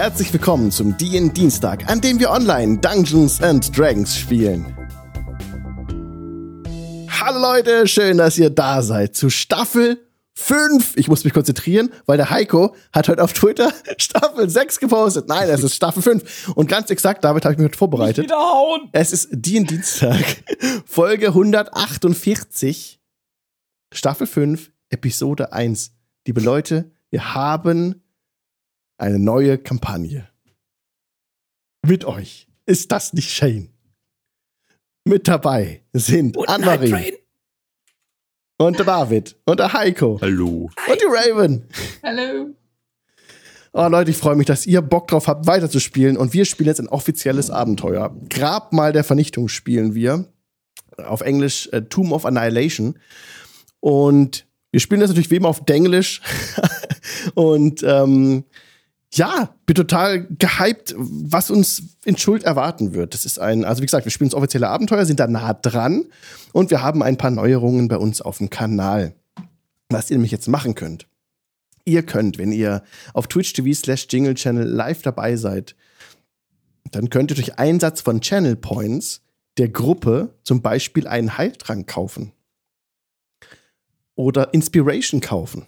Herzlich willkommen zum DN Dienstag, an dem wir online Dungeons and Dragons spielen. Hallo Leute, schön, dass ihr da seid zu Staffel 5. Ich muss mich konzentrieren, weil der Heiko hat heute auf Twitter Staffel 6 gepostet. Nein, es ist Staffel 5. Und ganz exakt, damit habe ich mich heute vorbereitet. Nicht wiederhauen. Es ist DN Dienstag, Folge 148, Staffel 5, Episode 1. Liebe Leute, wir haben eine neue Kampagne. Mit euch. Ist das nicht Shane? Mit dabei sind Und Anne-Marie und der David und der Heiko Hallo. und die Raven. Hallo. Oh Leute, ich freue mich, dass ihr Bock drauf habt, weiterzuspielen. Und wir spielen jetzt ein offizielles Abenteuer. Grabmal der Vernichtung spielen wir. Auf Englisch äh, Tomb of Annihilation. Und wir spielen das natürlich wie immer auf Denglisch. und ähm, ja, bin total gehypt, was uns in Schuld erwarten wird. Das ist ein, also wie gesagt, wir spielen das offizielle Abenteuer, sind da nah dran und wir haben ein paar Neuerungen bei uns auf dem Kanal, was ihr nämlich jetzt machen könnt. Ihr könnt, wenn ihr auf Twitch TV slash Jingle Channel live dabei seid, dann könnt ihr durch Einsatz von Channel Points der Gruppe zum Beispiel einen Heiltrank kaufen. Oder Inspiration kaufen.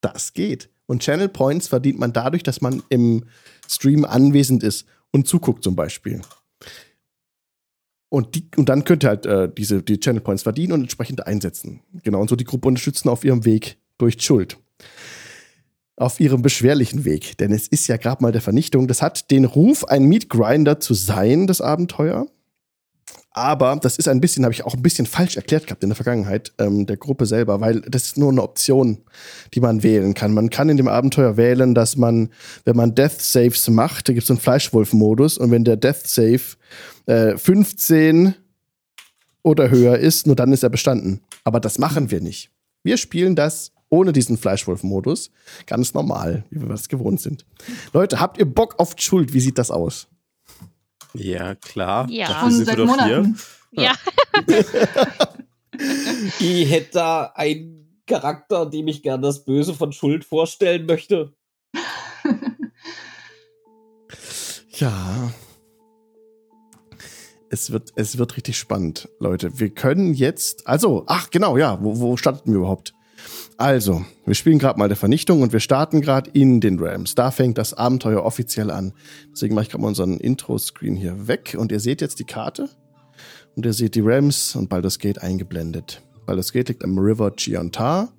Das geht. Und Channel Points verdient man dadurch, dass man im Stream anwesend ist und zuguckt zum Beispiel. Und, die, und dann könnt ihr halt äh, diese die Channel Points verdienen und entsprechend einsetzen. Genau, und so die Gruppe unterstützen auf ihrem Weg durch Schuld. Auf ihrem beschwerlichen Weg. Denn es ist ja gerade mal der Vernichtung. Das hat den Ruf, ein Meat Grinder zu sein, das Abenteuer. Aber das ist ein bisschen, habe ich auch ein bisschen falsch erklärt gehabt in der Vergangenheit, ähm, der Gruppe selber, weil das ist nur eine Option, die man wählen kann. Man kann in dem Abenteuer wählen, dass man, wenn man Death Saves macht, da gibt es einen Fleischwolf-Modus und wenn der Death Save äh, 15 oder höher ist, nur dann ist er bestanden. Aber das machen wir nicht. Wir spielen das ohne diesen Fleischwolf-Modus. Ganz normal, wie wir das gewohnt sind. Leute, habt ihr Bock auf Schuld? Wie sieht das aus? Ja, klar. Ja. Dafür sind seit wir doch Monaten. Ja, Ich hätte da einen Charakter, dem ich gern das Böse von Schuld vorstellen möchte. Ja. Es wird, es wird richtig spannend, Leute. Wir können jetzt, also, ach genau, ja, wo, wo starten wir überhaupt? Also, wir spielen gerade mal der Vernichtung und wir starten gerade in den Rams. Da fängt das Abenteuer offiziell an. Deswegen mache ich gerade mal unseren Intro-Screen hier weg und ihr seht jetzt die Karte und ihr seht die Rams und Baldur's Gate eingeblendet. Baldur's Gate liegt am River Chiantar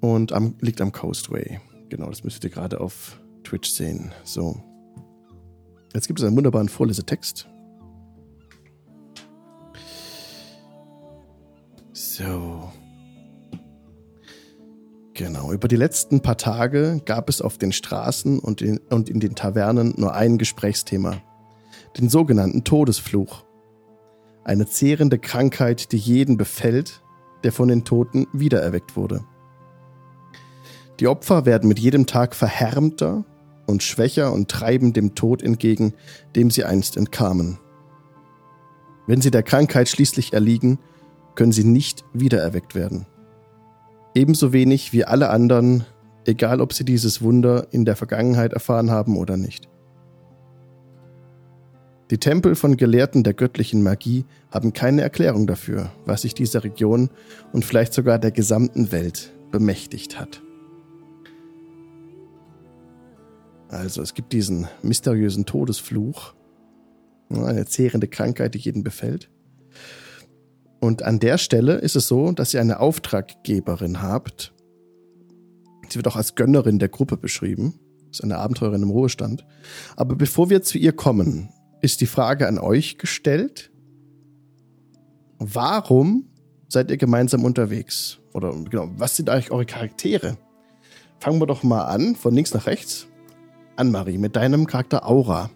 und am, liegt am Coastway. Genau, das müsstet ihr gerade auf Twitch sehen. So. Jetzt gibt es einen wunderbaren Vorlesetext. So. Genau, über die letzten paar Tage gab es auf den Straßen und in, und in den Tavernen nur ein Gesprächsthema. Den sogenannten Todesfluch. Eine zehrende Krankheit, die jeden befällt, der von den Toten wiedererweckt wurde. Die Opfer werden mit jedem Tag verhärmter und schwächer und treiben dem Tod entgegen, dem sie einst entkamen. Wenn sie der Krankheit schließlich erliegen, können sie nicht wiedererweckt werden. Ebenso wenig wie alle anderen, egal ob sie dieses Wunder in der Vergangenheit erfahren haben oder nicht. Die Tempel von Gelehrten der göttlichen Magie haben keine Erklärung dafür, was sich dieser Region und vielleicht sogar der gesamten Welt bemächtigt hat. Also es gibt diesen mysteriösen Todesfluch, eine zehrende Krankheit, die jeden befällt. Und an der Stelle ist es so, dass ihr eine Auftraggeberin habt. Sie wird auch als Gönnerin der Gruppe beschrieben. Ist eine Abenteurerin im Ruhestand. Aber bevor wir zu ihr kommen, ist die Frage an euch gestellt. Warum seid ihr gemeinsam unterwegs? Oder genau, was sind eigentlich eure Charaktere? Fangen wir doch mal an, von links nach rechts. Anne-Marie, mit deinem Charakter Aura.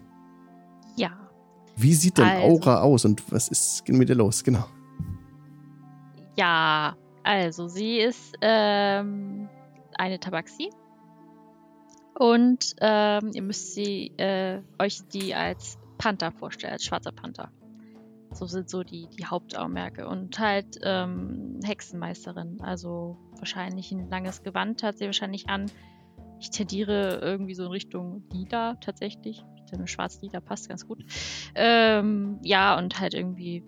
ja. Wie sieht denn Also. Aura aus und was ist mit ihr los? Genau. Ja, also sie ist ähm, eine Tabaxi. Und ähm, ihr müsst sie, äh, euch die als Panther vorstellen, als schwarzer Panther. So sind so die, die Hauptaugenmerke. Und halt ähm, Hexenmeisterin. Also wahrscheinlich ein langes Gewand hat sie wahrscheinlich an. ich tendiere irgendwie so in Richtung Lila tatsächlich. Denn Schwarz-Lila passt ganz gut. Ähm, ja, und halt irgendwie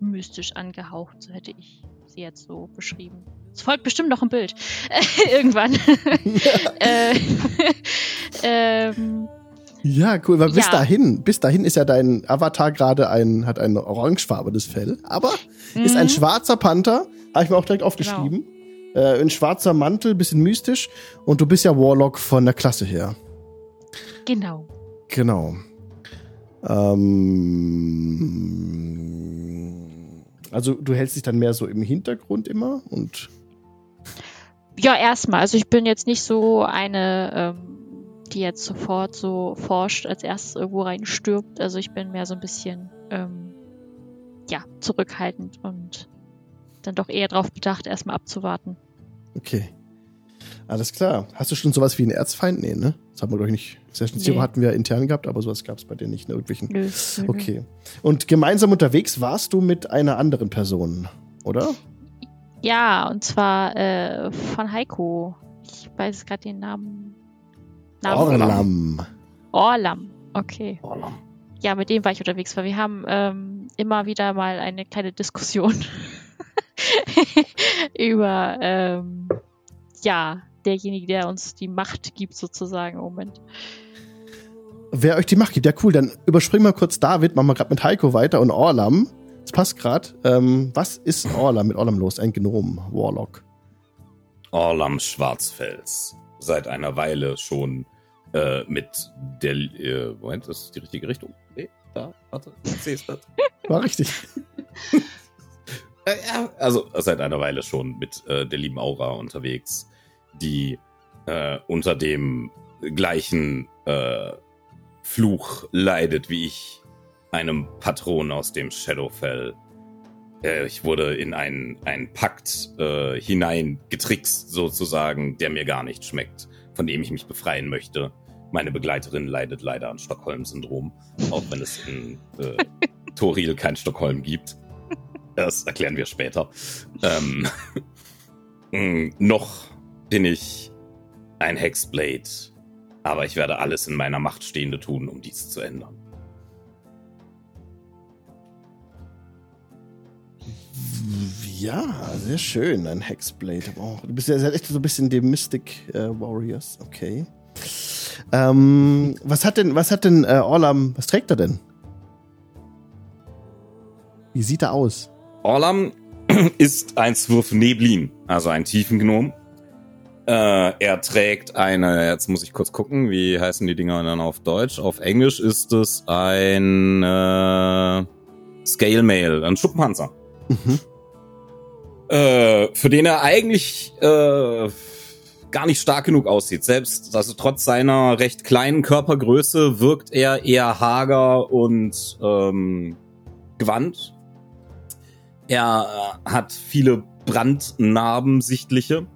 mystisch angehaucht, so hätte ich sie jetzt so beschrieben. Es folgt bestimmt noch ein Bild. Irgendwann. äh, ähm, Ja, cool. Weil bis Ja. dahin, bis dahin ist ja dein Avatar gerade ein, hat ein orangefarbenes Fell, aber ist ein mhm, schwarzer Panther, habe ich mir auch direkt aufgeschrieben. Äh, ein schwarzer Mantel, bisschen mystisch. Und du bist ja Warlock von der Klasse her. Genau. Genau. Ähm, also du hältst dich dann mehr so im Hintergrund immer und Ja, erstmal. Also ich bin jetzt nicht so eine, ähm, die jetzt sofort so forscht, als erstes irgendwo reinstürmt. Also ich bin mehr so ein bisschen, ähm, ja, zurückhaltend und dann doch eher darauf bedacht, erstmal abzuwarten. okay. Alles klar. Hast du schon sowas wie einen Erzfeind? Nee, ne? Das haben wir, glaube ich, nicht. Session Zero Nee. hatten wir intern gehabt, aber sowas gab es bei dir nicht, ne? Irgendwelchen. Nö. Okay. Und gemeinsam unterwegs warst du mit einer anderen Person, oder? Ja, und zwar äh, von Heiko. Ich weiß gerade den Namen. Namen Orlam. Orlam. Okay. Ja, mit dem war ich unterwegs, weil wir haben ähm, immer wieder mal eine kleine Diskussion über ähm, ja derjenige, der uns die Macht gibt, sozusagen im Moment. Wer euch die Macht gibt, ja cool, dann überspringen wir kurz David, machen wir gerade mit Heiko weiter und Orlam. Das passt gerade. Ähm, was ist Orlam mit Orlam los? Ein Gnom, Warlock. Orlam Schwarzfels. Seit einer Weile schon äh, mit der. Äh, Moment, das ist die richtige Richtung. Nee, da, warte, ich sehe es. War richtig. Äh, ja, also seit einer Weile schon mit äh, der lieben Aura unterwegs, die äh, unter dem gleichen äh, Fluch leidet wie ich, einem Patron aus dem Shadowfell. Äh, ich wurde in einen, einen Pakt äh, hineingetrickst, sozusagen, der mir gar nicht schmeckt, von dem ich mich befreien möchte. Meine Begleiterin leidet leider an Stockholm-Syndrom, auch wenn es in äh, Toril kein Stockholm gibt. Das erklären wir später. Ähm, mh, noch bin ich ein Hexblade, aber ich werde alles in meiner Macht Stehende tun, um dies zu ändern. Ja, sehr schön. Ein Hexblade. Oh, du bist ja echt so ein bisschen die Mystic äh, Warriors. Okay. Ähm, was hat denn, was hat denn äh, Orlam, was trägt er denn? Wie sieht er aus? Orlam ist ein Zwurf Neblin, also ein Tiefengnom. Äh, er trägt eine, jetzt muss ich kurz gucken, wie heißen die Dinger dann auf Deutsch? Auf Englisch ist es ein äh, Scale Mail, ein Schuppenpanzer. Mhm. äh, für den er eigentlich äh, gar nicht stark genug aussieht. Selbst also trotz seiner recht kleinen Körpergröße wirkt er eher hager und ähm, gewandt. Er äh, hat viele Brandnarben sichtliche. am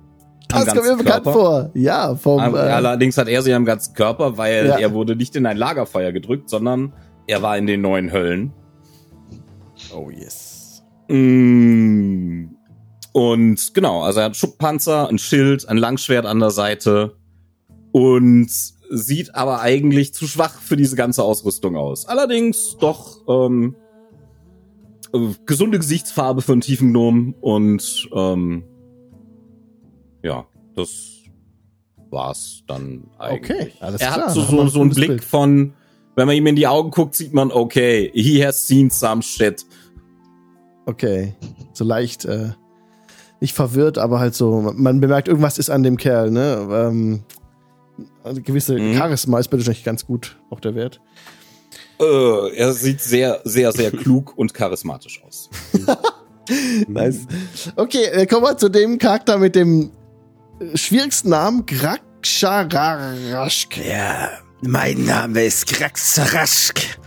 Das kommt mir ganzen bekannt Körper. vor. Ja, vom. Äh, Allerdings hat er sie am ganzen Körper, weil Ja. er wurde nicht in ein Lagerfeuer gedrückt, sondern er war in den neuen Höllen. oh yes. Mm. Und genau, also er hat Schubpanzer, ein Schild, ein Langschwert an der Seite und sieht aber eigentlich zu schwach für diese ganze Ausrüstung aus. Allerdings doch ähm, äh, gesunde Gesichtsfarbe für einen tiefen Gnom und ähm, ja, das war's dann eigentlich. Okay, alles er klar. hat so, so, ein so einen Blick Bild. von, wenn man ihm in die Augen guckt, sieht man, okay, he has seen some shit. Okay. So leicht, äh, nicht verwirrt, aber halt so, man bemerkt, irgendwas ist an dem Kerl, ne? Ähm, also gewisse Mhm. Charisma ist bei dir wahrscheinlich ganz gut, auch der Wert. Äh, er sieht sehr, sehr, sehr klug und charismatisch aus. Nice. Okay, äh, kommen wir zu dem Charakter mit dem äh, schwierigsten Namen, Graksharaschk. Ja, mein Name ist Graxaraschk.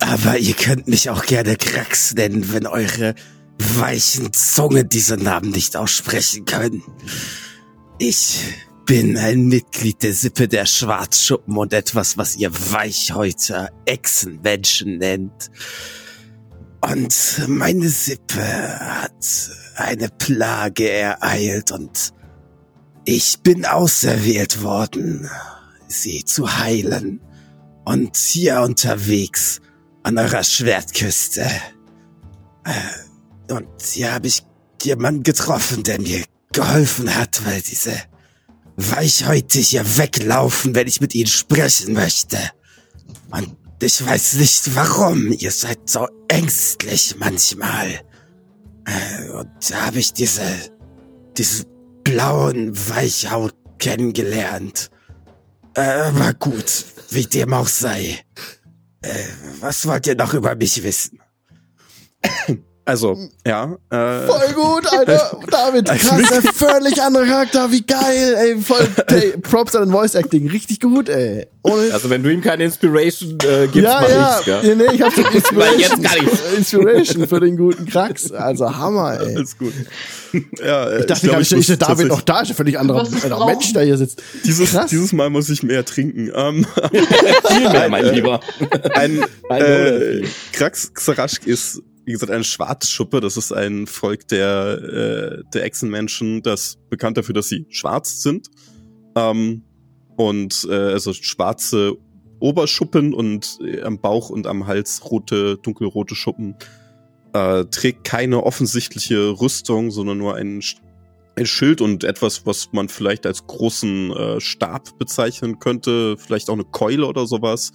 Aber ihr könnt mich auch gerne Grax nennen, wenn eure weichen Zungen diesen Namen nicht aussprechen können. Ich bin ein Mitglied der Sippe der Schwarzschuppen und etwas, was ihr Weichhäuter Echsenmenschen nennt. Und meine Sippe hat eine Plage ereilt und Ich bin auserwählt worden, sie zu heilen. Und hier unterwegs an eurer Schwertküste. Äh, und hier habe ich jemanden getroffen, der mir geholfen hat, weil diese Weichhäute hier weglaufen, wenn ich mit ihnen sprechen möchte. Und ich weiß nicht warum. Ihr seid so ängstlich manchmal. Äh, und da habe ich diese, diese blauen Weichhaut kennengelernt. Äh, aber gut, wie dem auch sei. Äh, was wollt ihr noch über mich wissen? Also, ja. Äh, Voll gut, Alter. David, krass, ein völlig anderer Charakter, wie geil, ey. Voll, ey, Props an den Voice Acting, richtig gut, ey. Ohne, Also wenn du ihm keine Inspiration äh, gibst, ja, mach ja, ich's, gell? ja, nee, ich hab schon Weil jetzt Inspiration, kann ich's. Inspiration für den guten Krax. Also Hammer, ey. alles gut. Ja, äh, Ich dachte glaub, gar nicht, ist der muss David noch da, ist ein völlig anderer, brauchen. Mensch, der hier sitzt. Dieses, Krass. dieses Mal muss ich mehr trinken. Ähm, Viel mehr, mein Lieber. ein Ein äh. Krax Xaraschk ist, wie gesagt, eine Schwarzschuppe. Das ist ein Volk der, äh, der Echsenmenschen, das bekannt dafür, dass sie schwarz sind. Ähm, und äh, also schwarze Oberschuppen und äh, am Bauch und am Hals rote, dunkelrote Schuppen. Äh, trägt keine offensichtliche Rüstung, sondern nur ein, ein Schild und etwas, was man vielleicht als großen äh, Stab bezeichnen könnte. Vielleicht auch eine Keule oder sowas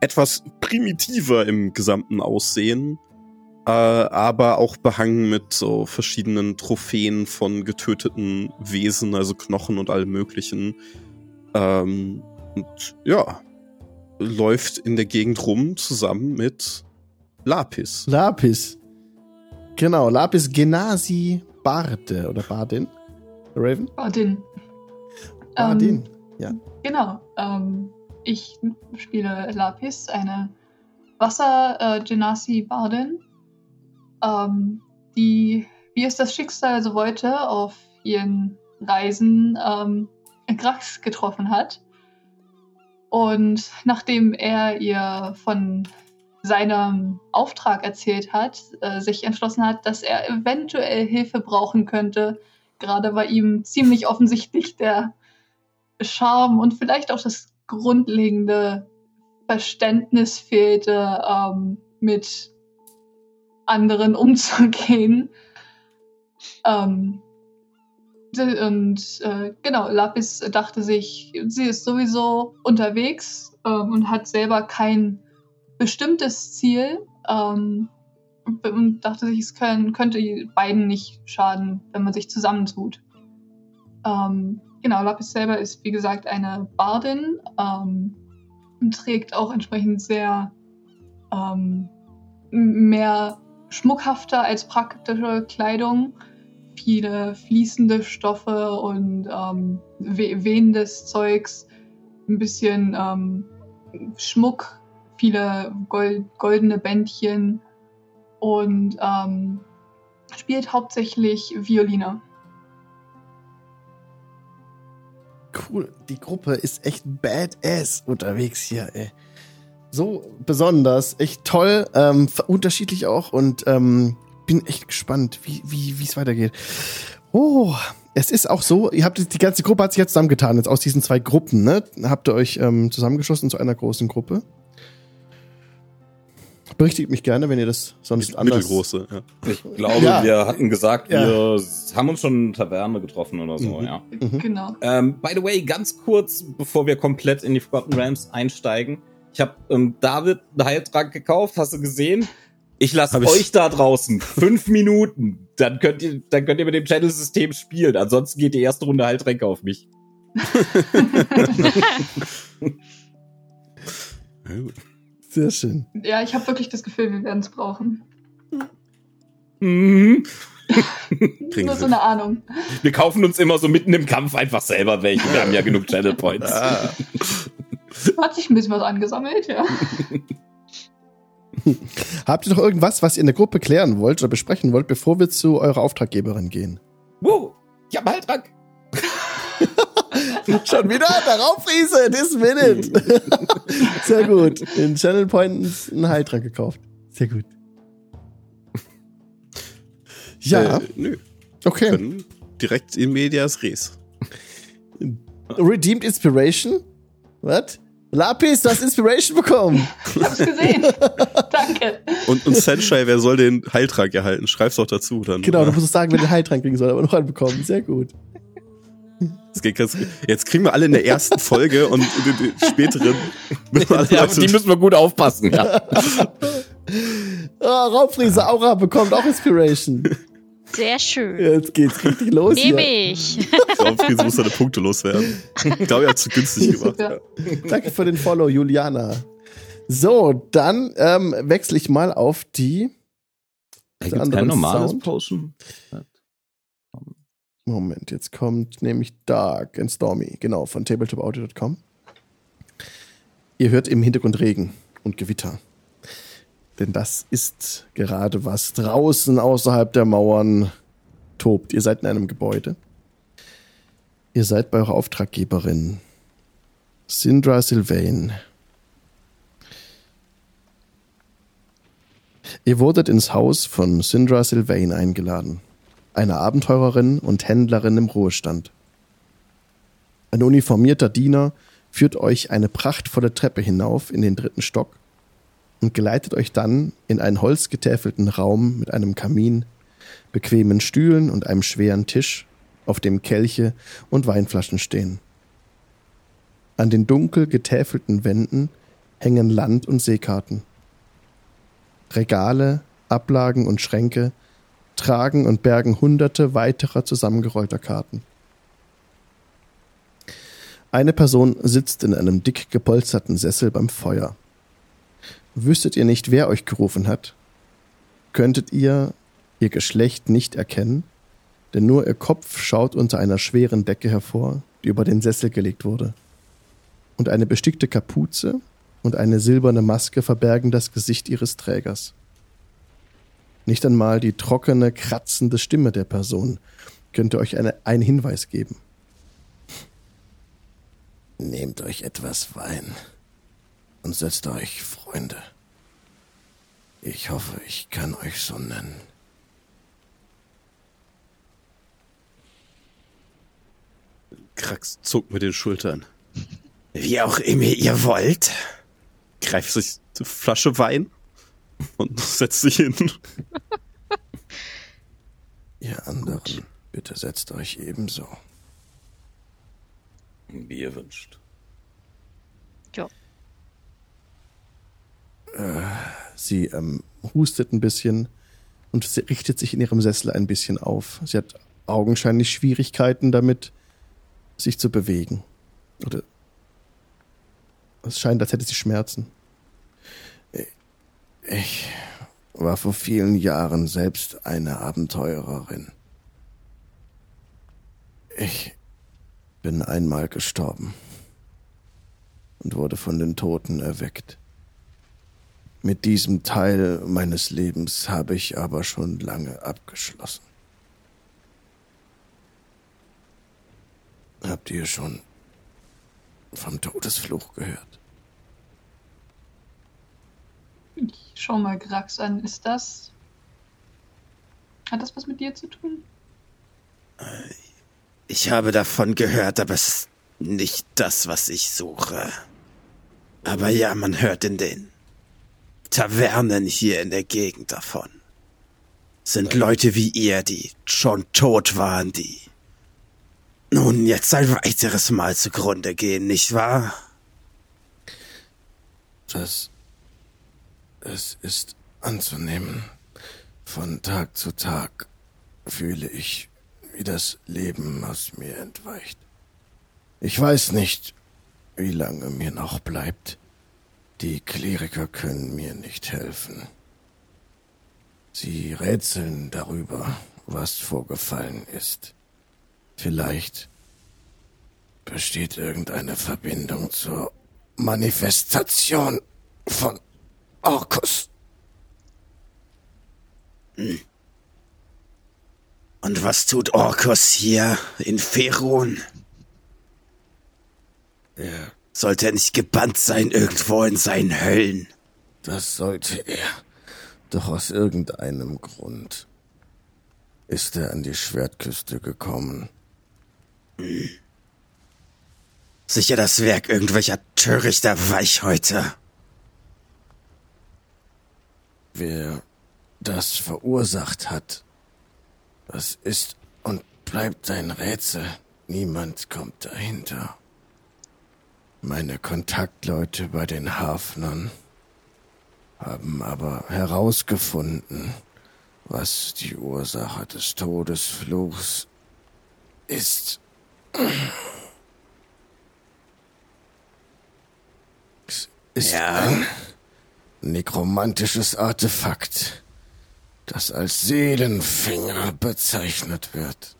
etwas primitiver im gesamten Aussehen, äh, aber auch behangen mit so verschiedenen Trophäen von getöteten Wesen, also Knochen und allem möglichen. Ähm, und ja, läuft in der Gegend rum zusammen mit Lapis. Lapis. Genau, Lapis Genasi Barde oder Bardin. Raven? Bardin. Bardin. Genau. Ähm, ich spiele Lapis, eine Wasser-Genasi-Bardin, ähm, die, wie es das Schicksal so wollte, auf ihren Reisen ähm, Grax getroffen hat. Und nachdem er ihr von seinem Auftrag erzählt hat, äh, sich entschlossen hat, dass er eventuell Hilfe brauchen könnte, gerade weil ihm ziemlich offensichtlich der Charme und vielleicht auch das grundlegende Verständnis fehlte, ähm, mit anderen umzugehen. Ähm, und äh, genau, Lapis dachte sich, sie ist sowieso unterwegs ähm, und hat selber kein bestimmtes Ziel ähm, und dachte sich, es können, könnte beiden nicht schaden, wenn man sich zusammentut. Ähm, genau, Lapis selber ist wie gesagt eine Bardin ähm, und trägt auch entsprechend sehr ähm, mehr schmuckhafter als praktische Kleidung. Viele fließende Stoffe und ähm, we wehendes Zeugs, ein bisschen ähm, Schmuck, viele gold goldene Bändchen und ähm, spielt hauptsächlich Violine. Cool. Die Gruppe ist echt badass unterwegs hier, ey. So besonders, echt toll, ähm, unterschiedlich auch und ähm, bin echt gespannt, wie wie wie es weitergeht. Oh, es ist auch so, ihr habt die ganze Gruppe hat sich jetzt zusammengetan, jetzt aus diesen zwei Gruppen, ne? Habt ihr euch ähm, zusammengeschlossen zu einer großen Gruppe? Berichtigt mich gerne, wenn ihr das sonst anders. Mittelgroße, ja. Ich glaube, Ja. wir hatten gesagt, Ja. wir haben uns schon in Taverne getroffen oder so, Mhm. ja. Mhm. Genau. Ähm, by the way, ganz kurz, bevor wir komplett in die Forgotten Realms einsteigen. Ich habe ähm, David einen Heiltrank gekauft, hast du gesehen? Ich lasse ich. euch da draußen fünf Minuten. Dann könnt ihr, dann könnt ihr mit dem Channel-System spielen. Ansonsten geht die erste Runde Heiltränke auf mich. Sehr schön. Ja, ich habe wirklich das Gefühl, wir werden es brauchen. Mhm. Nur so eine Ahnung. Wir kaufen uns immer so mitten im Kampf einfach selber welche. Wir haben ja genug Channel Points. Hat sich ein bisschen was angesammelt, ja. Habt ihr noch irgendwas, was ihr in der Gruppe klären wollt oder besprechen wollt, bevor wir zu eurer Auftraggeberin gehen? Wow, ich hab einen Heiltrank. Schon wieder? Darauf Riese, this minute. Sehr gut. In Channel Point einen Heiltrank gekauft. Sehr gut. Ja, Äh, nö, okay. direkt in medias res. Redeemed Inspiration? Was? Lapis, du hast Inspiration bekommen. Ich hab's gesehen. Danke. Und, und Senshai, wer soll den Heiltrank erhalten? Schreib's doch dazu dann. Genau, du musst es sagen, wer den Heiltrank kriegen soll, aber noch einen bekommen. Sehr gut. Jetzt kriegen wir alle in der ersten Folge und in den späteren. Ja, die müssen wir gut aufpassen. Ja. Ah, Raubfriese Aura bekommt auch Inspiration. Sehr schön. Jetzt geht's richtig los Nehme hier. ich. Raubfriese muss seine Punkte loswerden. Ich glaube, er hat zu günstig gemacht. Super. Danke für den Follow, Juliana. So, dann ähm, wechsle ich mal auf die. Da gibt's kein normales Sound. Potion. Moment, jetzt kommt nämlich Dark and Stormy, genau, von tabletopaudio.com. Ihr hört im Hintergrund Regen und Gewitter. Denn das ist gerade was draußen außerhalb der Mauern tobt. Ihr seid in einem Gebäude. Ihr seid bei eurer Auftraggeberin, Sindra Sylvain. Ihr wurdet ins Haus von Sindra Sylvain eingeladen eine Abenteurerin und Händlerin im Ruhestand. Ein uniformierter Diener führt euch eine prachtvolle Treppe hinauf in den dritten Stock und geleitet euch dann in einen holzgetäfelten Raum mit einem Kamin, bequemen Stühlen und einem schweren Tisch, auf dem Kelche und Weinflaschen stehen. An den dunkel getäfelten Wänden hängen Land- und Seekarten. Regale, Ablagen und Schränke tragen und bergen hunderte weiterer zusammengerollter Karten. Eine Person sitzt in einem dick gepolsterten Sessel beim Feuer. Wüsstet ihr nicht, wer euch gerufen hat? Könntet ihr ihr Geschlecht nicht erkennen? Denn nur ihr Kopf schaut unter einer schweren Decke hervor, die über den Sessel gelegt wurde. Und eine bestickte Kapuze und eine silberne Maske verbergen das Gesicht ihres Trägers. Nicht einmal die trockene, kratzende Stimme der Person könnte euch eine, einen Hinweis geben. Nehmt euch etwas Wein und setzt euch, Freunde. Ich hoffe, ich kann euch so nennen. Krax zuckt mit den Schultern. Wie auch immer ihr wollt. Greift sich eine Flasche Wein und setzt sich hin. Ihr anderen, bitte setzt euch ebenso. Wie ihr wünscht. Sie ähm, hustet ein bisschen und richtet sich in ihrem Sessel ein bisschen auf. Sie hat augenscheinlich Schwierigkeiten damit, sich zu bewegen. Oder es scheint, als hätte sie Schmerzen. Ich war vor vielen Jahren selbst eine Abenteurerin. Ich bin einmal gestorben und wurde von den Toten erweckt. Mit diesem Teil meines Lebens habe ich aber schon lange abgeschlossen. Habt ihr schon vom Todesfluch gehört? Ich schau mal Grax an. Ist das. Hat das was mit dir zu tun? Ich habe davon gehört, aber es ist nicht das, was ich suche. Aber ja, man hört in den Tavernen hier in der Gegend davon. Sind Leute wie ihr, die schon tot waren, die nun jetzt ein weiteres Mal zugrunde gehen, nicht wahr? Das. Es ist anzunehmen. Von Tag zu Tag fühle ich, wie das Leben aus mir entweicht. Ich weiß nicht, wie lange mir noch bleibt. Die Kleriker können mir nicht helfen. Sie rätseln darüber, was vorgefallen ist. Vielleicht besteht irgendeine Verbindung zur Manifestation von Orkus. Und was tut Orkus hier in Ferun? Er, Sollte er nicht gebannt sein irgendwo in seinen Höllen? das sollte er. Doch aus irgendeinem Grund ist er an die Schwertküste gekommen. Sicher das Werk irgendwelcher törichter Weichhäuter. Wer das verursacht hat, das ist und bleibt ein Rätsel. Niemand kommt dahinter. Meine Kontaktleute bei den Hafnern haben aber herausgefunden, was die Ursache des Todesfluchs ist. Es ist Ja. ein nekromantisches Artefakt, das als Seelenfänger bezeichnet wird.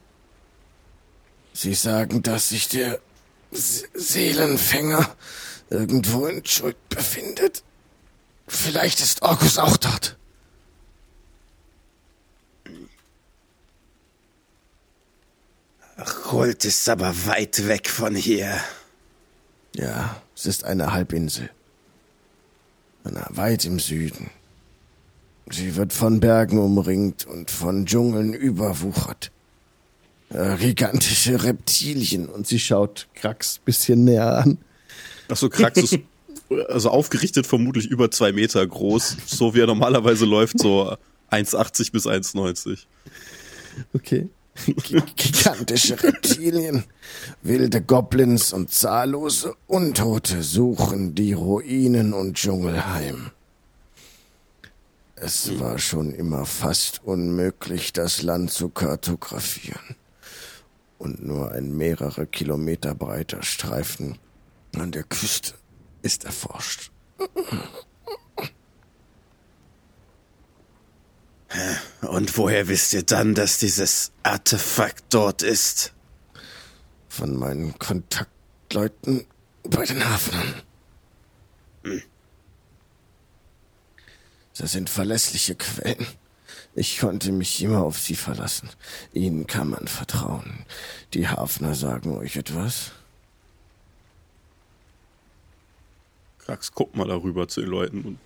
Sie sagen, dass sich der Seelenfänger irgendwo in Schuld befindet. Vielleicht ist Orkus auch dort. Kult ist aber weit weg von hier. Ja, es ist eine Halbinsel. Na, weit im Süden. Sie wird von Bergen umringt und von Dschungeln überwuchert. Äh, gigantische Reptilien. Und sie schaut Krax bisschen näher an. Achso, Krax ist also aufgerichtet vermutlich über zwei Meter groß, so wie er normalerweise läuft, so 1,80 bis 1,90. Okay. Gigantische Reptilien, wilde Goblins und zahllose Untote suchen die Ruinen und Dschungel heim. Es war schon immer fast unmöglich, das Land zu kartografieren. Und nur ein mehrere Kilometer breiter Streifen an der Küste ist erforscht. Und woher wisst ihr dann, dass dieses Artefakt dort ist? Von meinen Kontaktleuten bei den Hafnern. Das sind verlässliche Quellen. Ich konnte mich immer auf sie verlassen. Ihnen kann man vertrauen. Die Hafner sagen euch etwas? Krax guckt mal darüber zu den Leuten und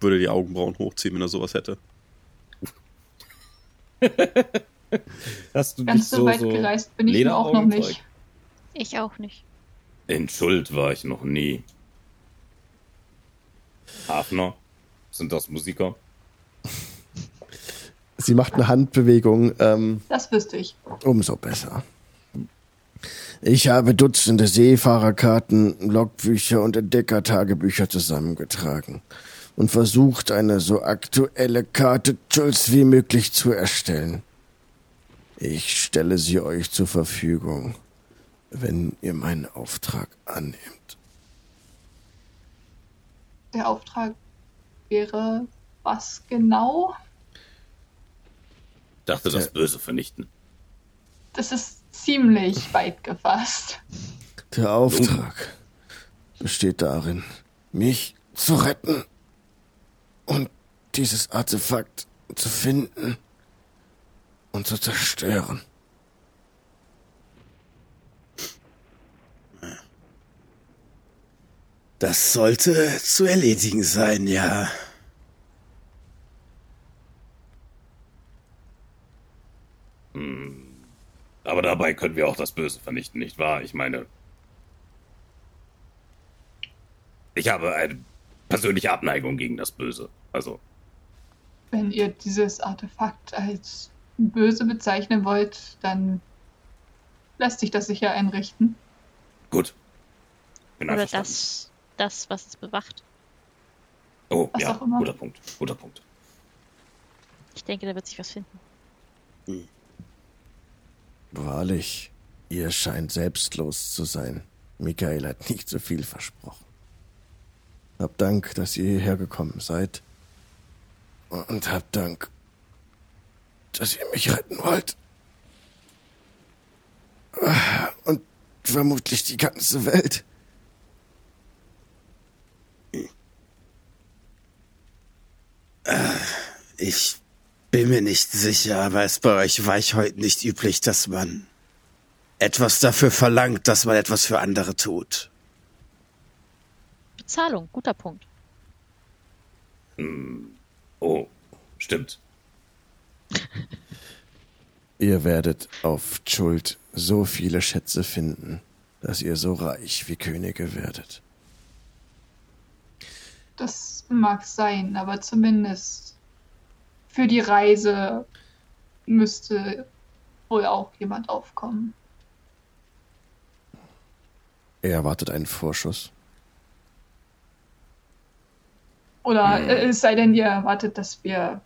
würde die Augenbrauen hochziehen, wenn er sowas hätte. Hast du Ganz so weit gereist bin ich auch noch nicht. Ich auch nicht. In Schuld war ich noch nie. Hafner? Sind das Musiker? Sie macht eine Handbewegung. Ähm, Das wüsste ich. Umso besser. Ich habe Dutzende Seefahrerkarten, Logbücher und Entdeckertagebücher zusammengetragen und versucht, eine so aktuelle Karte Jules wie möglich zu erstellen. Ich stelle sie euch zur Verfügung, wenn ihr meinen Auftrag annehmt. Der Auftrag wäre was genau? Dachte, das. Böse vernichten. Das ist ziemlich weit gefasst. Der Auftrag besteht darin, mich zu retten und dieses Artefakt zu finden und zu zerstören. Das sollte zu erledigen sein, ja. Aber dabei können wir auch das Böse vernichten, nicht wahr? Ich meine. Ich habe eine persönliche Abneigung gegen das Böse. Also, Wenn ihr dieses Artefakt als böse bezeichnen wollt, dann lässt sich das sicher einrichten. gut. Bin Oder das, das, was es bewacht. Oh, was ja, guter Punkt. Guter Punkt. Ich denke, da wird sich was finden. Wahrlich, ihr scheint selbstlos zu sein. Michael hat nicht so viel versprochen. Hab Dank, dass ihr hierher gekommen seid. Und hab Dank, dass ihr mich retten wollt. Und vermutlich die ganze Welt. Ich bin mir nicht sicher, aber es bei euch Weichhäuten nicht üblich, dass man etwas dafür verlangt, dass man etwas für andere tut. Bezahlung, guter Punkt. Oh, stimmt. Ihr werdet auf Schuld so viele Schätze finden, dass ihr so reich wie Könige werdet. Das mag sein, aber zumindest für die Reise müsste wohl auch jemand aufkommen. Er erwartet einen Vorschuss. Oder Hm. äh, es sei denn, ihr erwartet, dass wir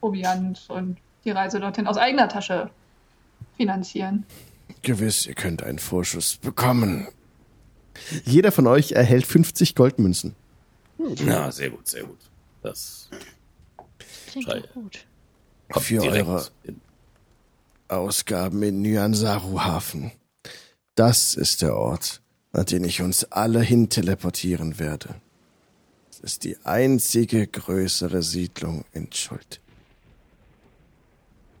Proviant und die Reise dorthin aus eigener Tasche finanzieren. Gewiss, ihr könnt einen Vorschuss bekommen. Jeder von euch erhält 50 Goldmünzen. Na, sehr gut, sehr gut. Das Klingt doch gut. kommt Für eure in. Ausgaben in Nyansaru-Hafen. Das ist der Ort, an den ich uns alle hin teleportieren werde. Es ist die einzige größere Siedlung in Schuld.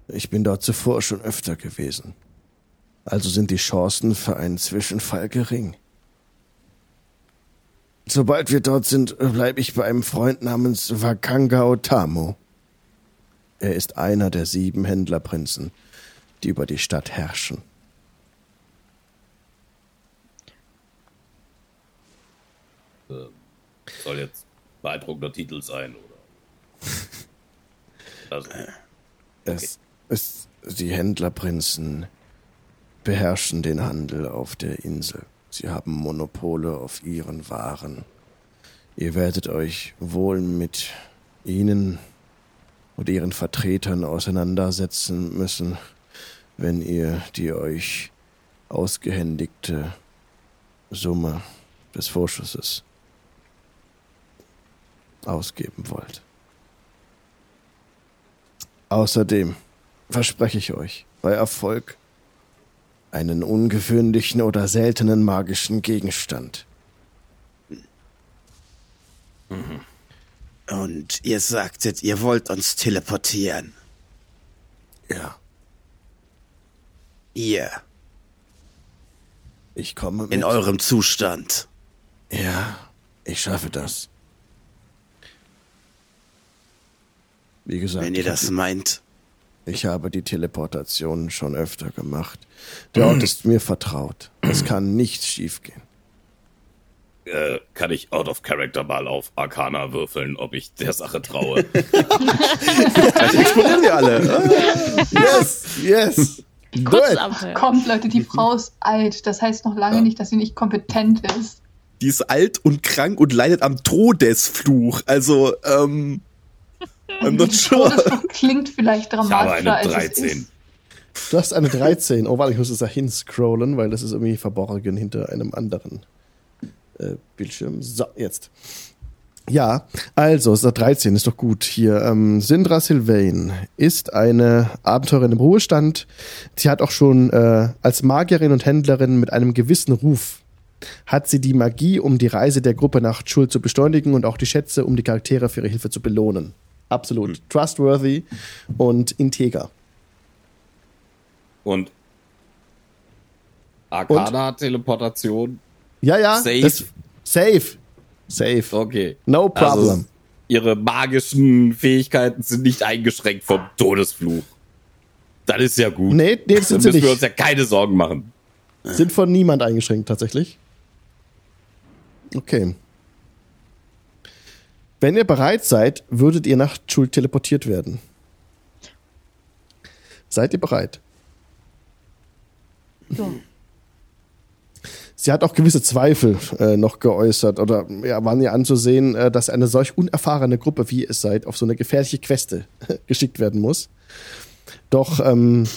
Ich bin dort zuvor schon öfter gewesen. Also sind die Chancen für einen Zwischenfall gering. Sobald wir dort sind, bleibe ich bei einem Freund namens Wakanga Otamo. Er ist einer der sieben Händlerprinzen, die über die Stadt herrschen. Ähm, soll jetzt beeindruckender Titel sein, oder? Also, Es ist, die Händlerprinzen beherrschen den Handel auf der Insel. Sie haben Monopole auf ihren Waren. Ihr werdet euch wohl mit ihnen oder ihren Vertretern auseinandersetzen müssen, wenn ihr die euch ausgehändigte Summe des Vorschusses ausgeben wollt. Außerdem verspreche ich euch, bei Erfolg einen ungewöhnlichen oder seltenen magischen Gegenstand. Und ihr sagtet, ihr wollt uns teleportieren. Ja, Ihr, ich komme mit. in eurem Zustand. Ja, ich schaffe das. Wie gesagt, Wenn ihr das meint. ich habe die Teleportation schon öfter gemacht. Der Ort ist mir vertraut. Es kann nichts schiefgehen. Äh, kann ich out of character mal auf Arcana würfeln, ob ich der Sache traue. Vielleicht explodieren wir alle. Yes, yes. Abenteuer. Kommt, Leute, die Frau ist alt. Das heißt noch lange nicht, dass sie nicht kompetent ist. Die ist alt und krank und leidet am Todesfluch. Also, ähm, I'm not sure. Todesfluch klingt vielleicht Ich habe dramatischer, eine als es 13. ist. Du hast eine 13. Oh, warte, ich muss es da hinscrollen, weil das ist irgendwie verborgen hinter einem anderen äh, Bildschirm. So, jetzt. Ja, also, ist 13, ist doch gut. Hier, ähm, Sindra Sylvain ist eine Abenteurerin im Ruhestand. Sie hat auch schon äh, als Magierin und Händlerin mit einem gewissen Ruf hat sie die Magie, um die Reise der Gruppe nach Schul zu beschleunigen und auch die Schätze, um die Charaktere für ihre Hilfe zu belohnen. Absolut. Trustworthy und integer. Und Arcana-Teleportation. Ja, ja. Safe. Das, safe. Safe. Okay. No problem. Also, ihre magischen Fähigkeiten sind nicht eingeschränkt vom Todesfluch. Das ist ja gut. nee, nee, Dann sind sie müssen wir uns nicht. ja keine Sorgen machen. Sind von niemand eingeschränkt, tatsächlich. Okay. Wenn ihr bereit seid, würdet ihr nach Schuld teleportiert werden. Seid ihr bereit? Ja. Sie hat auch gewisse Zweifel äh, noch geäußert oder ja, waren ihr anzusehen, äh, dass eine solch unerfahrene Gruppe, wie ihr es seid, auf so eine gefährliche Queste geschickt werden muss. Doch ähm,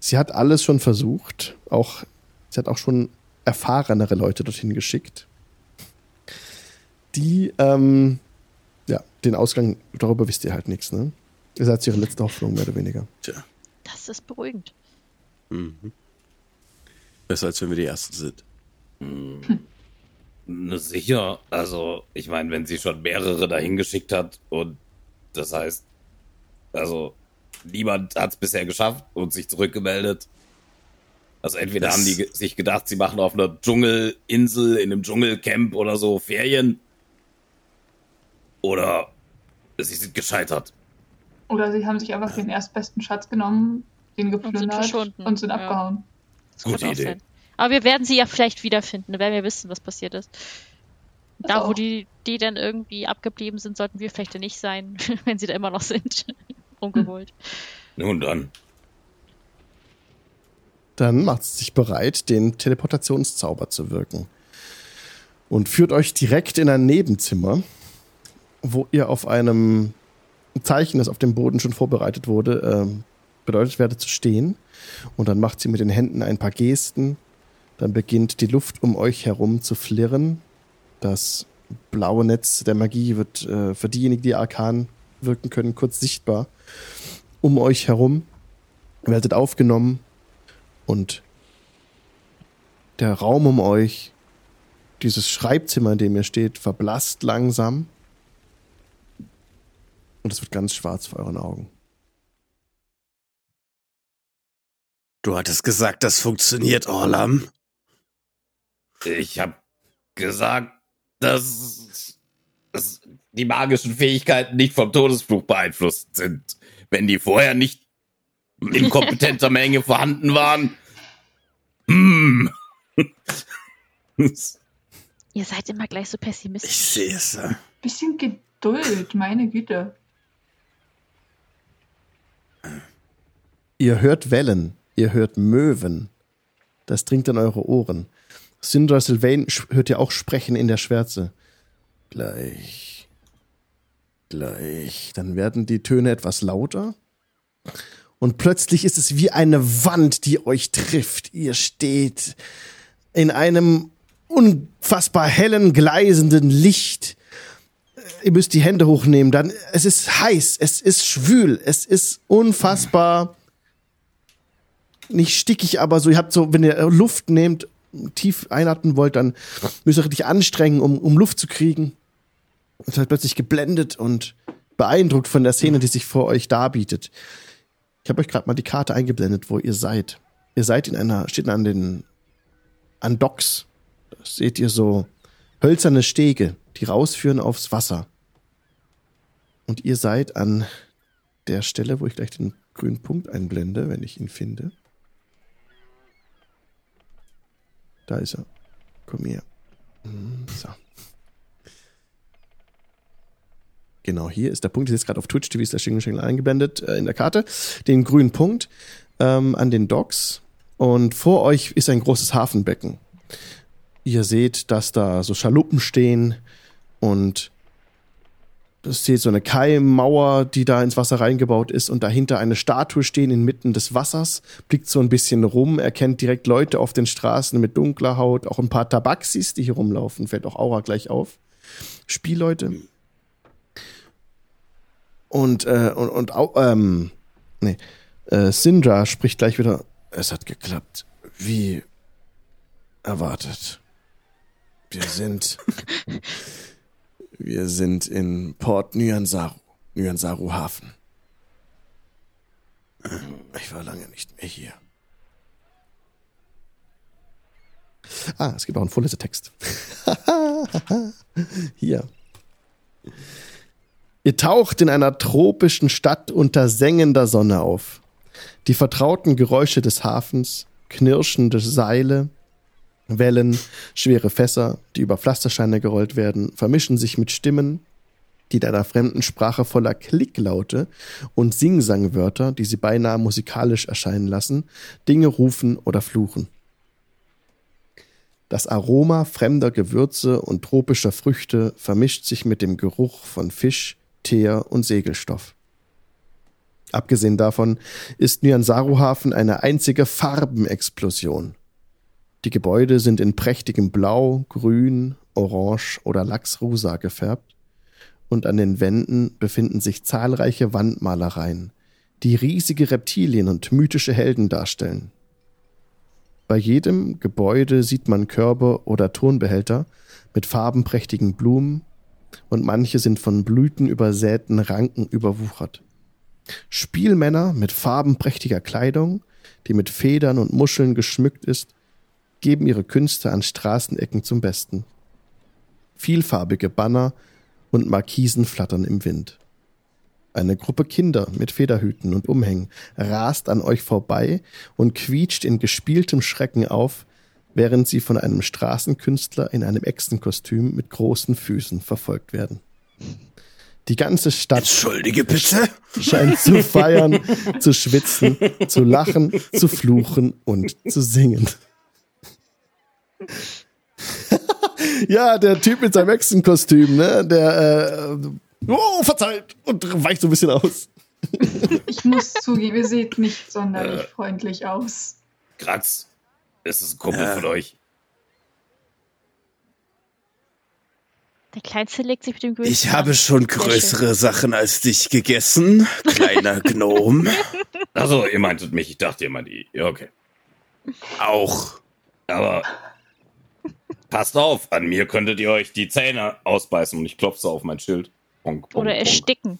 sie hat alles schon versucht. Auch sie hat auch schon erfahrenere Leute dorthin geschickt, die ähm, ja den Ausgang darüber wisst ihr halt nichts. Ne? Ihr seid ihre letzte Hoffnung mehr oder weniger. Tja. Das ist beruhigend. Mhm. Besser als wenn wir die Ersten sind. Ne, sicher. Also, ich meine, wenn sie schon mehrere dahin geschickt hat und das heißt, also, niemand hat es bisher geschafft und sich zurückgemeldet. Also entweder Das- haben die sich gedacht, sie machen auf einer Dschungelinsel, in einem Dschungelcamp oder so Ferien. Oder sie sind gescheitert. Oder sie haben sich einfach den erstbesten Schatz genommen, den geplündert verschwunden, und sind ja. abgehauen. Das Gute Idee. sein. Aber wir werden sie ja vielleicht wiederfinden. Da werden wir wissen, was passiert ist. Da, Also- wo die, die dann irgendwie abgeblieben sind, sollten wir vielleicht dann nicht sein, wenn sie da immer noch sind. Umgeholt. Nun dann. Dann macht es sich bereit, den Teleportationszauber zu wirken. Und führt euch direkt in ein Nebenzimmer, wo ihr auf einem Zeichen, das auf dem Boden schon vorbereitet wurde, ähm, bedeutet werdet zu stehen. Und dann macht sie mit den Händen ein paar Gesten. Dann beginnt die Luft um euch herum zu flirren. Das blaue Netz der Magie wird äh, für diejenigen, die arkan wirken können, kurz sichtbar. Um euch herum werdet aufgenommen und der Raum um euch, dieses Schreibzimmer, in dem ihr steht, verblasst langsam. Und es wird ganz schwarz vor euren Augen. Du hattest gesagt, das funktioniert, Orlam. Ich hab gesagt, dass, dass die magischen Fähigkeiten nicht vom Todesfluch beeinflusst sind. Wenn die vorher nicht in kompetenter Menge vorhanden waren. Hm. Ihr seid immer gleich so Ich pessimistisch. sehe es. Bisschen Geduld, meine Güte. Ihr hört Wellen, ihr hört Möwen. Das dringt in eure Ohren. Syndra Sylvain hört ihr auch sprechen in der Schwärze. Gleich. Gleich. Dann werden die Töne etwas lauter. Und plötzlich ist es wie eine Wand, die euch trifft. Ihr steht in einem unfassbar hellen, gleisenden Licht. Ihr müsst die Hände hochnehmen. Dann, es ist heiß, es ist schwül, es ist unfassbar nicht stickig, aber so, ihr habt so, wenn ihr Luft nehmt, tief einatmen wollt, dann müsst ihr richtig anstrengen, um, um Luft zu kriegen. Und seid plötzlich geblendet und beeindruckt von der Szene, die sich vor euch darbietet. Ich habe euch gerade mal die Karte eingeblendet, wo ihr seid. Ihr seid in einer, steht an den, an Docks. Da seht ihr so hölzerne Stege, die rausführen aufs Wasser. Und ihr seid an der Stelle, wo ich gleich den grünen Punkt einblende, wenn ich ihn finde. Da ist er. Komm her. So. Genau, hier ist der Punkt, der ist jetzt gerade auf Twitch TV slash Jingle eingeblendet äh, in der Karte. Den grünen Punkt ähm, an den Docks. Und vor euch ist ein großes Hafenbecken. Ihr seht, dass da so Schaluppen stehen und es seht so eine Kaimauer, die da ins Wasser reingebaut ist und dahinter eine Statue stehen inmitten des Wassers, blickt so ein bisschen rum, erkennt direkt Leute auf den Straßen mit dunkler Haut, auch ein paar Tabaxis, die hier rumlaufen, fällt auch Aura gleich auf. Spielleute. Und, äh, und, und ähm, nee, äh, Sindra spricht gleich wieder, es hat geklappt, wie erwartet. Wir sind wir sind in Port Nyansaru, Nyansaru Hafen. Ich war lange nicht mehr hier. Ah, es gibt auch einen Vorlesetext. hier. Ihr taucht in einer tropischen Stadt unter sengender Sonne auf. Die vertrauten Geräusche des Hafens, knirschende Seile, Wellen, schwere Fässer, die über Pflastersteine gerollt werden, vermischen sich mit Stimmen, die in einer fremden Sprache voller Klicklaute und Singsangwörter, die sie beinahe musikalisch erscheinen lassen, Dinge rufen oder fluchen. Das Aroma fremder Gewürze und tropischer Früchte vermischt sich mit dem Geruch von Fisch, Teer und Segelstoff. Abgesehen davon ist Nyansaru-Hafen eine einzige Farbenexplosion. Die Gebäude sind in prächtigem Blau, Grün, Orange oder Lachsrosa gefärbt und an den Wänden befinden sich zahlreiche Wandmalereien, die riesige Reptilien und mythische Helden darstellen. Bei jedem Gebäude sieht man Körbe oder Tonbehälter mit farbenprächtigen Blumen und manche sind von Blüten übersäten Ranken überwuchert. Spielmänner mit farbenprächtiger Kleidung, die mit Federn und Muscheln geschmückt ist, geben ihre Künste an Straßenecken zum Besten. Vielfarbige Banner und Markisen flattern im Wind. Eine Gruppe Kinder mit Federhüten und Umhängen rast an euch vorbei und quietscht in gespieltem Schrecken auf, während sie von einem Straßenkünstler in einem Echsenkostüm mit großen Füßen verfolgt werden. Die ganze Stadt Entschuldige bitte. scheint zu feiern, zu schwitzen, zu lachen, zu fluchen und zu singen. ja, der Typ mit seinem Echsenkostüm, ne? Der, äh, oh, verzeiht und weicht so ein bisschen aus. Ich muss zugeben, ihr seht nicht sonderlich Äh. freundlich aus. Krax, ist es ein Kumpel Ja. von euch? Der Kleinste legt sich mit dem Größten Ich habe schon größere Sachen als dich gegessen, kleiner Gnom. Achso, ihr meintet mich, ich dachte, ihr meint die. Ja, okay. Auch. Aber passt auf, an mir könntet ihr euch die Zähne ausbeißen und ich klopfe so auf mein Schild. Bonk, bonk, Oder bonk. ersticken.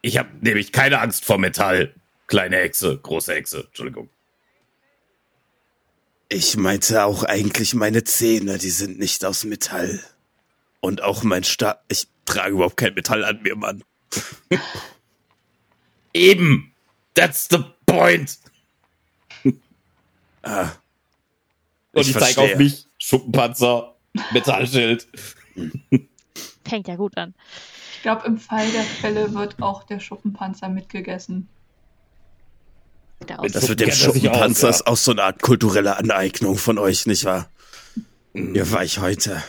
Ich habe nämlich keine Angst vor Metall. Kleine Echse, große Echse, Entschuldigung. Ich meinte auch eigentlich meine Zähne, die sind nicht aus Metall. Und auch mein Stab. Ich trage überhaupt kein Metall an mir, Mann. Eben! That's the point! Ah, Und Ich ich, zeige auf mich, Schuppenpanzer, Metallschild. Fängt ja gut an. Ich glaube, im Fall der Fälle wird auch der Schuppenpanzer mitgegessen. Das mit dem er Schuppenpanzer aus, ist auch so eine Art kulturelle Aneignung von euch, nicht wahr? Mhm. Ihr Weichhäute.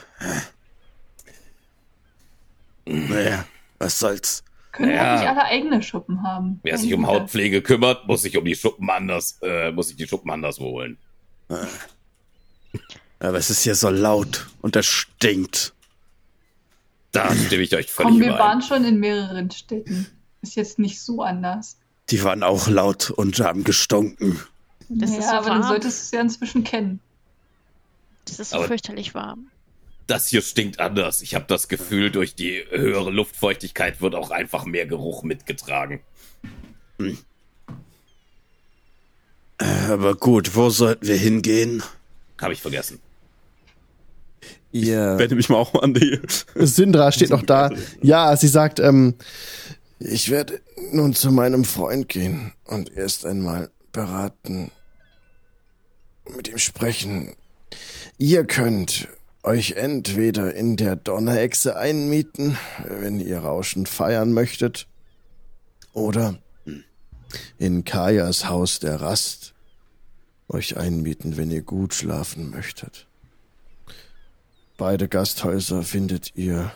Naja, was soll's. Können wir Ja. auch nicht alle eigene Schuppen haben? Wer sich um. Hautpflege kümmert, muss sich um die Schuppen anders, äh, muss sich die Schuppen anders holen. Aber es ist hier so laut und es stinkt. Da stimme ich euch völlig Komm, wir überein. waren schon in mehreren Städten. Ist jetzt nicht so anders. Die waren auch laut und haben gestunken. Das ja, ist so aber du warm. solltest es ja inzwischen kennen. Das ist so Aber- fürchterlich warm. Das hier stinkt anders. Ich habe das Gefühl, durch die höhere Luftfeuchtigkeit wird auch einfach mehr Geruch mitgetragen. Aber gut, wo sollten wir hingehen? Habe ich vergessen. Ihr Wende mich mal auch an die. Syndra steht noch da. Ja, sie sagt, ähm, ich werde nun zu meinem Freund gehen und erst einmal beraten, mit ihm sprechen. Ihr könnt euch entweder in der Donnerechse einmieten, wenn ihr rauschend feiern möchtet, oder in Kajas Haus der Rast euch einmieten, wenn ihr gut schlafen möchtet. Beide Gasthäuser findet ihr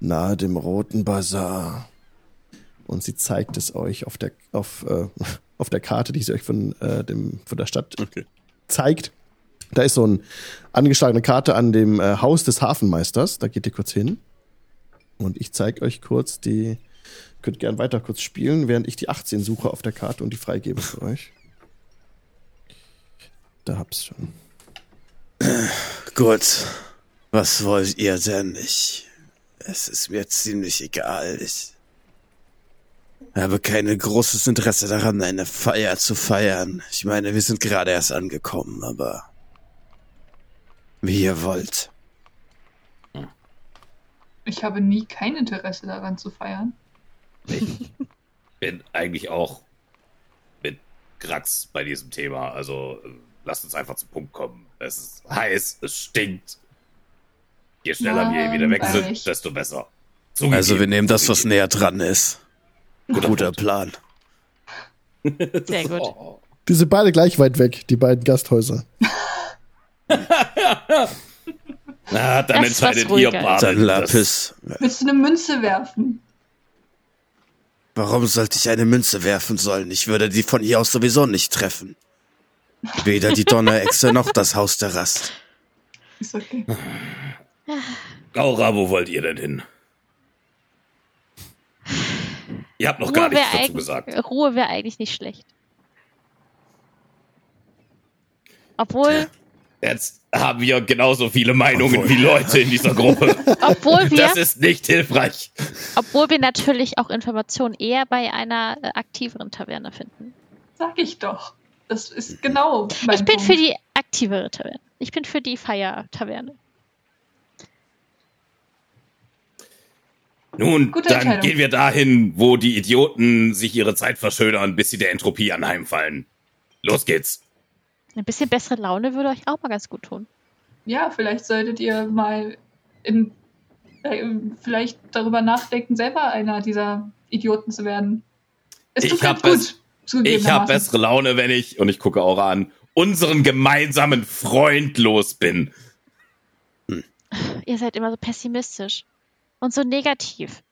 nahe dem Roten Bazar. Und sie zeigt es euch auf der, auf, äh, auf der Karte, die sie euch von, äh, dem, von der Stadt Okay. zeigt. Da ist so eine angeschlagene Karte an dem äh, Haus des Hafenmeisters. Da geht ihr kurz hin. Und ich zeige euch kurz die. Könnt gern weiter kurz spielen, während ich die 18 suche auf der Karte und die freigebe für euch. Da hab's schon. Gut, was wollt ihr denn? Ich, es ist mir ziemlich egal. Ich habe kein großes Interesse daran, eine Feier zu feiern. Ich meine, wir sind gerade erst angekommen, aber wie ihr wollt. Ich habe nie kein Interesse daran zu feiern. Ich bin eigentlich auch mit Krax bei diesem Thema. Also lasst uns einfach zum Punkt kommen. Es ist heiß, es stinkt. Je schneller wir hier wieder weg sind, Langweilig. desto besser. Also wir nehmen das, was Zugegeben. näher dran ist. Guter Guter. Plan. Sehr gut. Oh. Die sind beide gleich weit weg, die beiden Gasthäuser. Na, dann Das entscheidet ihr beide. Dann Lapis. Willst du eine Münze werfen? Warum sollte ich eine Münze werfen sollen? Ich würde die von hier aus sowieso nicht treffen. Weder die Donnerechse noch das Haus der Rast. Ist okay. Gaura, wo wollt ihr denn hin? Ihr habt noch gar Ruhe wäre nichts dazu gesagt. Ruhe wäre eigentlich nicht schlecht. Obwohl, Jetzt haben wir genauso viele Meinungen Obwohl- wie Leute in dieser Gruppe. obwohl wir, Das ist nicht hilfreich. obwohl wir natürlich auch Informationen eher bei einer äh, aktiveren Taverne finden. Sag ich doch. Das ist genau mein ich bin Punkt. für die aktivere Taverne. Ich bin für die Feier-Taverne. Nun, Gute dann gehen wir dahin, wo die Idioten sich ihre Zeit verschönern, bis sie der Entropie anheimfallen. Los geht's. Ein bisschen bessere Laune würde euch auch mal ganz gut tun. Ja, vielleicht solltet ihr mal in, äh, vielleicht darüber nachdenken, selber einer dieser Idioten zu werden. Es Ich tut hab halt bess- gut. Ich habe bessere Laune, wenn ich, und ich gucke Aura an, unseren gemeinsamen Freund los bin. Ihr seid immer so pessimistisch und so negativ.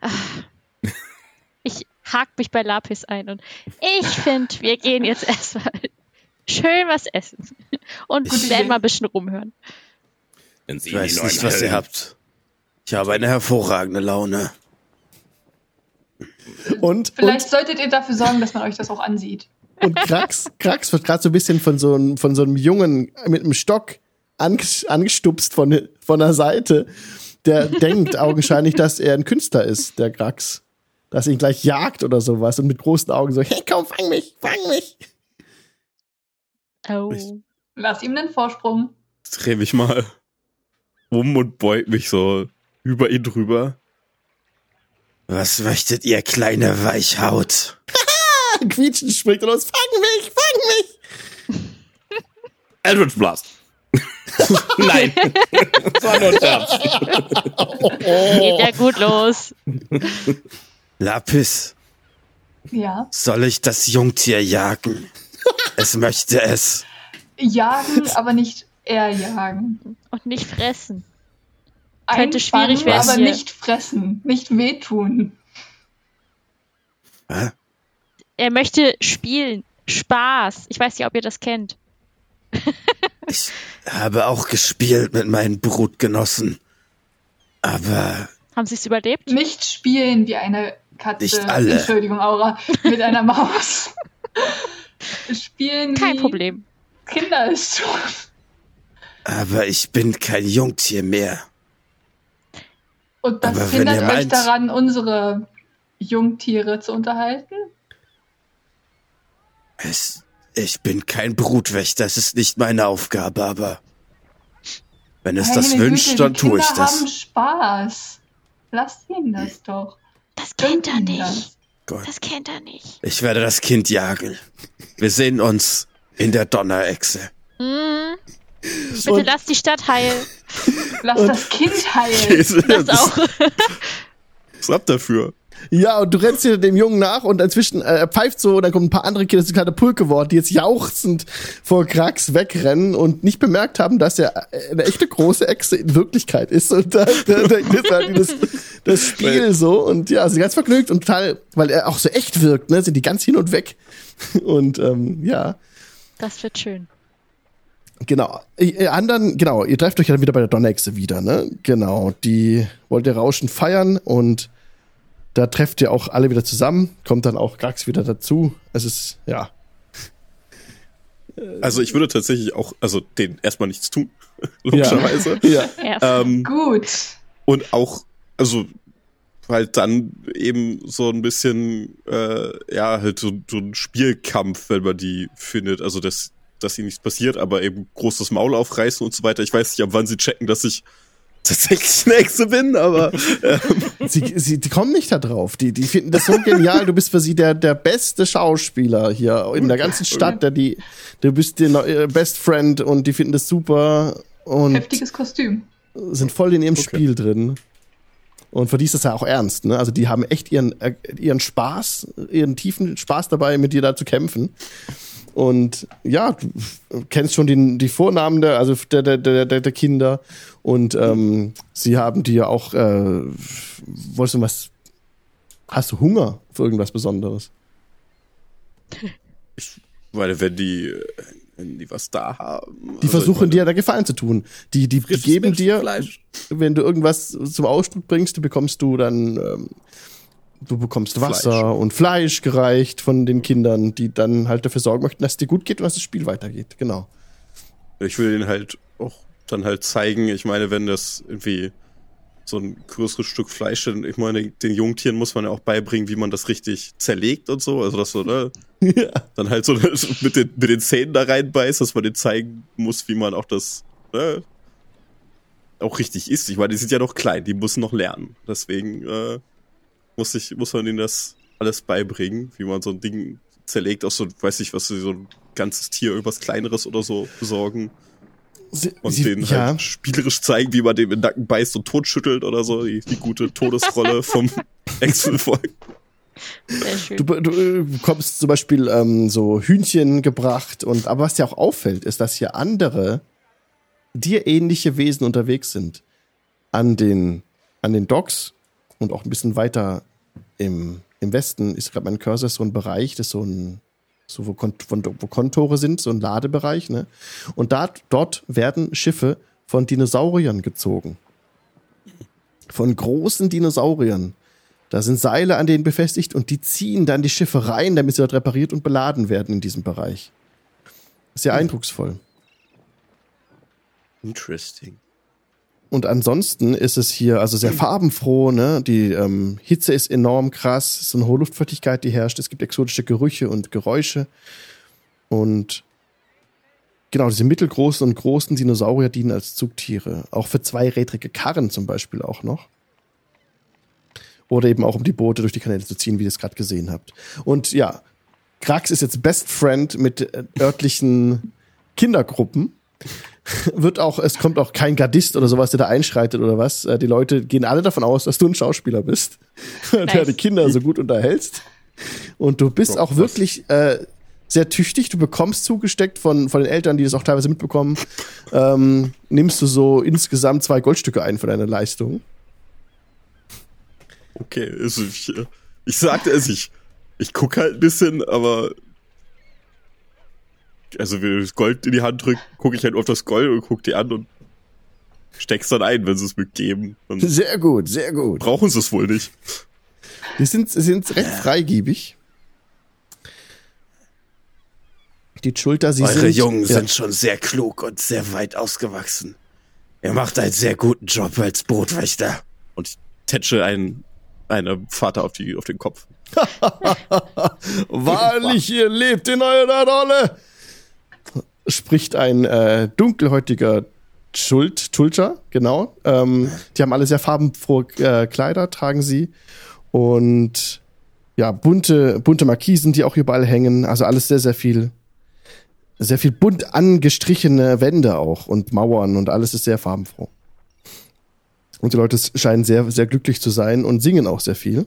Ich hak mich bei Lapis ein und ich finde, wir gehen jetzt erstmal schön was essen und werden mal ein bisschen rumhören. Wenn Sie Ich weiß nicht, was ihr habt. Ich habe eine hervorragende Laune. Und, Vielleicht solltet ihr dafür sorgen, dass man euch das auch ansieht. und, und Krax, Krax wird gerade so ein bisschen von so, einem, von so einem Jungen mit einem Stock anges- angestupst von, von der Seite. Der denkt augenscheinlich, dass er ein Künstler ist, der Krax. Dass er ihn gleich jagt oder sowas und mit großen Augen so, hey komm, fang mich, fang mich. Oh. Ich- Lass ihm den Vorsprung. Dreh mich mal um und beug mich so über ihn drüber. Was möchtet ihr, kleine Weichhaut? Quietschen springt er los, fang mich, fang mich. Eldritch Blast. Nein. das war nur Scherz. Geht ja gut los. Lapis, Ja. soll ich das Jungtier jagen? es möchte es. Jagen, aber nicht er jagen. Und nicht fressen. Könnte schwierig werden aber hier. nicht fressen, nicht wehtun. Hä? Er möchte spielen. Spaß. Ich weiß nicht, ob ihr das kennt. Ich habe auch gespielt mit meinen Brutgenossen. Aber Haben sie es überlebt? Nicht spielen wie eine Katze. Nicht alle. Entschuldigung, Aura. Mit einer Maus. spielen Kein wie Problem. Kinder es tun. aber ich bin kein Jungtier mehr. Und das Aber hindert euch meint- daran, unsere Jungtiere zu unterhalten? Es, ich bin kein Brutwächter, es ist nicht meine Aufgabe, aber wenn es das Meine wünscht, Güte, dann tue ich Kinder haben das. Spaß. Lasst ihn das doch. Das kennt er nicht. das. Gott. Das kennt er nicht. Ich werde das Kind jagen. Wir sehen uns in der Donnerechse. Hm. Bitte Und- lass die Stadt heilen. Lass das Kind heilen. Das auch. Was habt dafür? Ja, und du rennst hier dem Jungen nach und inzwischen äh, pfeift so und dann kommen ein paar andere Kinder, das ist ein kleiner Pulk geworden, die jetzt jauchzend vor Krax wegrennen und nicht bemerkt haben, dass er äh, eine echte große Echse in Wirklichkeit ist. Und da, da, da ist halt das, das Spiel so und ja, sie sind ganz vergnügt und total, weil er auch so echt wirkt, ne, sind die ganz hin und weg. Und ähm, ja, Das wird schön. Genau. Ihr anderen, genau, ihr trefft euch ja dann wieder bei der Donnerechse wieder, ne? Genau. Die wollt ihr Rauschen feiern und da trefft ihr auch alle wieder zusammen. Kommt dann auch Grax wieder dazu. Es ist, ja. Also ich würde tatsächlich auch, also den erstmal nichts tun, logischerweise. Ja. Ja. Ähm, Gut. und auch, also halt dann eben so ein bisschen, äh, ja, halt so, so ein Spielkampf, wenn man die findet. Also dass, dass ihnen nichts passiert, aber eben großes Maul aufreißen und so weiter. Ich weiß nicht, ab wann sie checken, dass ich tatsächlich eine Echse bin, aber ähm, Sie, sie die kommen nicht da drauf. Die, die finden das so genial. Du bist für sie der, der beste Schauspieler hier in der ganzen Stadt. Der, die, du bist der neu- Best Friend und die finden das super und Heftiges Kostüm. sind voll in ihrem Spiel drin. Und für die ist das ja auch ernst, ne? Also die haben echt ihren, äh, ihren Spaß, ihren tiefen Spaß dabei, mit dir da zu kämpfen. Und ja, du kennst schon die, die Vornamen der, also der, der, der, der der Kinder. Und ähm, sie haben dir auch, äh, wolltest du was, hast du Hunger für irgendwas Besonderes? weil wenn die, wenn die was da haben. Die versuchen dir da Gefallen zu tun. Die, die, die geben dir, wenn du irgendwas zum Ausdruck bringst, bekommst du dann, ähm, du bekommst Wasser Fleisch. und Fleisch gereicht von den Kindern, die dann halt dafür sorgen möchten, dass es dir gut geht und dass das Spiel weitergeht. Genau. Ich will denen halt auch dann halt zeigen, ich meine, wenn das irgendwie so ein größeres Stück Fleisch, ist, ich meine, den Jungtieren muss man ja auch beibringen, wie man das richtig zerlegt und so, also dass so, ne, ja. dann halt so mit den, mit den Zähnen da reinbeißt, dass man denen zeigen muss, wie man auch das, ne, auch richtig isst. Ich meine, die sind ja noch klein, die müssen noch lernen. Deswegen, äh, muss ich, muss man ihnen das alles beibringen, wie man so ein Ding zerlegt, auch so, weiß ich, was so ein ganzes Tier irgendwas Kleineres oder so besorgen. Sie, Und sie, denen ja, halt spielerisch zeigen, wie man dem in den Nacken beißt und totschüttelt oder so. Die, die gute Todesrolle vom Excel-Volk. Schön. Du, du äh, bekommst zum Beispiel ähm, so Hühnchen gebracht und aber was dir auch auffällt, ist, dass hier andere dir ähnliche Wesen unterwegs sind. An den, an den Docks und auch ein bisschen weiter im, im Westen ist gerade mein Cursor so ein Bereich, das ist so ein, so wo, Kont wo Kontore sind, so ein Ladebereich, ne? Und da, dort werden Schiffe von Dinosauriern gezogen. Von großen Dinosauriern. Da sind Seile an denen befestigt und die ziehen dann die Schiffe rein, damit sie dort repariert und beladen werden in diesem Bereich. Sehr eindrucksvoll. Interesting. Und ansonsten ist es hier also sehr farbenfroh, ne? Die ähm, Hitze ist enorm krass, es ist so eine hohe Luftfeuchtigkeit, die herrscht. Es gibt exotische Gerüche und Geräusche. Und genau, diese mittelgroßen und großen Dinosaurier dienen als Zugtiere. Auch für zweirädrige Karren zum Beispiel auch noch. Oder eben auch um die Boote durch die Kanäle zu ziehen, wie ihr es gerade gesehen habt. Und ja, Krax ist jetzt Best Friend mit äh, örtlichen Kindergruppen. Wird auch, es kommt auch kein Gardist oder sowas, der da einschreitet oder was. Äh, Die Leute gehen alle davon aus, dass du ein Schauspieler bist, der Nice. die Kinder so gut unterhältst. Und du bist auch wirklich äh, sehr tüchtig. Du bekommst zugesteckt von, von den Eltern, die das auch teilweise mitbekommen, ähm, nimmst du so insgesamt zwei Goldstücke ein von deiner Leistung. Okay, also ich, äh, ich sagte es, ich, ich guck halt ein bisschen, aber also wenn das Gold in die Hand drückt, gucke ich halt auf das Gold und guck die an und steck's dann ein, wenn sie es mir geben. Dann Sehr gut, sehr gut. brauchen sie es wohl nicht. Die sind, sind recht freigebig. Die Schulter, sie Eure sind. Jungen ja. sind schon sehr klug und sehr weit ausgewachsen. Ihr macht einen sehr guten Job als Bootwächter. Und ich tätsche einen, einem Vater auf, die, auf den Kopf. Wahrlich, ihr lebt in eurer Rolle! Spricht ein äh, dunkelhäutiger Schuld, Tulcher, genau. Ähm, die haben alle sehr farbenfrohe äh, Kleider, tragen sie. Und ja, bunte, bunte Markisen, die auch überall hängen. Also alles sehr, sehr viel, sehr viel bunt angestrichene Wände auch und Mauern und alles ist sehr farbenfroh. Und die Leute scheinen sehr, sehr glücklich zu sein und singen auch sehr viel.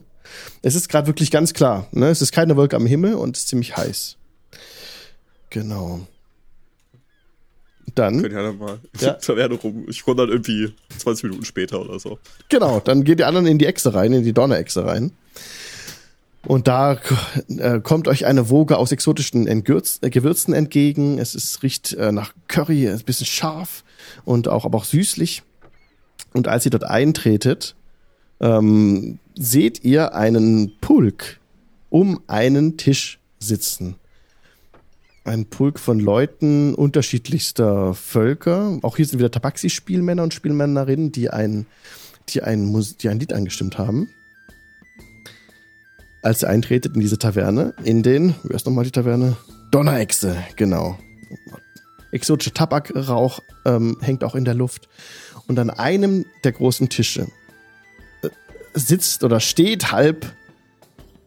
Es ist gerade wirklich ganz klar. Ne? Es ist keine Wolke am Himmel und es ist ziemlich heiß. Genau. Dann, Können ja dann mal Ja. Taverne rum. Ich komme dann irgendwie 20 Minuten später oder so. genau, dann gehen die anderen in die Echse rein, in die Donnerechse rein. Und da äh, kommt euch eine Woge aus exotischen Entgürz äh, Gewürzen entgegen. Es ist, riecht äh, nach Curry, ist ein bisschen scharf und auch, aber auch süßlich. Und als ihr dort eintretet, ähm, seht ihr einen Pulk um einen Tisch sitzen. Ein Pulk von Leuten unterschiedlichster Völker. Auch hier sind wieder Tabaxi-Spielmänner und Spielmännerinnen, die ein, die ein, die ein Lied angestimmt haben. Als ihr eintretet in diese Taverne, in den, wie heißt nochmal die Taverne? Donnerechse, genau. Exotischer Tabakrauch ähm, hängt auch in der Luft. Und an einem der großen Tische äh, sitzt oder steht halb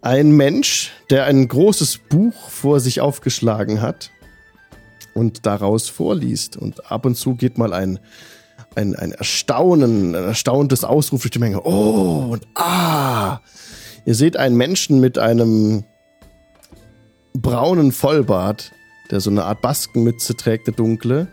ein Mensch, der ein großes Buch vor sich aufgeschlagen hat und daraus vorliest. Und ab und zu geht mal ein, ein, ein Erstaunen, ein erstauntes Ausruf durch die Menge. Oh und ah! Ihr seht einen Menschen mit einem braunen Vollbart, der so eine Art Baskenmütze trägt, eine dunkle.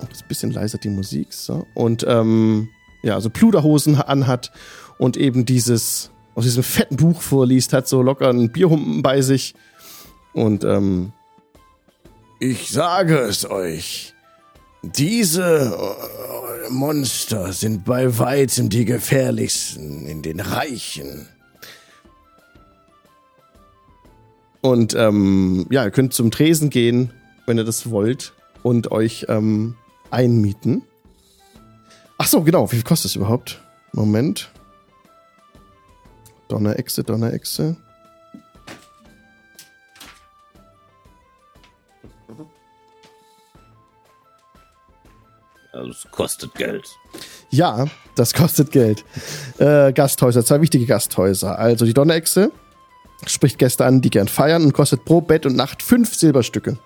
Oh, das ist ein bisschen leiser die Musik, so. Und ähm, ja, also Pluderhosen anhat und eben dieses aus diesem fetten Buch vorliest, hat so locker einen Bierhumpen bei sich. Und ähm, ich sage es euch, diese äh, Monster sind bei weitem die gefährlichsten in den Reichen. Und ähm, ja, ihr könnt zum Tresen gehen, wenn ihr das wollt, und euch ähm, einmieten. Ach so, genau. Wie viel kostet es überhaupt? Moment. Donnerechse, Donnerechse. Also es kostet Geld. Ja, das kostet Geld. Äh, Gasthäuser, zwei wichtige Gasthäuser. Also die Donnerechse Spricht Gäste an, die gern feiern und kostet pro Bett und Nacht fünf Silberstücke.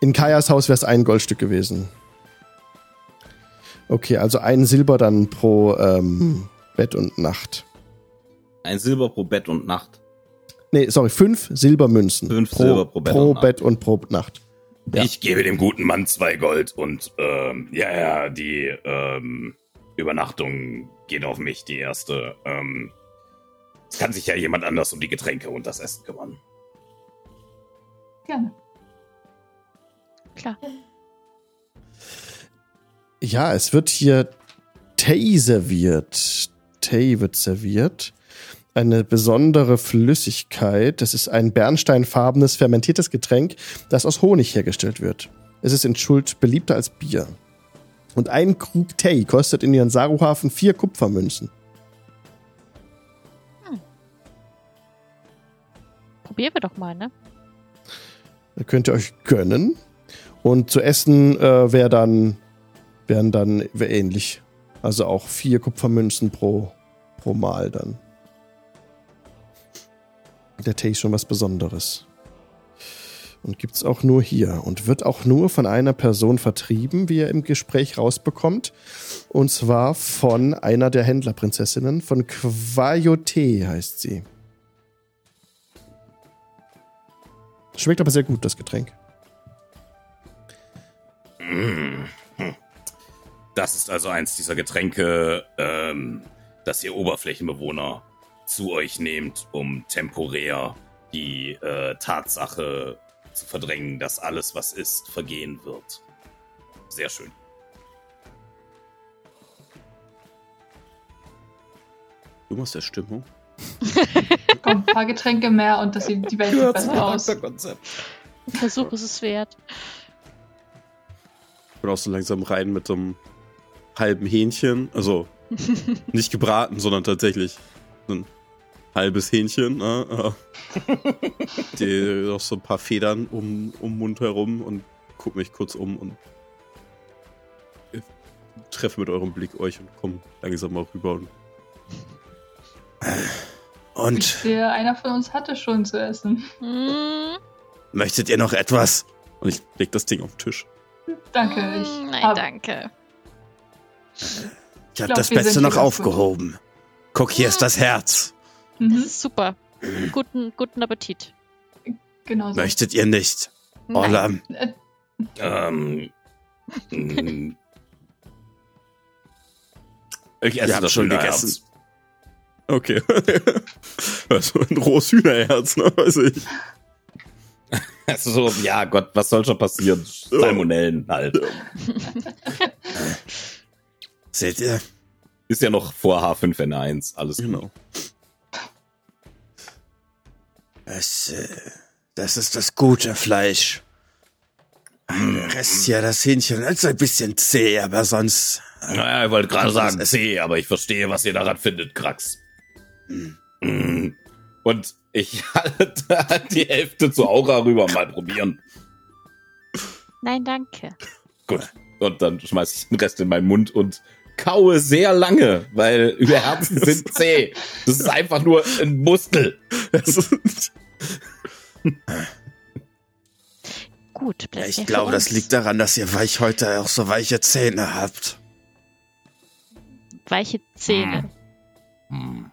In Kajas Haus wäre es ein Goldstück gewesen. Okay, also ein Silber dann pro ähm, Bett und Nacht. Ein Silber pro Bett und Nacht. Nee, sorry, fünf Silbermünzen. Fünf Silber pro Bett pro und Nacht. Bett und pro Nacht. Ja. Ich gebe dem guten Mann zwei Gold und ähm, ja, ja, die ähm, Übernachtung geht auf mich, die erste. Ähm, es kann sich ja jemand anders um die Getränke und das Essen kümmern. Gerne. Klar. Ja, es wird hier Tee serviert. Tee wird serviert. Eine besondere Flüssigkeit. Das ist ein bernsteinfarbenes fermentiertes Getränk, das aus Honig hergestellt wird. Es ist in Schuld beliebter als Bier. Und ein Krug Tee kostet in ihren Saruhafen vier Kupfermünzen. Probieren wir doch mal, ne? Da könnt ihr euch gönnen. Und zu essen äh, wär dann, wären dann wär ähnlich. Also auch vier Kupfermünzen pro, pro Mal dann. Der Tee ist schon was Besonderes. Und gibt's auch nur hier. Und wird auch nur von einer Person vertrieben, wie ihr im Gespräch rausbekommt. Und zwar von einer der Händlerprinzessinnen, von Quayote heißt sie. Schmeckt aber sehr gut, das Getränk. Mm. Das ist also eins dieser Getränke, ähm, das ihr Oberflächenbewohner zu euch nehmt, um temporär die äh, Tatsache zu verdrängen, dass alles, was ist, vergehen wird. Sehr schön. Du machst der Stimmung. Komm, ein paar Getränke mehr und das sieht die Welt sieht besser aus. Versuch ist es wert. Ich bin auch so langsam rein mit so einem halben Hähnchen. Also nicht gebraten, sondern tatsächlich ein halbes Hähnchen. Ne? äh, Die auch so ein paar Federn um, um den Mund herum und guck mich kurz um und treffe mit eurem Blick euch und komm langsam mal rüber. Und Und sehe, einer von uns hatte schon zu essen. Mm, möchtet ihr noch etwas? Und ich leg das Ding auf den Tisch. Danke, ich Nein, hab- danke. Ich habe das Beste noch ganz gut. aufgehoben. Guck, hier ist das Herz. Das Mhm, ist super. Guten, guten Appetit. genau so. Möchtet ihr nicht? Nein. Orlam, Äh, Ähm. mm. ich esse das schon gegessen. gegessen. Okay. also ein rohes Hühnerherz, ne? Weiß ich. Also so, ja Gott, was soll schon passieren? Salmonellen halt. Seht ihr? Ist ja noch vor H5N1, alles gut. Genau. Das, äh, das ist das gute Fleisch. Der Rest hier, das Hähnchen, ist ein bisschen zäh, aber sonst. Naja, ich wollte gerade sagen? C, aber ich verstehe, was ihr daran findet, Krax. Mm. Und ich halte die Hälfte zu Aura rüber, mal probieren. Nein, danke. Gut. Und dann schmeiße ich den Rest in meinen Mund und kaue sehr lange, weil über Herzen sind zäh. Das ist einfach nur ein Muskel. Gut, bleibt Ich glaube, das liegt daran, dass ihr weich heute auch so weiche Zähne habt. Weiche Zähne. Hm.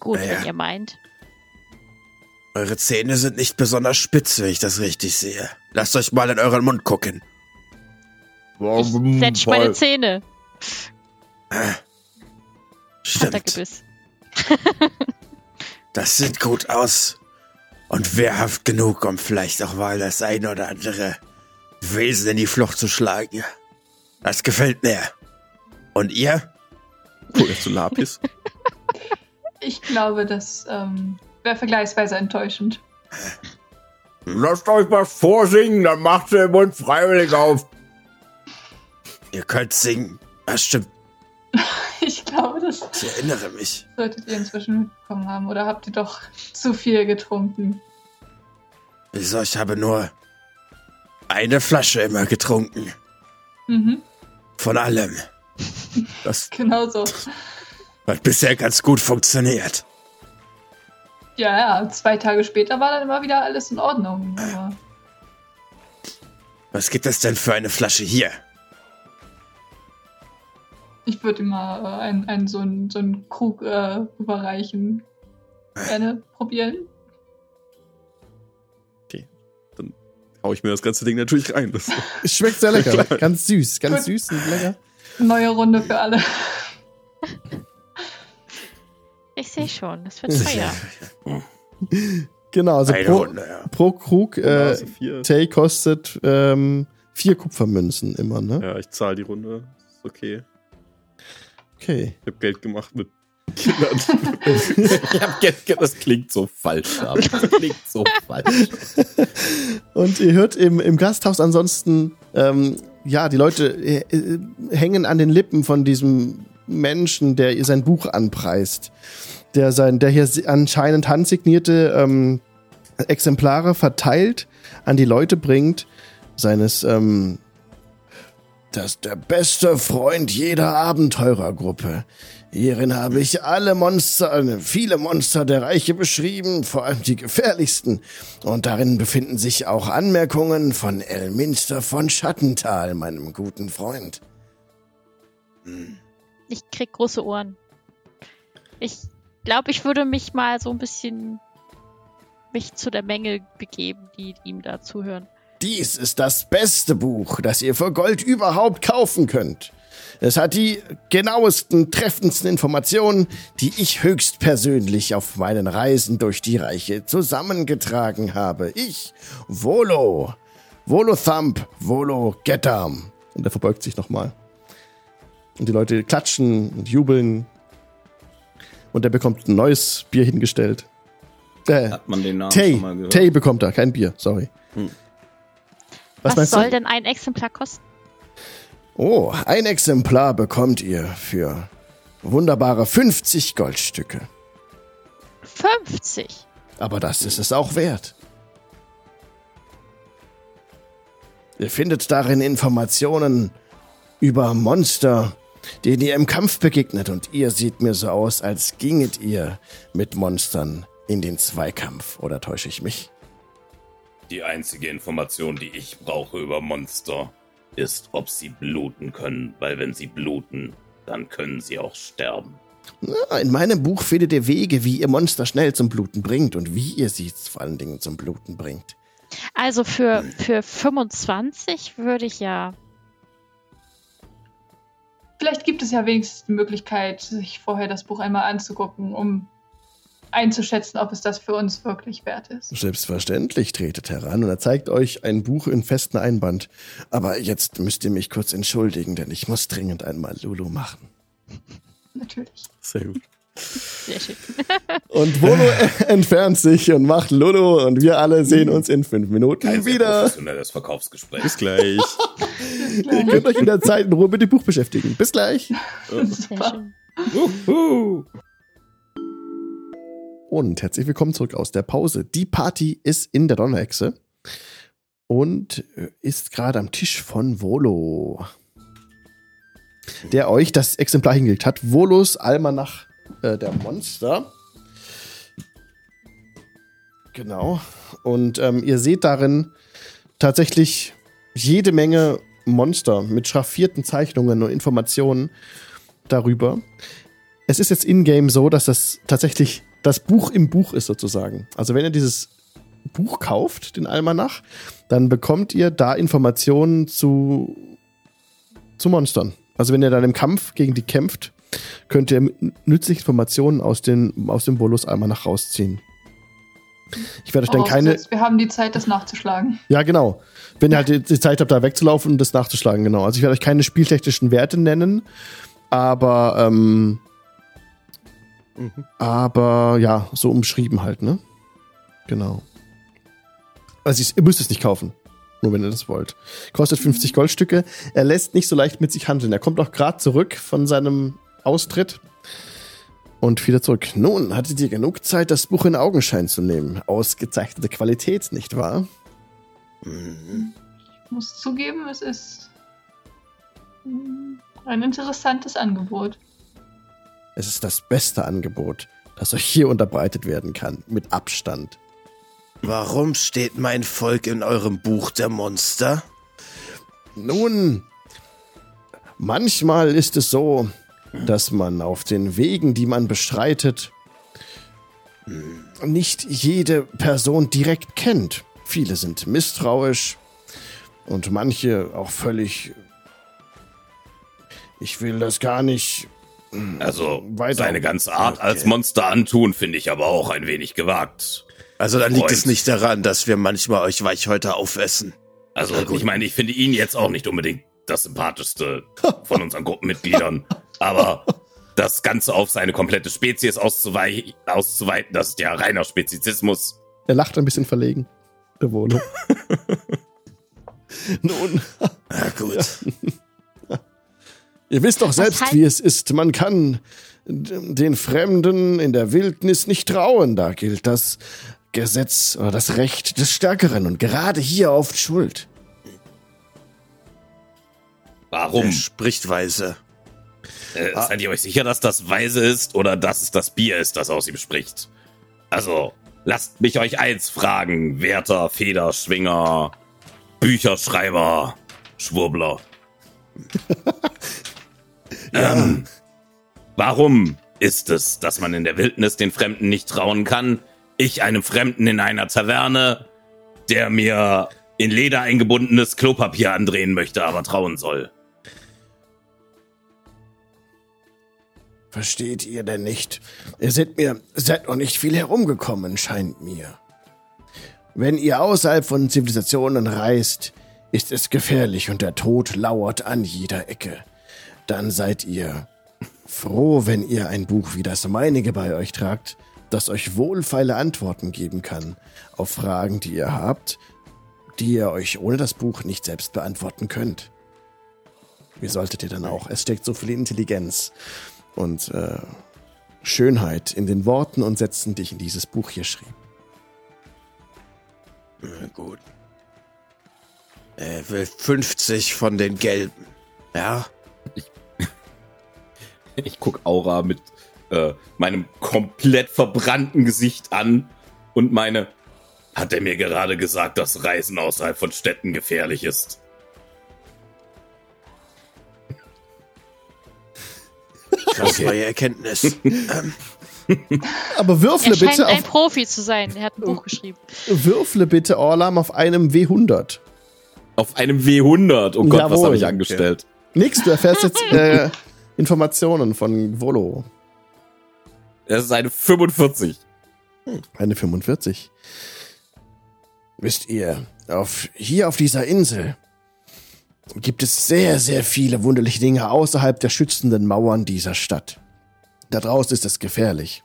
Gut, Ja. wenn ihr meint. Eure Zähne sind nicht besonders spitz, wenn ich das richtig sehe. Lasst euch mal in euren Mund gucken. Ich setsch meine Zähne. Stimmt, das sieht gut aus. Und wehrhaft genug, um vielleicht auch mal das ein oder andere Wesen in die Flucht zu schlagen. Das gefällt mir. Und ihr? Cool, jetzt zu Lapis. Ich glaube, das ähm, wäre vergleichsweise enttäuschend. Lasst euch was vorsingen, dann macht ihr den Mund freiwillig auf. Ihr könnt singen. Das stimmt, Ich glaube, das ich erinnere mich. solltet ihr inzwischen mitbekommen haben. Oder habt ihr doch zu viel getrunken? Wieso, ich habe nur eine Flasche immer getrunken. Mhm, Von allem. Das, genau so. Hat bisher ganz gut funktioniert. Ja, ja, zwei Tage später war dann immer wieder alles in Ordnung. Aber Was gibt es denn für eine Flasche hier? Ich würde ihm mal äh, einen, einen, so, einen, so einen Krug äh, überreichen. Gerne probieren. Hau ich mir das ganze Ding natürlich rein. Das, Es schmeckt sehr lecker. Ganz süß, ganz Gut. süß und lecker. Neue Runde für alle. Ich sehe schon, das wird teuer. Genau, also Eine pro, Runde, ja. pro Krug äh, also vier. Tay kostet ähm, vier Kupfermünzen immer, ne? Ja, ich zahle die Runde. Ist okay. Okay. Ich habe Geld gemacht mit Kindern. Ich hab ge- ge- das klingt so falsch, aber das klingt so falsch. Und ihr hört im, im Gasthaus ansonsten, ähm, ja, die Leute äh, äh, hängen an den Lippen von diesem Menschen, der ihr sein Buch anpreist. Der, sein, der hier anscheinend handsignierte ähm, Exemplare verteilt, an die Leute bringt, seines, ähm, das ist der beste Freund jeder Abenteurergruppe. Hierin habe ich alle Monster, äh, viele Monster der Reiche beschrieben, vor allem die gefährlichsten. Und darin befinden sich auch Anmerkungen von Elminster von Schattental, meinem guten Freund. Ich krieg große Ohren. Ich glaube, ich würde mich mal so ein bisschen mich zu der Menge begeben, die ihm da zuhören. Dies ist das beste Buch, das ihr für Gold überhaupt kaufen könnt. Es hat die genauesten, treffendsten Informationen, die ich höchstpersönlich auf meinen Reisen durch die Reiche zusammengetragen habe. Ich, Volo. Volo Thump, Volo Getam. Und er verbeugt sich nochmal. Und die Leute klatschen und jubeln. Und er bekommt ein neues Bier hingestellt. Äh, Hat man den Namen Tay, schon mal gehört? Tay bekommt er, kein Bier, sorry. Hm. Was, Was, soll du? denn ein Exemplar kosten? Oh, ein Exemplar bekommt ihr für wunderbare 50 Goldstücke. 50. Aber das ist es auch wert. Ihr findet darin Informationen über Monster, denen ihr im Kampf begegnet. Und ihr seht mir so aus, als ginget ihr mit Monstern in den Zweikampf. Oder täusche ich mich? Die einzige Information, die ich brauche über Monster, ist, ob sie bluten können, weil wenn sie bluten, dann können sie auch sterben. Ja, in meinem Buch findet ihr Wege, wie ihr Monster schnell zum Bluten bringt und wie ihr sie vor allen Dingen zum Bluten bringt. Also für, für 25 würde ich ja. Vielleicht gibt es ja wenigstens die Möglichkeit, sich vorher das Buch einmal anzugucken, um einzuschätzen, ob es das für uns wirklich wert ist. Selbstverständlich tretet heran und er zeigt euch ein Buch in festen Einband. Aber jetzt müsst ihr mich kurz entschuldigen, denn ich muss dringend einmal Lulu machen. Natürlich. Sehr gut. Sehr schön. Und Volo entfernt sich und macht Lulu und wir alle sehen uns in fünf Minuten Ein sehr wieder. professionelles Verkaufsgespräch. Bis gleich. Ihr könnt euch in der Zeit in Ruhe mit dem Buch beschäftigen. Bis gleich. Sehr Super. schön. Und herzlich willkommen zurück aus der Pause. Die Party ist in der Donnerechse und äh, ist gerade am Tisch von Volo, der euch das Exemplar hingelegt hat. Volos Almanach äh, der Monster. Genau. Und ähm, ihr seht darin tatsächlich jede Menge Monster mit schraffierten Zeichnungen und Informationen darüber. Es ist jetzt in-game so, dass das tatsächlich das Buch im Buch ist sozusagen. Also wenn ihr dieses Buch kauft, den Almanach, dann bekommt ihr da Informationen zu, zu Monstern. Also wenn ihr dann im Kampf gegen die kämpft, könnt ihr nützliche Informationen aus, den, aus dem Bolus Almanach rausziehen. Ich werde euch dann keine. Vorausgesetzt, Wir haben die Zeit, das nachzuschlagen. Ja, genau. Wenn ihr halt die- die Zeit habt, da wegzulaufen und das nachzuschlagen, genau. Also ich werde euch keine spieltechnischen Werte nennen, aber ähm, Aber ja, so umschrieben halt, ne? Genau. Also ihr- müsst es nicht kaufen. Nur wenn ihr das wollt. Kostet 50 Goldstücke. Er lässt nicht so leicht mit sich handeln. Er kommt auch gerade zurück von seinem Austritt. Und wieder zurück. Nun, hattet ihr genug Zeit, das Buch in Augenschein zu nehmen? Ausgezeichnete Qualität, nicht wahr? Ich muss zugeben, es ist ein interessantes Angebot. Es ist das beste Angebot, das euch hier unterbreitet werden kann, mit Abstand. Warum steht mein Volk in eurem Buch der Monster? Nun, manchmal ist es so, dass man auf den Wegen, die man beschreitet, nicht jede Person direkt kennt. Viele sind misstrauisch und manche auch völlig. Ich will das gar nicht. Also, Weiter. seine ganze Art Okay. als Monster antun, finde ich aber auch ein wenig gewagt. Also dann liegt es nicht daran, dass wir manchmal euch Weichhäuter aufessen. Also, ich meine, ich finde ihn jetzt auch nicht unbedingt das sympathischste von unseren Gruppenmitgliedern. aber das Ganze auf seine komplette Spezies auszuvei auszuweiten, das ist ja reiner Spezizismus. Er lacht ein bisschen verlegen. Der Wohne. Nun, Na gut. ihr wisst doch selbst, heißt- wie es ist. Man kann den Fremden in der Wildnis nicht trauen. Da gilt das Gesetz oder das Recht des Stärkeren und gerade hier oft Schuld. Warum? Er spricht weise. Äh, seid ihr euch sicher, dass das weise ist oder dass es das Bier ist, das aus ihm spricht? Also, lasst mich euch eins fragen, Wärter, Federschwinger, Bücherschreiber, Schwurbler. ähm, warum ist es, dass man in der Wildnis den Fremden nicht trauen kann? Ich einem Fremden in einer Taverne, der mir in Leder eingebundenes Klopapier andrehen möchte, aber trauen soll. Versteht ihr denn nicht? Ihr seid mir, seid noch nicht viel herumgekommen, scheint mir. Wenn ihr außerhalb von Zivilisationen reist, ist es gefährlich und der Tod lauert an jeder Ecke. Dann seid ihr froh, wenn ihr ein Buch wie das meinige bei euch tragt, das euch wohlfeile Antworten geben kann auf Fragen, die ihr habt, die ihr euch ohne das Buch nicht selbst beantworten könnt. Wie solltet ihr dann auch? Es steckt so viel Intelligenz und äh, Schönheit in den Worten und Sätzen, die ich in dieses Buch hier schrieb. Na gut. Er will 50 von den Gelben. Ja? Ich guck Aura mit äh, meinem komplett verbrannten Gesicht an und meine, hat er mir gerade gesagt, dass Reisen außerhalb von Städten gefährlich ist? Krass neue Erkenntnis. ähm, Aber Er würfle scheint bitte ein auf, Profi zu sein. Er hat ein Buch geschrieben. würfle bitte Orlam auf einem W100. Auf einem W100. Oh Gott, was Jawohl. habe ich angestellt? Nix, du erfährst jetzt äh, Informationen von Volo. Das ist eine 45. Eine 45. Wisst ihr, auf, hier auf dieser Insel gibt es sehr, sehr viele wunderliche Dinge außerhalb der schützenden Mauern dieser Stadt. Da draußen ist es gefährlich.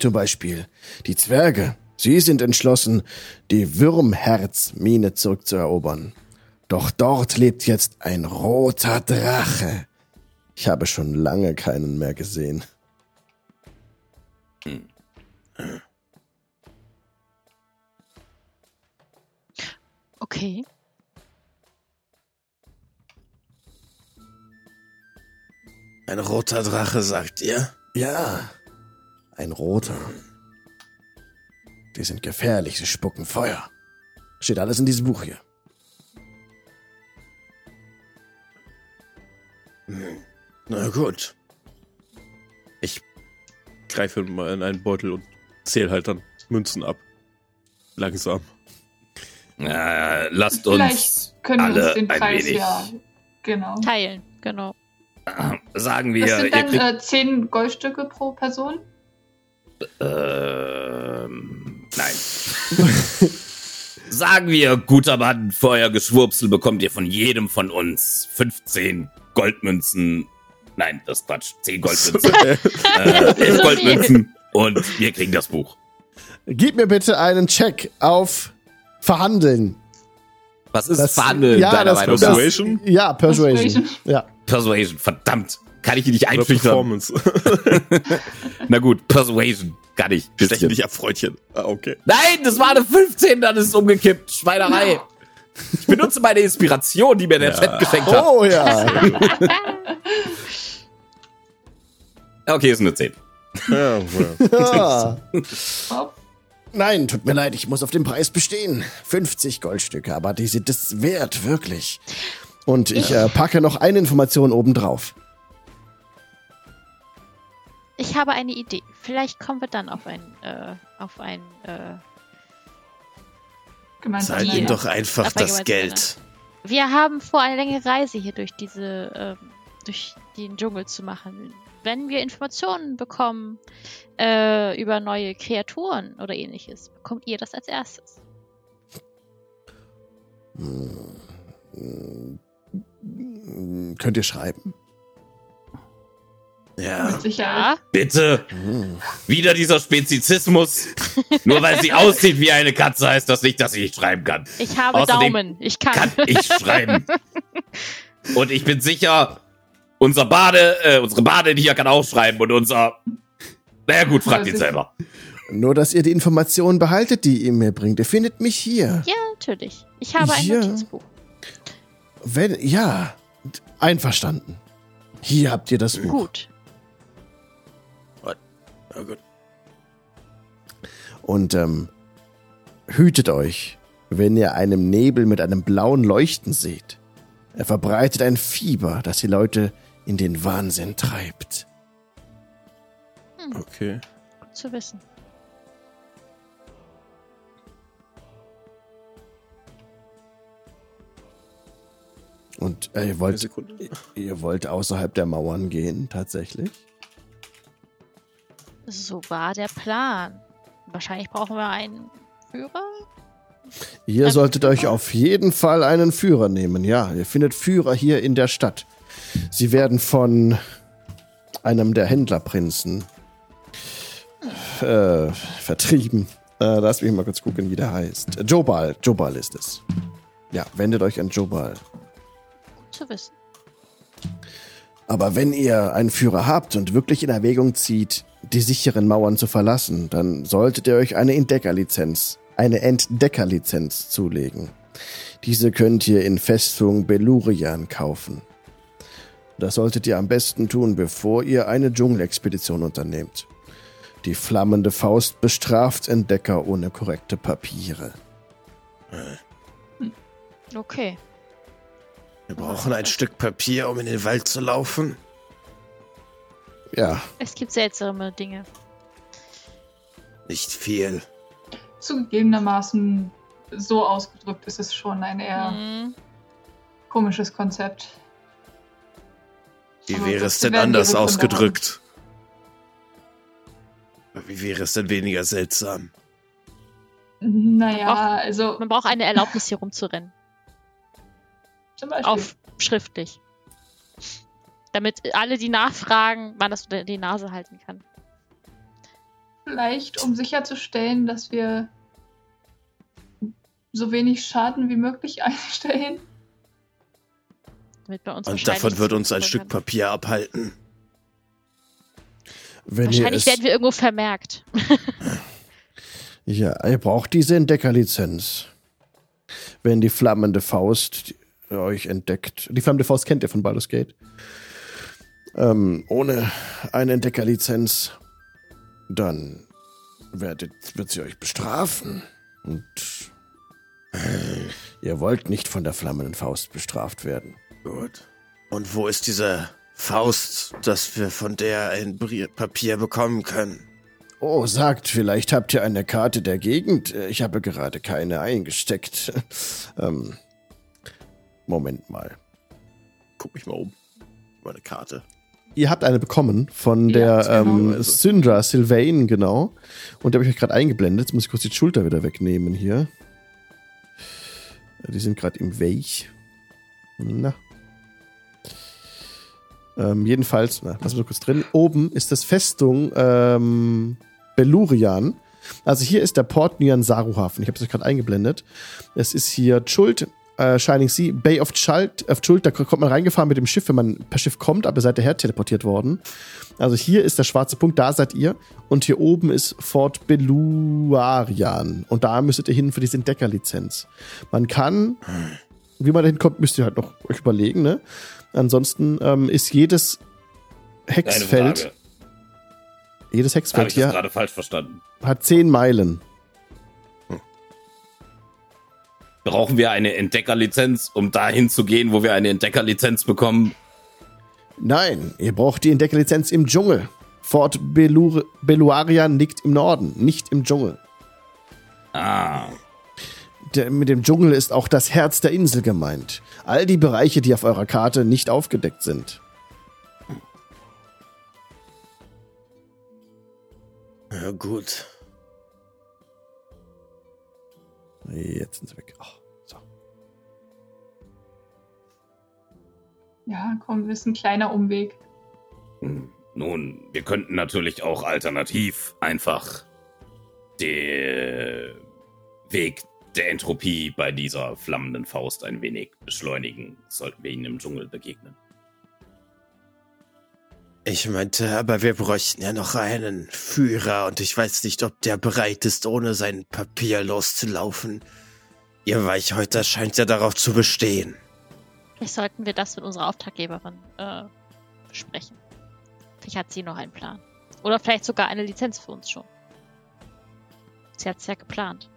Zum Beispiel die Zwerge. Sie sind entschlossen, die Würmherzmine zurückzuerobern. Doch dort lebt jetzt ein roter Drache. Ich habe schon lange keinen mehr gesehen. Okay. ein roter Drache, sagt ihr? Ja, ein roter. Die sind gefährlich, sie spucken Feuer. Steht alles in diesem Buch hier. Na gut. Ich greife mal in einen Beutel und zähle halt dann Münzen ab. Langsam. Äh, lasst uns Vielleicht können wir alle uns den Preis ja. Genau. Teilen, genau. sagen wir, Das sind dann kriegt, äh, 10 Goldstücke pro Person. ähm, nein. sagen wir, guter Mann, für euer Geschwurbsel bekommt ihr von jedem von uns 15 Goldmünzen. Nein, das ist Quatsch. 10 Goldmünzen. äh, 11 Goldmünzen. Und wir kriegen das Buch. Gib mir bitte einen Check auf Verhandeln. Was ist Das- Verhandeln, ja, deiner das- Meinung das-? Persuasion Ja, Persuasion. Persuasion. Ja. Persuasion, verdammt. Kann ich ihn nicht einschüchtern? Performance? Na gut, Persuasion. Kann ich. Stechen dich ab, Freundchen. Ah, okay. Nein, das war eine 15, dann ist es umgekippt. Schweinerei. Ich benutze meine Inspiration, die mir der Ja. Chat geschenkt hat. Oh ja. Okay, ist eine 10. Ja, ja. Nein, tut mir leid, ich muss auf den Preis bestehen. 50 Goldstücke, aber die sind es wert, wirklich. Und ich äh, packe noch eine Information obendrauf. Ich habe eine Idee. Vielleicht kommen wir dann auf ein, äh, auf ein, äh. Zahlt ihm doch einfach das Geld. Wir haben vor, eine längere Reise hier durch diese, ähm, durch den Dschungel zu machen. Wenn wir Informationen bekommen äh, über neue Kreaturen oder ähnliches, bekommt ihr das als erstes. Hm, Könnt ihr schreiben? Ja. Sicherheit. Bitte, wieder dieser Spezizismus. Nur weil sie aussieht wie eine Katze, heißt das nicht, dass ich nicht schreiben kann. Ich habe Außerdem Daumen. Ich kann. Kann ich schreiben. Und ich bin sicher, unser Bade, äh, unsere Badin hier kann auch schreiben und unser. Naja gut, fragt ihn selber. Nur, dass ihr die Informationen behaltet, die ihr mir bringt. Ihr findet mich hier. ja, natürlich. Ich habe ein Ja. Notizbuch. Wenn, ja, einverstanden. Hier habt ihr das Buch. Gut. Na gut. Und ähm, hütet euch, wenn ihr einen Nebel mit einem blauen Leuchten seht. Er verbreitet ein Fieber, das die Leute in den Wahnsinn treibt. Okay. Gut zu wissen. Und äh, ihr wollt, ihr wollt außerhalb der Mauern gehen, tatsächlich? So war der Plan. Wahrscheinlich brauchen wir einen Führer. Ihr Ähm, solltet euch auf jeden Fall einen Führer nehmen. Ja, ihr findet Führer hier in der Stadt. Sie werden von einem der Händlerprinzen äh, vertrieben. Äh, lass mich mal kurz gucken, wie der heißt. Jobal. Jobal ist es. Ja, wendet euch an Jobal. Gut zu wissen. Aber wenn ihr einen Führer habt und wirklich in Erwägung zieht, die sicheren Mauern zu verlassen, dann solltet ihr euch eine Entdeckerlizenz, eine Entdeckerlizenz zulegen. Diese könnt ihr in Festung Belurian kaufen. Das solltet ihr am besten tun, bevor ihr eine Dschungelexpedition unternehmt. Die flammende Faust bestraft Entdecker ohne korrekte Papiere. Okay. Wir brauchen ein Stück Papier, um in den Wald zu laufen. Ja, Es gibt seltsame Dinge. Nicht viel. Zugegebenermaßen so ausgedrückt ist es schon ein eher Hm. komisches Konzept. Wie Aber wäre es denn anders ausgedrückt? Wie wäre es denn weniger seltsam? Naja, also Man braucht eine Erlaubnis, hier rumzurennen. zum Beispiel. Auf schriftlich. Damit alle, die nachfragen, man das unter die Nase halten kann. Vielleicht, um sicherzustellen, dass wir so wenig Schaden wie möglich einstellen. Damit bei uns Und davon wird uns ein Stück. Papier abhalten. wenn Wahrscheinlich werden wir irgendwo vermerkt. Ja, ihr braucht diese Entdeckerlizenz. Wenn die flammende Faust euch entdeckt. Die flammende Faust kennt ihr von Baldur's Gate. Ähm, ohne eine Entdeckerlizenz, dann werdet, wird sie euch bestrafen. Und ihr wollt nicht von der flammenden Faust bestraft werden. Gut. Und wo ist diese Faust, dass wir von der ein Papier bekommen können? Oh, sagt, vielleicht habt ihr eine Karte der Gegend. Ich habe gerade keine eingesteckt. ähm, Moment mal. Guck mich mal um. Meine Karte. Ihr habt eine bekommen von Ja, der ähm. Syndra Sylvain, genau. Und die habe ich euch gerade eingeblendet. Jetzt muss ich kurz die Schulter wieder wegnehmen hier. Äh, Die sind gerade im Weg. Na. Ähm, jedenfalls, na, lassen wir kurz drin. Oben ist das Festung ähm, Belurian. Also hier ist der Port Nyan Saru Hafen. Ich habe es euch gerade eingeblendet. Es ist hier Schuld, äh, Shining Sea, Bay of Chult, of Chult. Da kommt man reingefahren mit dem Schiff, wenn man per Schiff kommt, aber ihr seid daher teleportiert worden. Also hier ist der schwarze Punkt, da seid ihr. Und hier oben ist Fort Beluarian. Und da müsstet ihr hin für diese Entdeckerlizenz. Man kann, wie man da hinkommt, müsst ihr halt noch euch überlegen, ne? Ansonsten ähm, ist jedes Hexfeld. Jedes Hexfeld hier gerade falsch verstanden? hat 10 Meilen. Brauchen wir eine Entdeckerlizenz, um dahin zu gehen, wo wir eine Entdeckerlizenz bekommen? Nein, ihr braucht die Entdeckerlizenz im Dschungel. Fort Belur Beluarian liegt im Norden, nicht im Dschungel. Ah, Der, mit dem Dschungel ist auch das Herz der Insel gemeint. All die Bereiche, die auf eurer Karte nicht aufgedeckt sind. Ja, gut. Jetzt sind sie weg. Ach, so. Ja, komm, ist ein kleiner Umweg. nun, wir könnten natürlich auch alternativ einfach den Weg der Entropie bei dieser flammenden Faust ein wenig beschleunigen, sollten wir ihnen im Dschungel begegnen. Ich meinte, aber wir bräuchten ja noch einen Führer und ich weiß nicht, ob der bereit ist, ohne sein Papier loszulaufen. Ihr Weichhäuter scheint ja darauf zu bestehen. Vielleicht sollten wir das mit unserer Auftraggeberin äh, besprechen. Vielleicht hat sie noch einen Plan. Oder vielleicht sogar eine Lizenz für uns schon. Sie hat es ja geplant.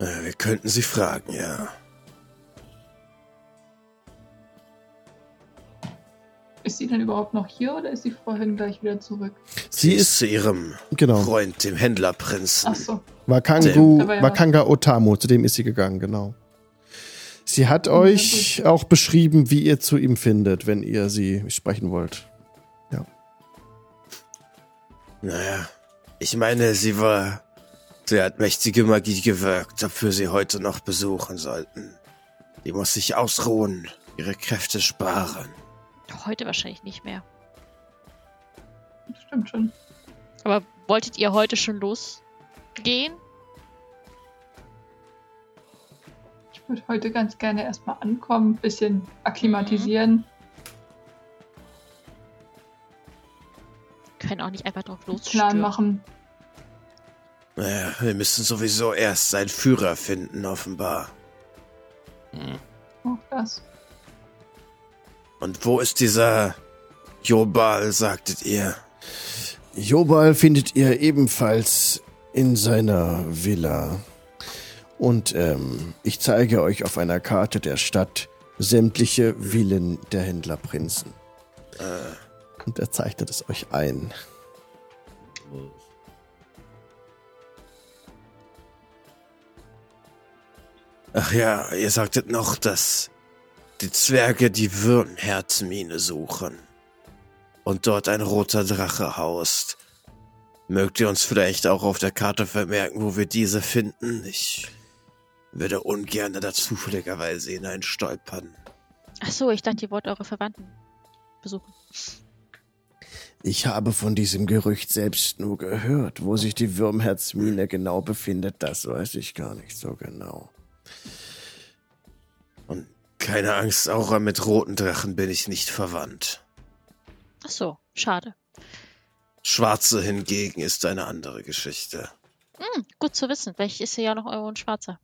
Wir könnten sie fragen, ja. Ist sie denn überhaupt noch hier oder ist sie vorhin gleich wieder zurück? Sie ist, zu ihrem genau, Freund, dem Händlerprinzen. Ach so. Wakangu, ja- Wakanga Otamu, zu dem ist sie gegangen, genau. Sie hat euch auch beschrieben, wie ihr zu ihm findet, wenn ihr sie sprechen wollt. Naja, ich meine, sie war. Sie hat mächtige Magie gewirkt, wir sie heute noch besuchen sollten. Die muss sich ausruhen, ihre Kräfte sparen. Heute wahrscheinlich nicht mehr. Das stimmt schon. Aber wolltet ihr heute schon losgehen? Ich würde heute ganz gerne erstmal ankommen, bisschen akklimatisieren. Können auch nicht einfach drauf Plan losstürmen. machen. Naja, wir müssen sowieso erst seinen Führer finden, offenbar. Auch das. Und wo ist dieser Jobal, sagtet ihr? Jobal findet ihr ebenfalls in seiner Villa. Und ähm, ich zeige euch auf einer Karte der Stadt sämtliche Villen der Händlerprinzen. Und er zeichnet es euch ein. Ach ja, ihr sagtet noch, dass die Zwerge die Würmherzmine suchen. Und dort ein roter Drache haust. Mögt ihr uns vielleicht auch auf der Karte vermerken, wo wir diese finden? Ich würde ungern da zufälligerweise hineinstolpern. Ach so, ich dachte, ihr wollt eure Verwandten besuchen. Ich habe von diesem Gerücht selbst nur gehört. Wo sich die Würmherzmine genau befindet, das weiß ich gar nicht so genau. Und keine Angst, Aura mit roten Drachen bin ich nicht verwandt. Ach so, schade. Schwarze hingegen ist eine andere Geschichte. Hm, gut zu wissen. Vielleicht ist hier ja noch eure Schwarzer.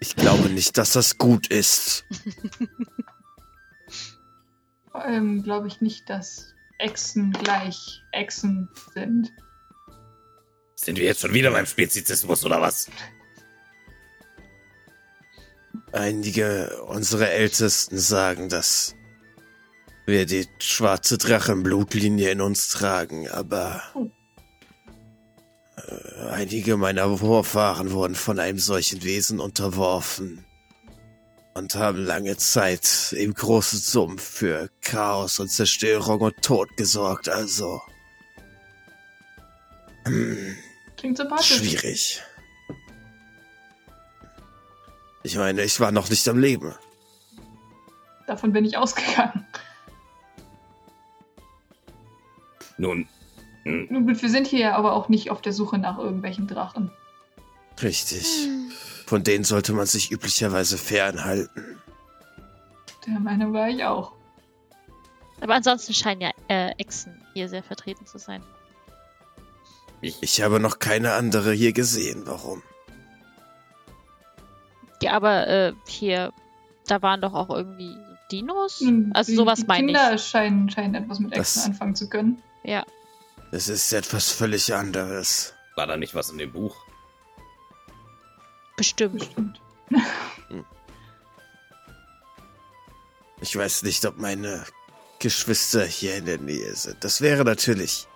Ich glaube nicht, dass das gut ist. Vor allem glaube ich nicht, dass Echsen gleich Echsen sind. Sind wir jetzt schon wieder beim Spezizismus oder was? Einige unserer Ältesten sagen, dass wir die schwarze Drachenblutlinie in uns tragen, aber äh, einige meiner Vorfahren wurden von einem solchen Wesen unterworfen und haben lange Zeit im großen Sumpf für Chaos und Zerstörung und Tod gesorgt, also hm, Klingt sympathisch. schwierig. Ich meine, ich war noch nicht am Leben. Davon bin ich ausgegangen. Nun, hm, Nun gut, wir sind hier aber auch nicht auf der Suche nach irgendwelchen Drachen. Richtig. Von denen sollte man sich üblicherweise fernhalten. Der Meinung war ich auch. Aber ansonsten scheinen ja äh, Echsen hier sehr vertreten zu sein. Ich habe noch keine andere hier gesehen. Warum? Ja, aber äh, hier, da waren doch auch irgendwie Dinos? Nun, Also die- sowas die meine Kinder ich. scheinen, scheinen etwas mit Echsen Das- anfangen zu können. Ja. Das ist etwas völlig anderes. War da nicht was in dem Buch? Bestimmt. Bestimmt. Ich weiß nicht, ob meine Geschwister hier in der Nähe sind. Das wäre natürlich.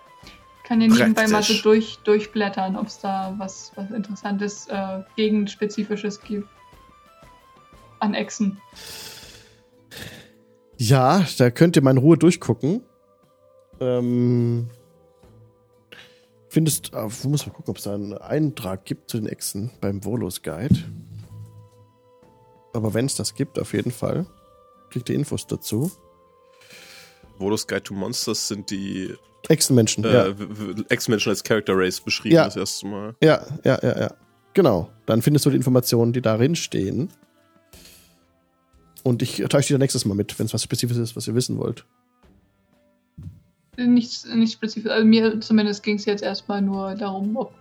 Kann ja nebenbei mal so durch, durchblättern, ob es da was, was Interessantes, äh, Gegenspezifisches gibt. An Echsen. Ja, da könnt ihr mal in Ruhe durchgucken. Ähm, findest, ah, wo muss man gucken, ob es da einen Eintrag gibt zu den Echsen beim Volos Guide. Aber wenn es das gibt, auf jeden Fall. Kriegt ihr Infos dazu. Volus Guide to Monsters sind die Echsenmenschen, äh, ja. Ex-Menschen als Character Race beschrieben Ja. das erste Mal. Ja, ja, ja, ja. Genau. Dann findest du die Informationen, die darin stehen. Und ich täusche dir nächstes Mal mit, wenn es was Spezifisches ist, was ihr wissen wollt. Nichts nicht spezifisch. Also mir zumindest ging es jetzt erstmal nur darum, ob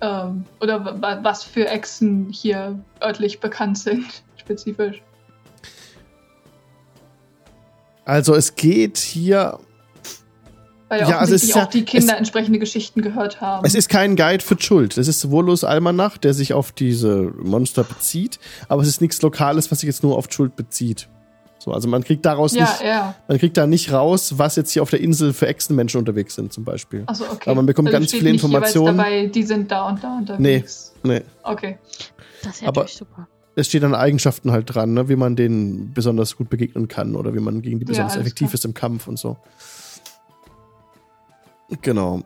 ähm, oder wa- wa- was für Echsen hier örtlich bekannt sind, spezifisch. Also es geht hier Weil ja, Ja, also es offensichtlich ist ja- auch die Kinder es- entsprechende Geschichten gehört haben. Es ist kein Guide für Schuld. Es ist Volus Almanach, der sich auf diese Monster bezieht, aber es ist nichts Lokales, was sich jetzt nur auf Schuld bezieht. So, also man kriegt daraus ja, nicht, ja. man kriegt da nicht raus, was jetzt hier auf der Insel für Echsenmenschen unterwegs sind, zum Beispiel. Also okay. Aber man bekommt also ganz steht viele Informationen. Dabei, die sind da und da unterwegs. Nee. Okay. Das ist ja Aber- super. Es steht an Eigenschaften halt dran, ne, wie man denen besonders gut begegnen kann oder wie man gegen die Ja, besonders effektiv klar. ist im Kampf und so. Genau.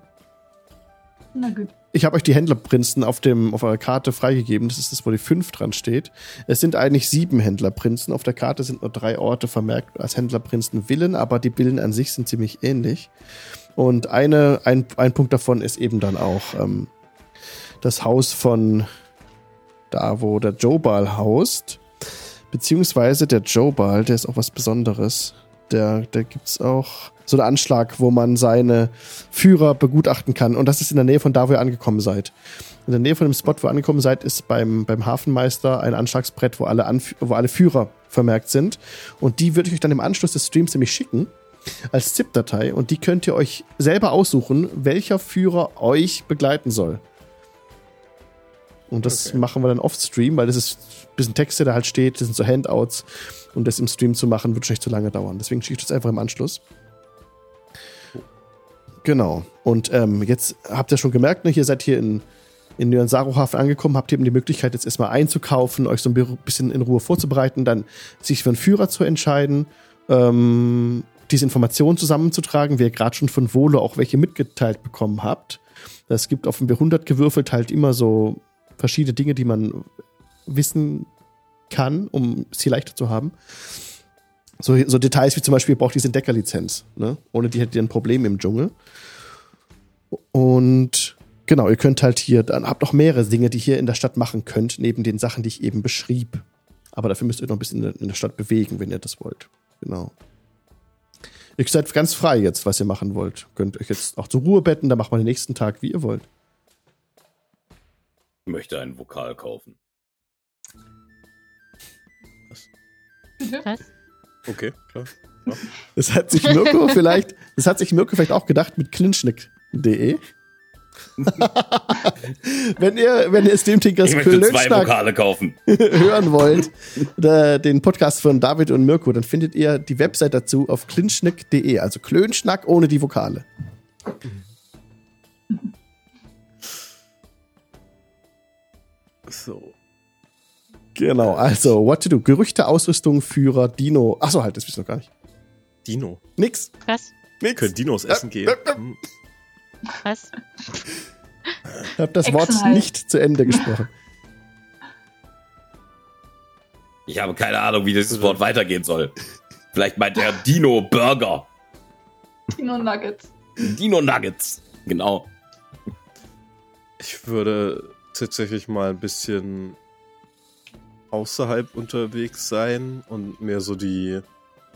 Na gut. Ich habe euch die Händlerprinzen auf, dem, auf eurer Karte freigegeben. Das ist das, wo die 5 dran steht. Es sind eigentlich sieben Händlerprinzen. Auf der Karte sind nur drei Orte vermerkt als Händlerprinzen Villen, aber die Villen an sich sind ziemlich ähnlich. Und eine, ein, ein Punkt davon ist eben dann auch ähm, das Haus von da, wo der Jobal haust. Beziehungsweise der Jobal, der ist auch was Besonderes. Der, der gibt's auch so einen Anschlag, wo man seine Führer begutachten kann. Und das ist in der Nähe von da, wo ihr angekommen seid. In der Nähe von dem Spot, wo ihr angekommen seid, ist beim, beim Hafenmeister ein Anschlagsbrett, wo alle, Anf wo alle Führer vermerkt sind. Und die würde ich euch dann im Anschluss des Streams nämlich schicken als ZIP-Datei. Und die könnt ihr euch selber aussuchen, welcher Führer euch begleiten soll. Und das Okay. machen wir dann off-Stream, weil das ist ein bisschen Texte, da halt steht, das sind so Handouts. Und das im Stream zu machen, wird wahrscheinlich zu lange dauern. Deswegen schicke ich das einfach im Anschluss. Genau. Und ähm, jetzt habt ihr schon gemerkt, ne, ihr seid hier in, in Nyansaru-Hafen angekommen, habt eben die Möglichkeit, jetzt erstmal einzukaufen, euch so ein bi- bisschen in Ruhe vorzubereiten, dann sich für einen Führer zu entscheiden, ähm, diese Informationen zusammenzutragen, wie ihr gerade schon von Volo auch welche mitgeteilt bekommen habt. Es gibt auf dem B100 gewürfelt halt immer so verschiedene Dinge, die man wissen kann, um sie leichter zu haben. So, so Details wie zum Beispiel, ihr braucht diese Entdeckerlizenz. Ne? Ohne die hättet ihr ein Problem im Dschungel. Und genau, ihr könnt halt hier, dann habt noch mehrere Dinge, die ihr hier in der Stadt machen könnt, neben den Sachen, die ich eben beschrieb. Aber dafür müsst ihr noch ein bisschen in der, Stadt bewegen, wenn ihr das wollt. Genau. Ihr seid ganz frei jetzt, was ihr machen wollt. Könnt euch jetzt auch zur Ruhe betten, dann macht man den nächsten Tag, wie ihr wollt. Ich möchte einen Vokal kaufen. Bitte? Was? Okay, klar. Das hat sich Mirko vielleicht, das hat sich Mirko vielleicht auch gedacht mit klinschnick.de. wenn ihr, wenn ihr Steam Tinkers hören wollt, oder den Podcast von David und Mirko, dann findet ihr die Website dazu auf klinschnick.de, also Klönschnack ohne die Vokale. So. Genau, also what to do. Gerüchte, Ausrüstung, Führer, Dino. Achso, halt, das wisst ihr noch gar nicht. Dino. Nix. Was? Wir können Dinos essen gehen. Hm. Was? Ich hab das Wort Echsenhals. nicht zu Ende gesprochen. Ich habe keine Ahnung, wie dieses Wort weitergehen soll. Vielleicht meint er Dino Burger. Dino Nuggets. Dino Nuggets. Genau. Ich würde tatsächlich mal ein bisschen außerhalb unterwegs sein und mir so die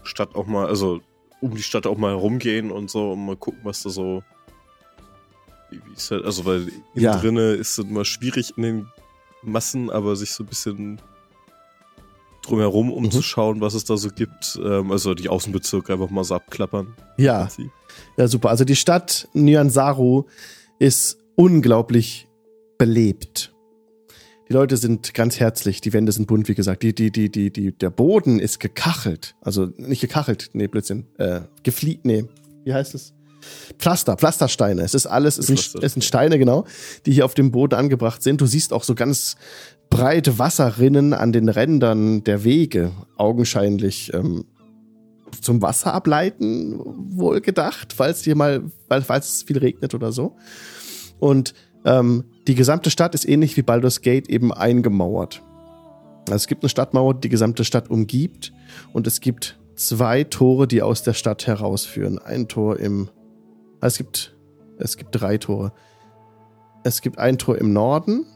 Stadt auch mal, also um die Stadt auch mal herumgehen und so und mal gucken, was da so. Wie, ist halt, also weil Ja. drinne ist es immer schwierig in den Massen, aber sich so ein bisschen drumherum, um zu schauen, was es da so gibt. Ähm, also die Außenbezirke einfach mal so abklappern. Ja, ja, super. Also die Stadt Nyansaru ist unglaublich belebt. Die Leute sind ganz herzlich, die Wände sind bunt, wie gesagt. Die, die, die, die, die, der Boden ist gekachelt. Also nicht gekachelt, nee, Blödsinn. Äh, geflie nee, wie heißt es? Pflaster, Pflastersteine. Es ist alles, es sind, es sind Steine, genau, die hier auf dem Boden angebracht sind. Du siehst auch so ganz breite Wasserrinnen an den Rändern der Wege, augenscheinlich ähm, zum Wasser ableiten, wohl gedacht, falls hier mal, falls es viel regnet oder so. Und ähm, die gesamte Stadt ist ähnlich wie Baldur's Gate eben eingemauert. Also es gibt eine Stadtmauer, die die gesamte Stadt umgibt und es gibt zwei Tore, die aus der Stadt herausführen. Ein Tor im also es gibt es gibt drei Tore. Es gibt ein Tor im Norden,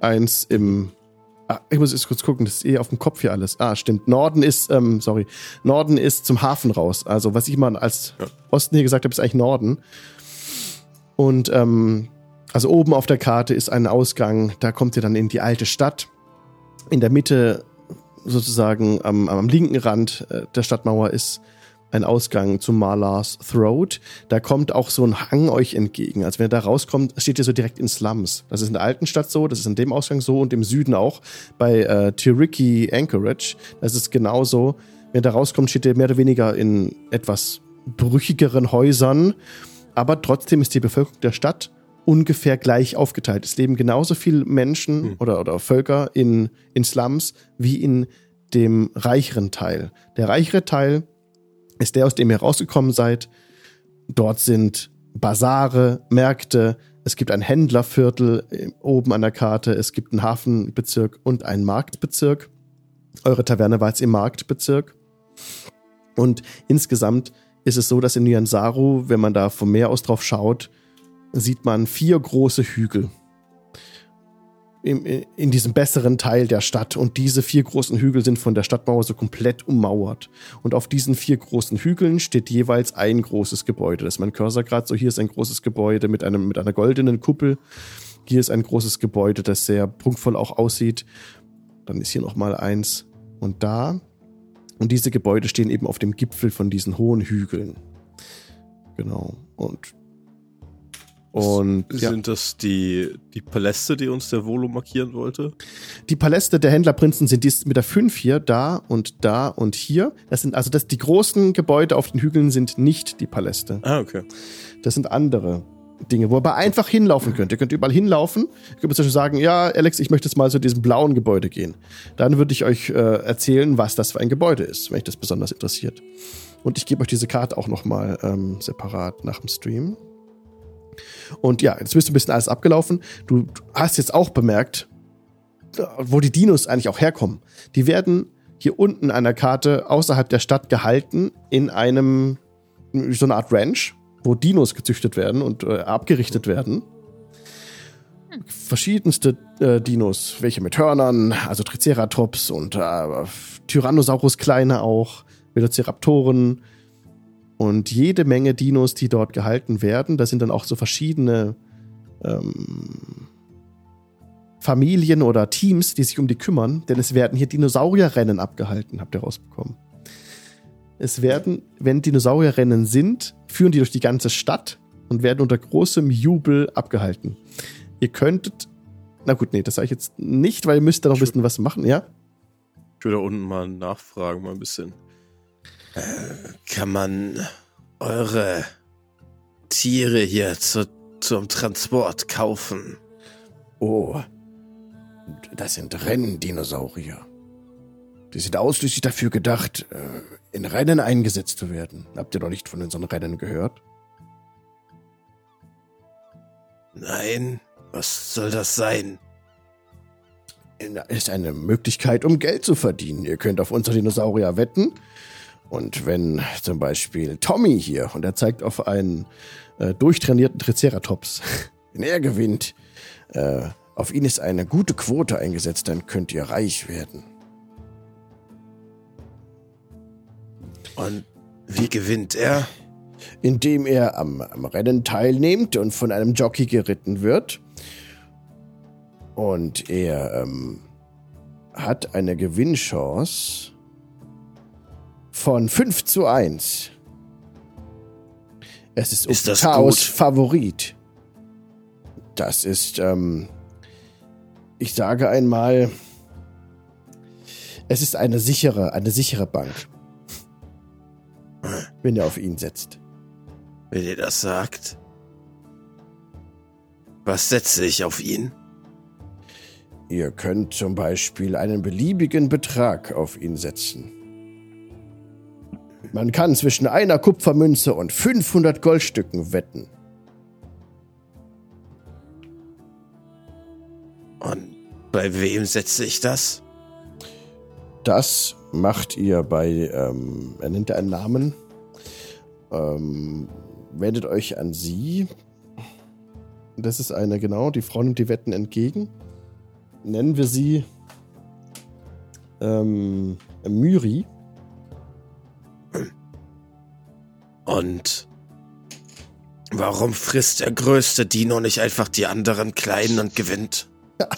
eins im Ah, ich muss jetzt kurz gucken, das ist eh auf dem Kopf hier alles. Ah, stimmt. Norden ist, ähm, sorry, Norden ist zum Hafen raus. Also was ich mal als Ja. Osten hier gesagt habe, ist eigentlich Norden. Und ähm, also oben auf der Karte ist ein Ausgang, da kommt ihr dann in die alte Stadt. In der Mitte, sozusagen am, am linken Rand äh, der Stadtmauer, ist ein Ausgang zum Malars Throat. Da kommt auch so ein Hang euch entgegen. Also wenn ihr da rauskommt, steht ihr so direkt in Slums. Das ist in der alten Stadt so, das ist in dem Ausgang so und im Süden auch bei äh, Tiriki Anchorage. Das ist genauso. Wenn ihr da rauskommt, steht ihr mehr oder weniger in etwas brüchigeren Häusern. Aber trotzdem ist die Bevölkerung der Stadt ungefähr gleich aufgeteilt. Es leben genauso viele Menschen Hm. oder, oder Völker in, in Slums wie in dem reicheren Teil. Der reichere Teil ist der, aus dem ihr rausgekommen seid. Dort sind Basare, Märkte, es gibt ein Händlerviertel äh, oben an der Karte, es gibt einen Hafenbezirk und einen Marktbezirk. Eure Taverne war jetzt im Marktbezirk. Und insgesamt ist es so, dass in Nyansaru, wenn man da vom Meer aus drauf schaut, sieht man vier große Hügel in diesem besseren Teil der Stadt. Und diese vier großen Hügel sind von der Stadtmauer so komplett ummauert. Und auf diesen vier großen Hügeln steht jeweils ein großes Gebäude. Das ist mein Cursor gerade so. Hier ist ein großes Gebäude mit, einem, mit einer goldenen Kuppel. Hier ist ein großes Gebäude, das sehr prunkvoll auch aussieht. Dann ist hier noch mal eins. Und da. Und diese Gebäude stehen eben auf dem Gipfel von diesen hohen Hügeln. Genau. Und und ja. Sind das die, die Paläste, die uns der Volo markieren wollte? Die Paläste der Händlerprinzen sind dies mit der 5 hier, da und da und hier. Das sind also das, die großen Gebäude auf den Hügeln sind nicht die Paläste. Ah, okay. Das sind andere Dinge, wo ihr aber einfach hinlaufen könnt. Ihr könnt überall hinlaufen. Ihr könnt zum Beispiel sagen, ja, Alex, ich möchte jetzt mal zu diesem blauen Gebäude gehen. Dann würde ich euch äh, erzählen, was das für ein Gebäude ist, wenn euch das besonders interessiert. Und ich gebe euch diese Karte auch nochmal ähm, separat nach dem Stream. Und ja, jetzt bist du ein bisschen alles abgelaufen. Du hast jetzt auch bemerkt, wo die Dinos eigentlich auch herkommen. Die werden hier unten an der Karte außerhalb der Stadt gehalten in einem, so eine Art Ranch, wo Dinos gezüchtet werden und äh, abgerichtet werden. Verschiedenste äh, Dinos, welche mit Hörnern, also Triceratops und äh, Tyrannosaurus kleine auch, Velociraptoren und jede Menge Dinos, die dort gehalten werden. Da sind dann auch so verschiedene ähm, Familien oder Teams, die sich um die kümmern, denn es werden hier Dinosaurierrennen abgehalten, habt ihr rausbekommen. Es werden, wenn Dinosaurierrennen sind, führen die durch die ganze Stadt und werden unter großem Jubel abgehalten. Ihr könntet, na gut, nee, das sage ich jetzt nicht, weil ihr müsst da noch ein bisschen was machen, ja? Ich würde da unten mal nachfragen, mal ein bisschen. Kann man eure Tiere hier zu, zum Transport kaufen? Oh, das sind Renndinosaurier. Die sind ausschließlich dafür gedacht, äh, in Rennen eingesetzt zu werden. Habt ihr noch nicht von unseren Rennen gehört? Nein, was soll das sein? Ist eine Möglichkeit, um Geld zu verdienen. Ihr könnt auf unsere Dinosaurier wetten. Und wenn zum Beispiel Tommy hier, und er zeigt auf einen äh, durchtrainierten Triceratops, wenn er gewinnt, äh, auf ihn ist eine gute Quote eingesetzt, dann könnt ihr reich werden. Und wie gewinnt er? indem er am, am Rennen teilnimmt und von einem Jockey geritten wird. Und er ähm, hat eine Gewinnchance von 5 zu 1. Es ist, Ist das Chaos gut? Favorit. Das ist, ähm, ich sage einmal, es ist eine sichere, eine sichere Bank. Wenn ihr auf ihn setzt. Wenn ihr das sagt. Was setze ich auf ihn? Ihr könnt zum Beispiel einen beliebigen Betrag auf ihn setzen. Man kann zwischen einer Kupfermünze und 500 Goldstücken wetten. Und bei wem setze ich das? Das macht ihr bei, ähm, er nennt einen Namen, ähm, wendet euch an sie. Das ist eine, genau, die Frau nimmt die Wetten entgegen. Nennen wir sie ähm, Myri. Und warum frisst der größte Dino nicht einfach die anderen kleinen und gewinnt?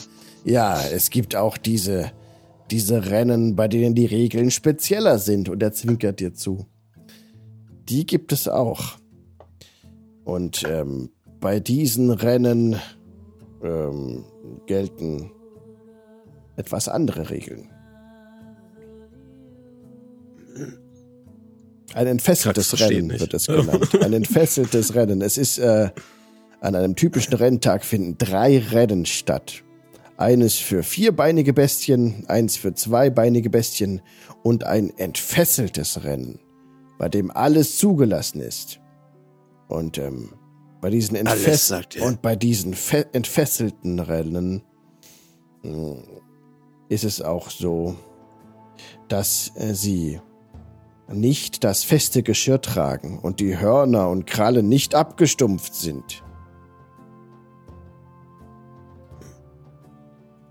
Ja, es gibt auch diese, diese Rennen, bei denen die Regeln spezieller sind und er zwinkert dir zu. Die gibt es auch. Und ähm, bei diesen Rennen ähm, gelten etwas andere Regeln. Ein entfesseltes Rennen nicht. wird es genannt. Ein entfesseltes Rennen. Es ist äh, an einem typischen Renntag finden drei Rennen statt. Eines für vierbeinige Bestien, eins für zweibeinige Bestien und ein entfesseltes Rennen, bei dem alles zugelassen ist. Und ähm, bei diesen Entfess und bei diesen fe- entfesselten Rennen mh, ist es auch so, dass äh, sie nicht das feste Geschirr tragen und die Hörner und Krallen nicht abgestumpft sind.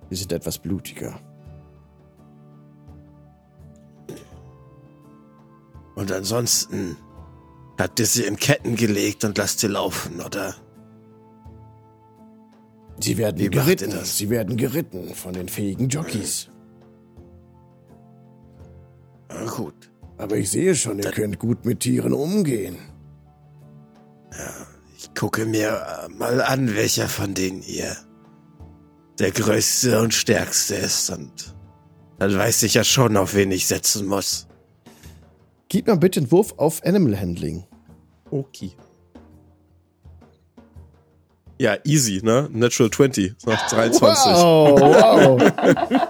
Sie sind etwas blutiger. Und ansonsten habt ihr sie in Ketten gelegt und lasst sie laufen, oder? Sie werden Wie geritten. Sie werden geritten von den fähigen Jockeys. Aber ich sehe schon, ihr könnt gut mit Tieren umgehen. Ich gucke mir äh, mal an, welcher von denen ihr der größte und stärkste ist. Und dann weiß ich ja schon, auf wen ich setzen muss. Gib mal bitte einen Wurf auf Animal Handling. Okay. Ja, easy, ne? Natural 20 nach 23. Wow, wow.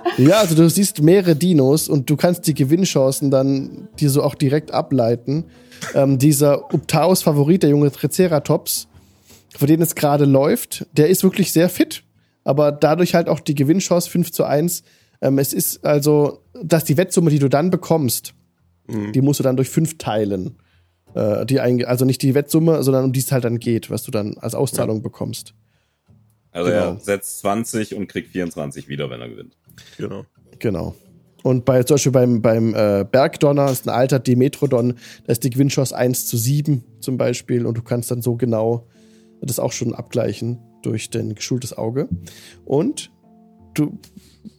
ja, also du siehst mehrere Dinos und du kannst die Gewinnchancen dann dir so auch direkt ableiten. Ähm, dieser Uptaus Favorit, der junge Triceratops, für den es gerade läuft, der ist wirklich sehr fit. Aber dadurch halt auch die Gewinnchance 5 zu 1. Ähm, es ist also, dass die Wettsumme, die du dann bekommst, Mhm. die musst du dann durch 5 teilen. Äh, die einge also nicht die Wettsumme, sondern um die es halt dann geht, was du dann als Auszahlung bekommst. Also Genau. er setzt 20 und kriegt 24 wieder, wenn er gewinnt. Genau. Genau. Und bei, zum Beispiel beim, beim äh, Bergdonner, das ist ein alter Dimetrodon, da ist die Gewinnchance 1 zu 7 zum Beispiel und du kannst dann so genau das auch schon abgleichen durch dein geschultes Auge. Und du,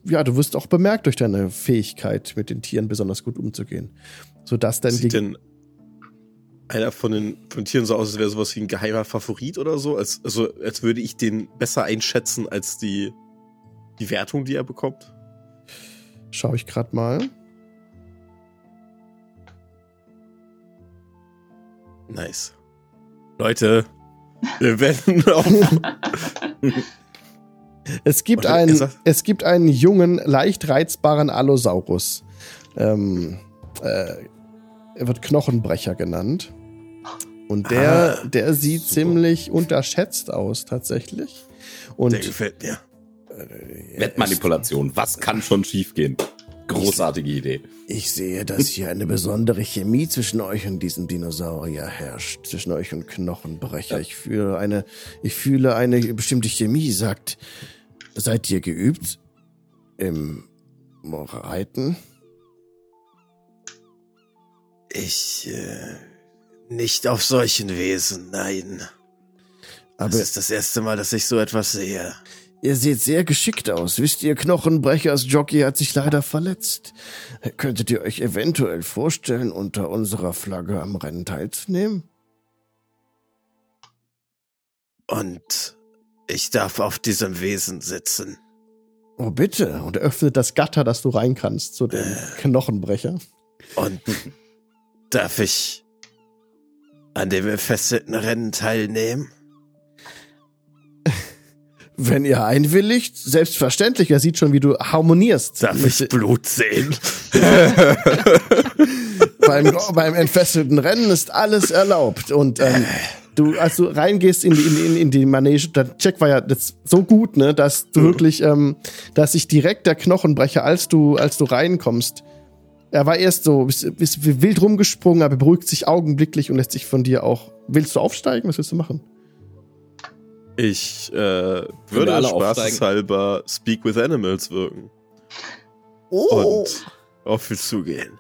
ja, du wirst auch bemerkt durch deine Fähigkeit, mit den Tieren besonders gut umzugehen. Sodass dann Sieht die, denn einer von den, von den Tieren so aus, als wäre sowas wie ein geheimer Favorit oder so? Als, also, als würde ich den besser einschätzen als die, die Wertung, die er bekommt? schau ich gerade mal. Nice. Leute, wir werden auf. Es gibt, Warte, er einen, es gibt einen jungen, leicht reizbaren Allosaurus. Ähm, äh, er wird Knochenbrecher genannt. Und der, Ah, der sieht super. ziemlich unterschätzt aus, tatsächlich. Und Der gefällt mir. Wettmanipulation. Was kann schon schiefgehen? Großartige Idee. ich sehe, dass hier eine besondere Chemie zwischen euch und diesem Dinosaurier herrscht. Zwischen euch und Knochenbrecher. Ich fühle eine, ich fühle eine bestimmte Chemie, sagt, seid ihr geübt im Reiten? Ich, äh, nicht auf solchen Wesen, nein. Aber Das ist das erste Mal, dass ich so etwas sehe. Ihr seht sehr geschickt aus. Wisst ihr, Knochenbrechers Jockey hat sich leider verletzt. Könntet ihr euch eventuell vorstellen, unter unserer Flagge am Rennen teilzunehmen? Und ich darf auf diesem Wesen sitzen. Oh, bitte. Und öffnet das Gatter, dass du rein kannst zu dem Knochenbrecher. Und darf ich an dem befestigten Rennen teilnehmen? Wenn ihr einwilligt, selbstverständlich. Er sieht schon, wie du harmonierst. Darf ich Blut sehen? beim, beim entfesselten Rennen ist alles erlaubt. Und ähm, du, als du reingehst in die, in, in, in die Manege, der Check war ja jetzt so gut, ne, dass du wirklich, ähm, dass sich direkt der Knochenbrecher, als du, als du reinkommst, er war erst so, bist, bist wild rumgesprungen, aber beruhigt sich augenblicklich und lässt sich von dir auch. Willst du aufsteigen? Was willst du machen? Ich äh, würde spaßeshalber Speak with Animals wirken Oh! und auf ihn zugehen.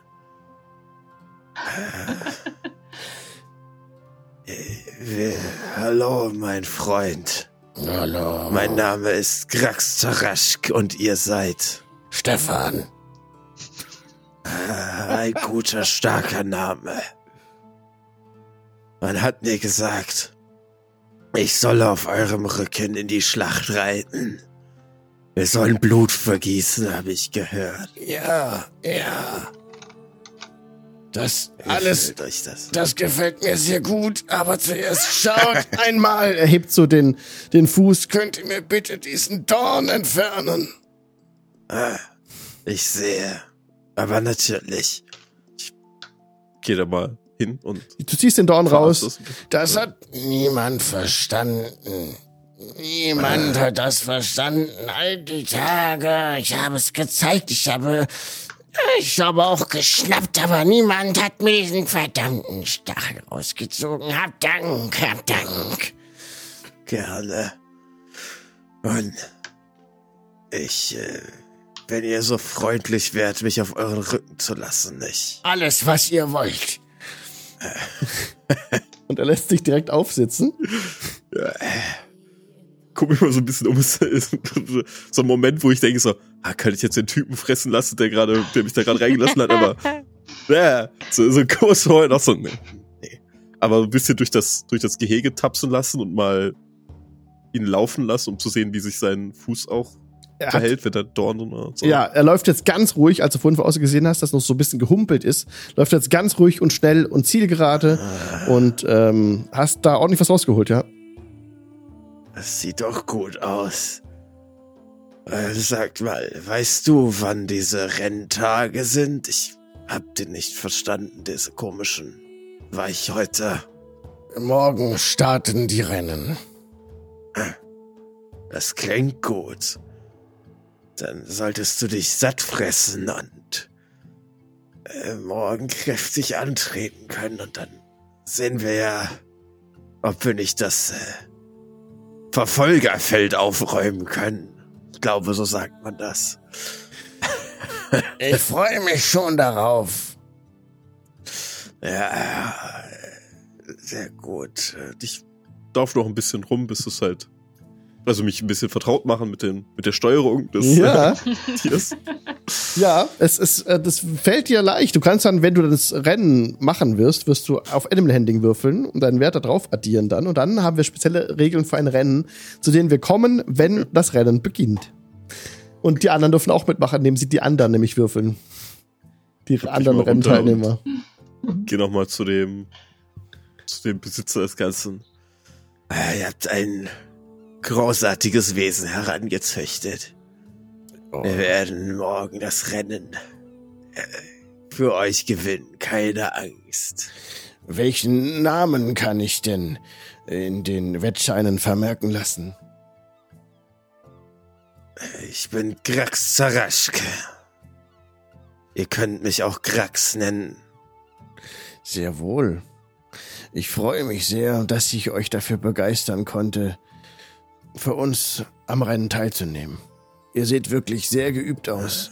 Äh, Hallo, mein Freund. Hallo. Mein Name ist Grax Taraschk und ihr seid Stefan. Ein guter, starker Name. Man hat mir gesagt, ich soll auf eurem Rücken in die Schlacht reiten. Wir sollen Blut vergießen, habe ich gehört. Ja, ja. Das alles das? Das gefällt mir sehr gut, aber zuerst schaut einmal. Er hebt so den, den Fuß. Könnt ihr mir bitte diesen Dorn entfernen? Ah, ich sehe. Aber natürlich. Geh da mal hin und Du ziehst den Dorn raus. Das- Das hat niemand verstanden. Niemand hat das verstanden. All die Tage. Ich habe es gezeigt. Ich habe. Ich habe auch geschnappt, aber niemand hat mir diesen verdammten Stachel rausgezogen. Hab Dank, hab Dank. Gerne. Und ich, äh, wenn ihr so freundlich wärt, mich auf euren Rücken zu lassen, ich. Alles, was ihr wollt. Und er lässt sich direkt aufsitzen. guck mich mal so ein bisschen um. Es ist so ein Moment, wo ich denke so, ah, kann ich jetzt den Typen fressen lassen, der gerade, der mich da gerade reingelassen hat, aber ja, so, so kurz vorher noch so, nee, nee. Aber ein bisschen durch das, durch das Gehege tapsen lassen und mal ihn laufen lassen, um zu sehen, wie sich sein Fuß auch Er hat, verhält, wenn der Dorn und so. ja, er läuft jetzt ganz ruhig, als du vorhin von außen gesehen hast, dass noch so ein bisschen gehumpelt ist, läuft jetzt ganz ruhig und schnell und zielgerade und ähm, hast da ordentlich was rausgeholt, ja. Das sieht doch gut aus. Äh, sagt mal, weißt du, wann diese Renntage sind? Ich hab den nicht verstanden, diese komischen Weichhäuter. Morgen starten die Rennen. Das klingt gut. Dann solltest du dich satt fressen und äh, morgen kräftig antreten können und dann sehen wir ja, ob wir nicht das äh, Verfolgerfeld aufräumen können. Ich glaube, so sagt man das. Ich freue mich schon darauf. Ja, äh, sehr gut. Ich darf noch ein bisschen rum, bis es halt, also mich ein bisschen vertraut machen mit den, mit der Steuerung des Ja. äh, Tiers. Ja, es ist, äh, das fällt dir leicht. Du kannst dann, wenn du das Rennen machen wirst, wirst du auf Animal Handling würfeln und deinen Wert da drauf addieren dann. Und dann haben wir spezielle Regeln für ein Rennen, zu denen wir kommen, wenn das Rennen beginnt. Und die anderen dürfen auch mitmachen, indem sie die anderen nämlich würfeln. Die mich anderen Rennteilnehmer. Geh noch mal zu dem, zu dem Besitzer des Ganzen. Äh, Ihr habt ein großartiges Wesen herangezüchtet. Wir werden morgen das Rennen äh, für euch gewinnen. Keine Angst. Welchen Namen kann ich denn in den Wettscheinen vermerken lassen? Ich bin Grax Zaraschke. Ihr könnt mich auch Grax nennen. Sehr wohl. Ich freue mich sehr, dass ich euch dafür begeistern konnte, für uns am Rennen teilzunehmen. Ihr seht wirklich sehr geübt aus.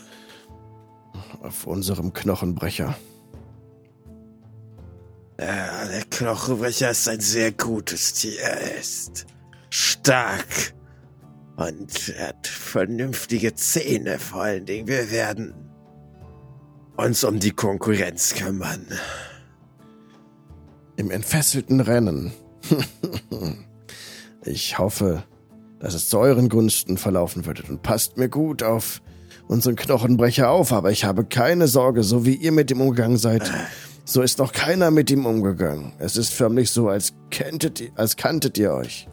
Auf unserem Knochenbrecher. Ja, der Knochenbrecher ist ein sehr gutes Tier. Er ist stark Und er hat vernünftige Zähne vor allen Dingen. Wir werden uns um die Konkurrenz kümmern. Im entfesselten Rennen. ich hoffe, dass es zu euren Gunsten verlaufen wird und passt mir gut auf unseren Knochenbrecher auf, aber ich habe keine Sorge, so wie ihr mit ihm umgegangen seid, so ist noch keiner mit ihm umgegangen. Es ist förmlich so, als kenntet ihr, als kanntet ihr euch.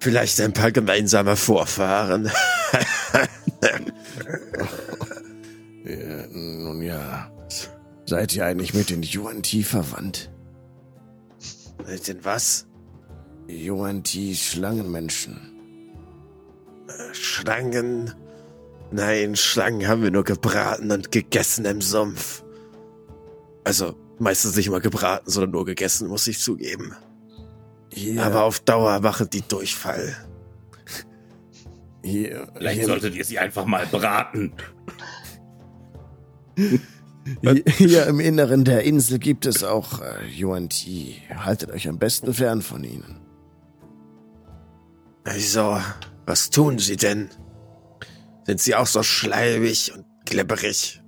Vielleicht ein paar gemeinsame Vorfahren. Ja, nun ja. Seid ihr eigentlich mit den Yuan Ti verwandt? Den was? Yuan Ti Schlangenmenschen. Schlangen? Nein, Schlangen haben wir nur gebraten und gegessen im Sumpf. Also, meistens nicht mal gebraten, sondern nur gegessen, muss ich zugeben. Hier, Aber auf Dauer machen die Durchfall. hier, Vielleicht hier, solltet ihr sie einfach mal braten. hier, im Inneren der Insel gibt es auch äh, Yuan Ti. Haltet euch am besten fern von ihnen. Also, was tun sie denn? Sind sie auch so schleimig und glibberig?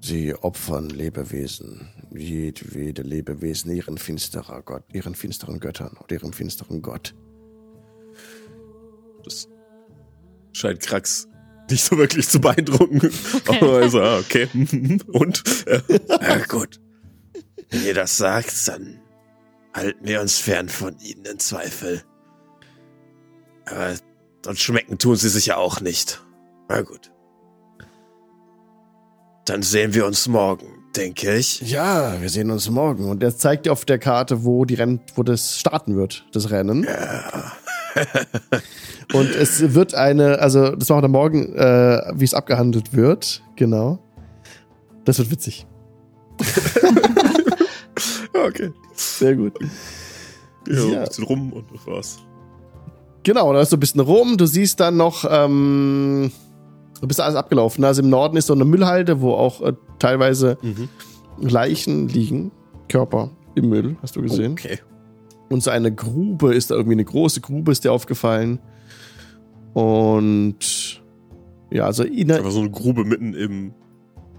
Sie opfern Lebewesen, jedwede Lebewesen ihren finsterer Gott, ihren finsteren Göttern oder ihrem finsteren Gott. Das scheint Krax nicht so wirklich zu beeindrucken. Aber also, ah, okay. Und? Na gut. Wenn ihr das sagt, dann halten wir uns fern von ihnen in Zweifel. Aber und schmecken tun sie sich ja auch nicht. Na gut. Dann sehen wir uns morgen, denke ich. Ja, wir sehen uns morgen. Und er zeigt dir auf der Karte, wo die Renn wo das starten wird, das Rennen. Und es wird eine, also das machen wir morgen, äh, wie es abgehandelt wird. Genau. Das wird witzig. okay. Sehr gut. Ja, Ja. ein bisschen rum und das war's. Genau, da ist so ein bisschen rum. Du siehst dann noch, ähm, du bist alles abgelaufen. Also im Norden ist so eine Müllhalde, wo auch äh, teilweise Leichen liegen. Körper im Müll, hast du gesehen. Okay. Und so eine Grube ist da irgendwie eine große Grube, ist dir aufgefallen. Und ja, also inner, Aber so eine Grube mitten im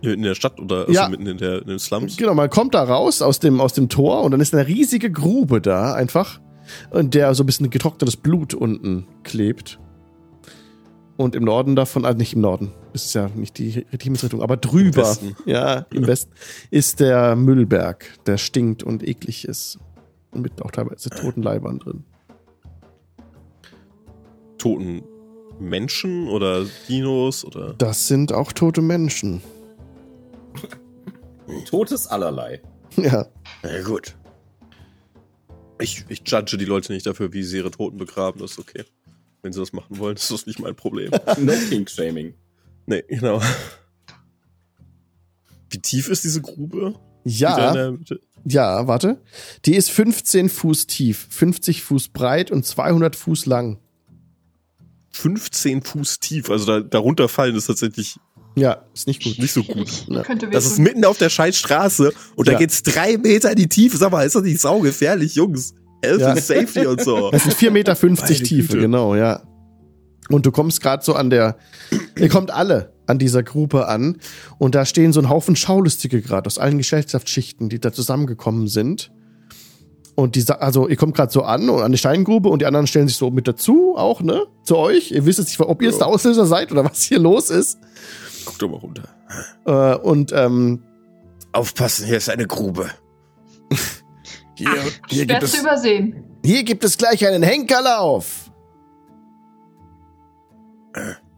in der Stadt oder also Ja. mitten in, der, in den Slums. Genau, man kommt da raus aus dem, aus dem Tor und dann ist eine riesige Grube da einfach. Und der so ein bisschen getrocknetes Blut unten klebt. Und im Norden davon, also nicht im Norden, das ist ja nicht die Himmelsrichtung, aber drüber, Westen. ja, im Westen, ist der Müllberg, der stinkt und eklig ist. Und mit auch teilweise toten Leibern drin. Toten Menschen oder Dinos oder. Das sind auch tote Menschen. Totes allerlei. Ja. Na gut. Ich, ich judge die Leute nicht dafür, wie sie ihre Toten begraben. Das ist okay. Wenn sie das machen wollen, ist das nicht mein Problem. No King-Shaming. nee, genau. Wie tief ist diese Grube? Die Ja, Mitte? Ja, warte. Die ist 15 Fuß tief, 50 Fuß breit und 200 Fuß lang. 15 Fuß tief. Also da, darunter fallen ist tatsächlich Ja, ist nicht gut. nicht so gut. Ja. Das ist mitten auf der Scheißstraße und da Ja. geht's drei Meter in die Tiefe. Sag mal, ist das nicht saugefährlich, Jungs? Health Ja. and Safety und so. Das sind 4,50 Meter Meine Tiefe, Güte. genau, ja. Und du kommst gerade so an der, ihr kommt alle an dieser Gruppe an und da stehen so ein Haufen Schaulustige gerade aus allen Gesellschaftsschichten, die da zusammengekommen sind. Und die, also ihr kommt gerade so an und an die Steingrube und die anderen stellen sich so mit dazu, auch, ne? Zu euch. Ihr wisst jetzt nicht, ob ihr jetzt der Auslöser seid oder was hier los ist. Guck doch mal runter. Äh, und ähm, Aufpassen, hier ist eine Grube. hier, hier, Schwer gibt zu es, übersehen. hier gibt es gleich einen Henkerlauf.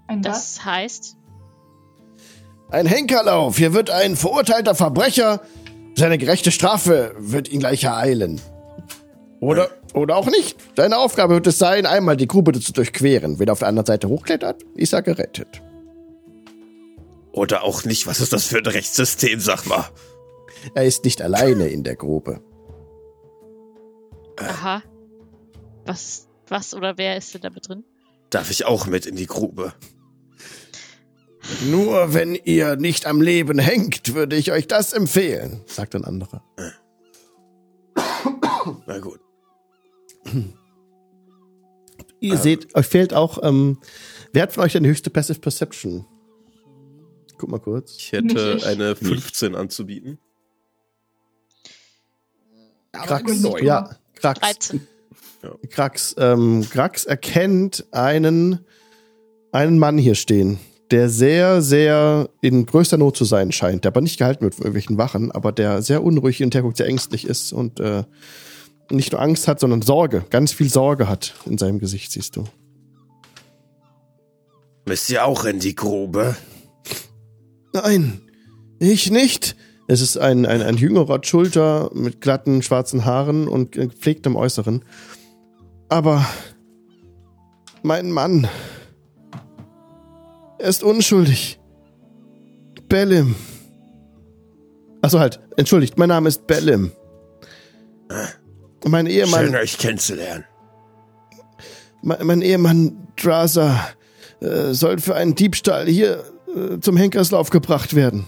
Ein? Das heißt, Ein Henkerlauf. Hier wird ein verurteilter Verbrecher. Seine gerechte Strafe wird ihn gleich ereilen. Oder, oder auch nicht. Deine Aufgabe wird es sein, einmal die Grube zu durchqueren. Wer auf der anderen Seite hochklettert, ist er gerettet. Oder auch nicht. Was ist das für ein Rechtssystem, sag mal? Er ist nicht alleine in der Grube. aha. Was, was oder wer ist denn da mit drin? Darf ich auch mit in die Grube? Nur wenn ihr nicht am Leben hängt, würde ich euch das empfehlen, sagt ein anderer. Na gut. Ihr seht, euch fehlt auch, ähm, wer hat von euch denn die höchste Passive Perception? Guck mal kurz. Ich hätte Nicht. eine 15 anzubieten. Krax, ja, Krax. 13. Krax, ähm, Krax erkennt einen, einen Mann hier stehen, der sehr, sehr in größter Not zu sein scheint, der aber nicht gehalten wird von irgendwelchen Wachen, aber der sehr unruhig und der sehr ängstlich ist und äh, nicht nur Angst hat, sondern Sorge, ganz viel Sorge hat in seinem Gesicht, siehst du. Müsst ihr auch in die Grube? Nein, ich nicht. Es ist ein, ein, ein jüngerer Schulter mit glatten schwarzen Haaren und gepflegtem Äußeren. Aber mein Mann, er ist unschuldig. Bellim. Achso, halt, entschuldigt, mein Name ist Bellim. Mein Ehemann, Schön, euch kennenzulernen. mein, mein Ehemann Draza äh, soll für einen Diebstahl hier äh, zum Henkerslauf gebracht werden.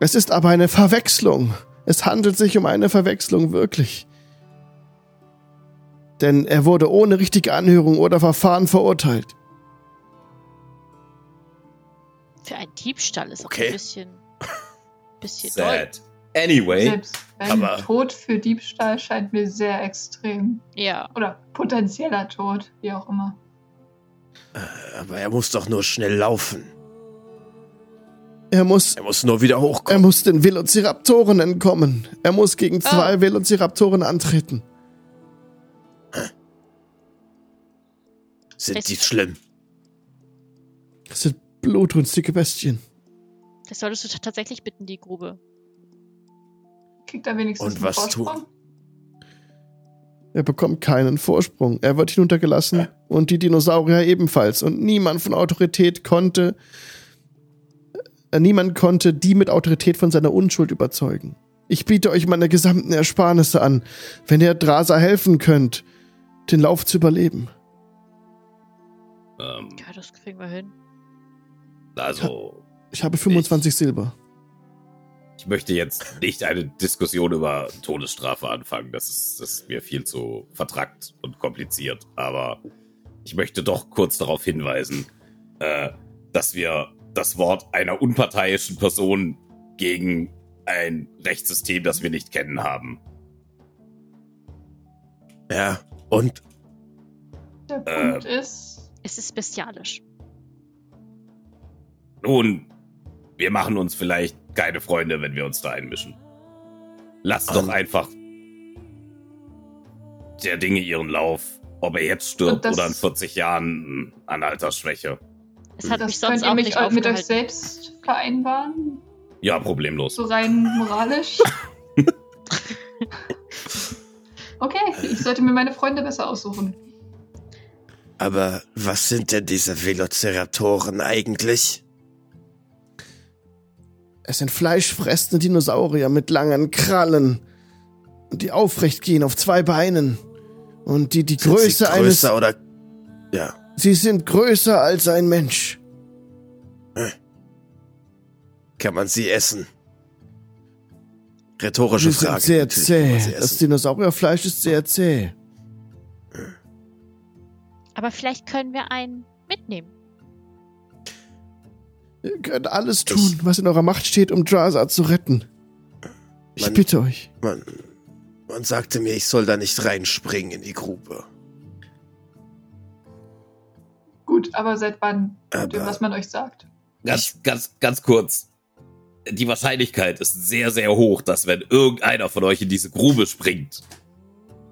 Es ist aber eine Verwechslung. Es handelt sich um eine Verwechslung, wirklich. Denn er wurde ohne richtige Anhörung oder Verfahren verurteilt. Für einen Diebstahl ist auch Okay. ein bisschen, bisschen doll. Sad. Anyway, Selbst ein aber- Tod für Diebstahl scheint mir sehr extrem. Ja. Oder potenzieller Tod, wie auch immer. Aber er muss doch nur schnell laufen. Er muss, Er muss nur wieder er hochkommen. muss den Velociraptoren entkommen. Er muss gegen zwei Velociraptoren antreten. Sind Es- die schlimm? Das sind blutrünstige Bestien. Das solltest du tatsächlich bitten, die Grube. Kriegt er wenigstens Und einen was Vorsprung? Er bekommt keinen Vorsprung. Er wird hinuntergelassen und die Dinosaurier ebenfalls. Und niemand von Autorität konnte, äh, niemand konnte die mit Autorität von seiner Unschuld überzeugen. Ich biete euch meine gesamten Ersparnisse an, wenn ihr Drasa helfen könnt, den Lauf zu überleben. ähm, Ja, das kriegen wir hin. Also Ich habe 25 Silber. ich möchte jetzt nicht eine Diskussion über Todesstrafe anfangen. Das ist, das ist mir viel zu vertrackt und kompliziert. Aber ich möchte doch kurz darauf hinweisen, äh, dass wir das Wort einer unparteiischen Person gegen ein Rechtssystem, das wir nicht kennen, haben. Ja. Und? Der Äh, Punkt ist, Es ist bestialisch. Nun, wir machen uns vielleicht keine Freunde, wenn wir uns da einmischen. Lasst doch Ähm. einfach der Dinge ihren Lauf. Ob er jetzt stirbt das- oder in 40 Jahren an Altersschwäche. Es hat mich sonst ihr auch mich nicht mit euch selbst vereinbaren? Ja, problemlos. So rein moralisch? okay, ich sollte mir meine Freunde besser aussuchen. Aber was sind denn diese Velociraptoren eigentlich? Es sind fleischfressende Dinosaurier mit langen Krallen, die aufrecht gehen auf zwei Beinen. Und die die Sind sie Größe eines größer oder? Ja. Sie sind größer als ein Mensch. Kann man sie essen? Rhetorische Sie sind Frage. sehr Natürlich kann zäh. Das. Dinosaurierfleisch ist sehr zäh. Aber vielleicht können wir einen mitnehmen. Ihr könnt alles tun, was in eurer Macht steht, um Draza zu retten. Ich Man- bitte euch. Man, man sagte mir, ich soll da nicht reinspringen in die Grube. Gut, aber seit wann Aber- was man euch sagt? Ganz, ganz, ganz kurz. Die Wahrscheinlichkeit ist sehr, sehr hoch, dass wenn irgendeiner von euch in diese Grube springt,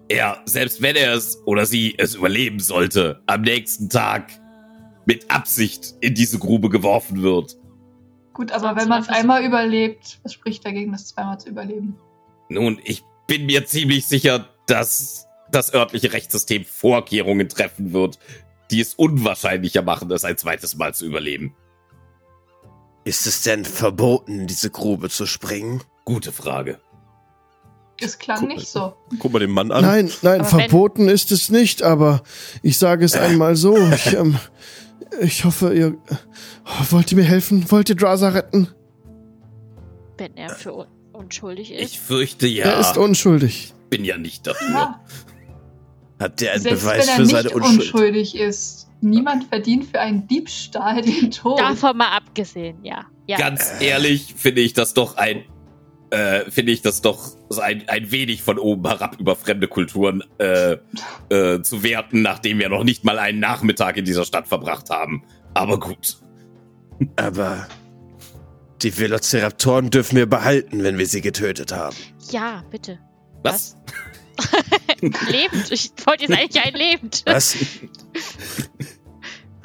er, selbst wenn er es oder sie es überleben sollte, am nächsten Tag mit Absicht in diese Grube geworfen wird. Gut, aber Sonst wenn man es einmal überlebt, was spricht dagegen, das zweimal zu überleben? Nun, ich bin mir ziemlich sicher, dass das örtliche Rechtssystem Vorkehrungen treffen wird, die es unwahrscheinlicher machen, es ein zweites Mal zu überleben. Ist es denn verboten, in diese Grube zu springen? Gute Frage. Es klang Guck- nicht so. Guck mal den Mann an. Nein, nein, Aber verboten ist es nicht, aber ich sage es einmal so. Ich, ähm, ich hoffe, ihr. Wollt ihr mir helfen? Wollt ihr Draza retten? Wenn er für un unschuldig ist. Ich fürchte ja. Er ist unschuldig. bin ja nicht dafür. Ja, Habt ihr einen Selbst Beweis wenn er für seine nicht Unschuld? unschuldig ist, niemand verdient für einen Diebstahl den Tod. Davon mal abgesehen, ja. ja. Ganz ehrlich finde ich das doch ein, äh, finde ich das doch so ein, ein wenig von oben herab über fremde Kulturen äh, äh, zu werten, nachdem wir noch nicht mal einen Nachmittag in dieser Stadt verbracht haben. Aber gut. Aber die Velociraptoren dürfen wir behalten, wenn wir sie getötet haben. ja, bitte. Was? lebend. Ich wollte jetzt eigentlich ein lebend. Was?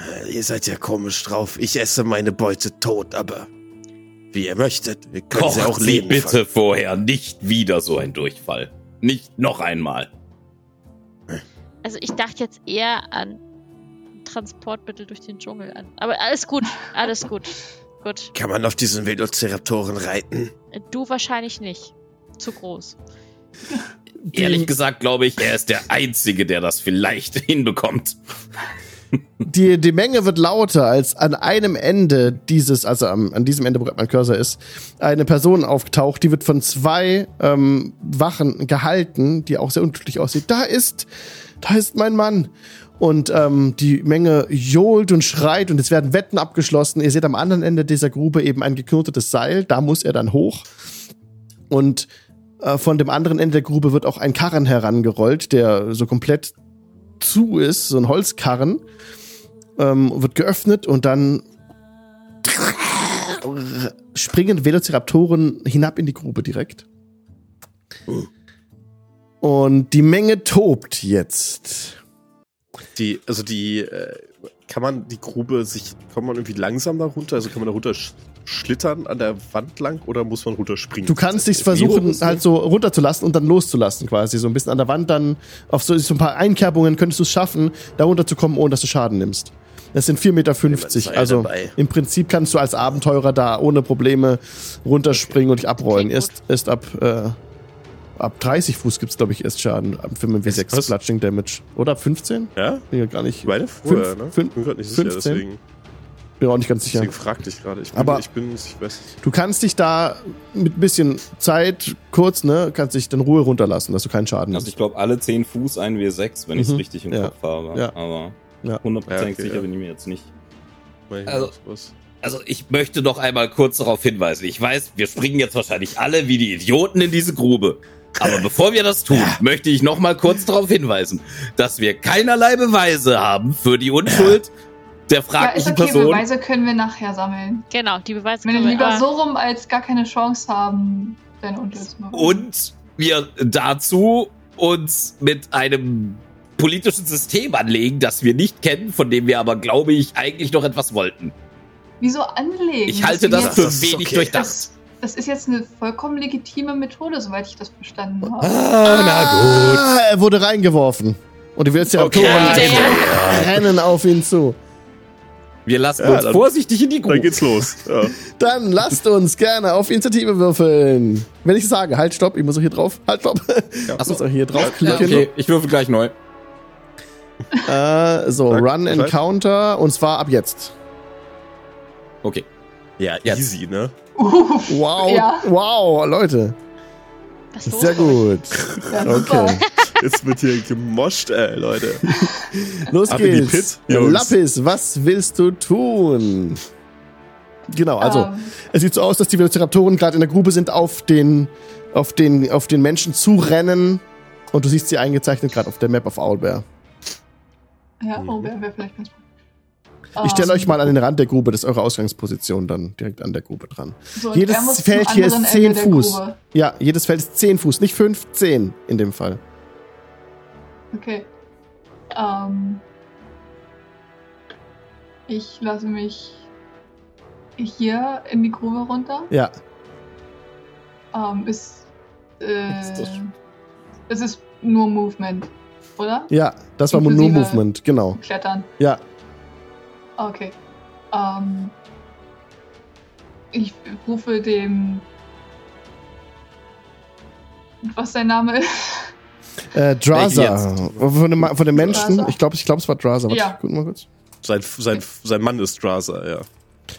Äh, ihr seid ja komisch drauf. Ich esse meine Beute tot, aber wie ihr möchtet. Wir können sie Kocht auch sie leben. bitte vorher nicht wieder so ein Durchfall. Nicht noch einmal. Also ich dachte jetzt eher an Transportmittel durch den Dschungel an. Aber alles gut, alles gut. Gut. Kann man auf diesen Velociraptoren reiten? Du wahrscheinlich nicht. Zu groß. Ehrlich gesagt glaube ich, er ist der Einzige, der das vielleicht hinbekommt. Die, die Menge wird lauter, als an einem Ende dieses, also am, an diesem Ende, wo mein Cursor ist, eine Person auftaucht, die wird von zwei ähm, Wachen gehalten, die auch sehr unglücklich aussieht. Da ist, da ist mein Mann. Und ähm, die Menge johlt und schreit und es werden Wetten abgeschlossen. Ihr seht am anderen Ende dieser Grube eben ein geknotetes Seil, da muss er dann hoch. Und äh, von dem anderen Ende der Grube wird auch ein Karren herangerollt, der so komplett zu ist, so ein Holzkarren, ähm, wird geöffnet und dann springen Velociraptoren hinab in die Grube direkt. Und die Menge tobt jetzt. Die, also die, äh, kann man die Grube sich, kommt man irgendwie langsam da runter? Also kann man da runter schlittern an der Wand lang oder muss man runterspringen? Du kannst dich versuchen, halt so runterzulassen und dann loszulassen, quasi. So ein bisschen an der Wand dann, auf so, so ein paar Einkerbungen könntest du es schaffen, da runterzukommen, ohne dass du Schaden nimmst. Das sind 4,50 Meter. Also dabei. im Prinzip kannst du als Abenteurer da ohne Probleme runterspringen und dich abrollen. Erst, erst ab, äh, ab 30 Fuß gibt's glaube ich, erst Schaden. Ab 5 W6 Was? Bludgeoning Damage. Oder ab 15? Ja? Bin ja gar nicht. Ich meine vorher, Fünf- ne? fünf- bin grad nicht sicher, 15? deswegen, Bin auch nicht ganz sicher. deswegen fragte ich gerade. Ich bin, Aber- ich bin, ich weiß nicht. Du kannst dich da mit ein bisschen Zeit, kurz, ne, kannst dich dann Ruhe runterlassen, dass du keinen Schaden Also hast. ich glaube alle 10 Fuß ein W6, wenn ich es Mhm. richtig im Ja. Kopf habe. Ja. Aber Ja. hundertprozentig Ja, okay, sicher ja. bin ich mir jetzt nicht. Also- was. Also ich möchte doch einmal kurz darauf hinweisen. Ich weiß, wir springen jetzt wahrscheinlich alle wie die Idioten in diese Grube. Aber bevor wir das tun, möchte ich noch mal kurz darauf hinweisen, dass wir keinerlei Beweise haben für die Unschuld der Ja, ist okay, Person. Beweise können wir nachher sammeln. Genau, die Beweise können wir lieber aber- so rum, als gar keine Chance haben, deine Unschuld zu machen. Und wir dazu uns mit einem politischen System anlegen, das wir nicht kennen, von dem wir aber, glaube ich, eigentlich noch etwas wollten. Wieso anlegen? Ich halte Das das für Das ist wenig okay. durchdacht. Das, das ist jetzt eine vollkommen legitime Methode, soweit ich das verstanden habe. Ah, na gut. Ah, er wurde reingeworfen. Und die Velociraptoren Okay. rennen auf ihn zu. Wir lassen Ja, uns dann- vorsichtig in die Grube. Dann geht's los. Ja. Dann lasst uns gerne auf Initiative würfeln. Wenn ich sage, halt, stopp, ich muss auch hier drauf. Halt, stopp. Ich Achso. muss auch hier drauf Ja, klicken. okay, ich würfel gleich neu. Äh, so, Sag Run Bescheid. Encounter und zwar ab jetzt. Okay. ja, Jetzt. easy, ne? Uff, Wow, Ja. wow, Leute. Sehr gut. Ja. Okay. Jetzt wird hier gemoscht, ey, Leute. Los Ab in die geht's. Pit. Lapis, was willst du tun? Genau, also Ähm, es sieht so aus, dass die Velociraptoren gerade in der Grube sind, auf den, auf den, auf den Menschen zurennen. Und du siehst sie eingezeichnet gerade auf der Map auf Owlbear. ja, Mhm. oh, wäre wär vielleicht ganz gut. Ich stelle euch mal an den Rand der Grube, das ist eure Ausgangsposition dann direkt an der Grube dran. so, jedes Feld hier ist anderen 10 Ende der Fuß. Ja, jedes Feld ist 10 Fuß, nicht 5, 10 in dem Fall. Okay. Ähm, ich lasse mich hier in die Grube runter. Ja, Ähm, ist, äh, Ist das- es ist nur Movement, oder? ja, das war nur Movement, genau. Klettern. Ja, Okay. Ähm, ich rufe dem. Was sein Name ist? äh, Draza. Von dem, von dem Menschen, Draza? ich glaube, ich glaub, es war Draza. Warte, Ja. guck mal kurz. Sein, sein, sein Mann ist Draza, ja.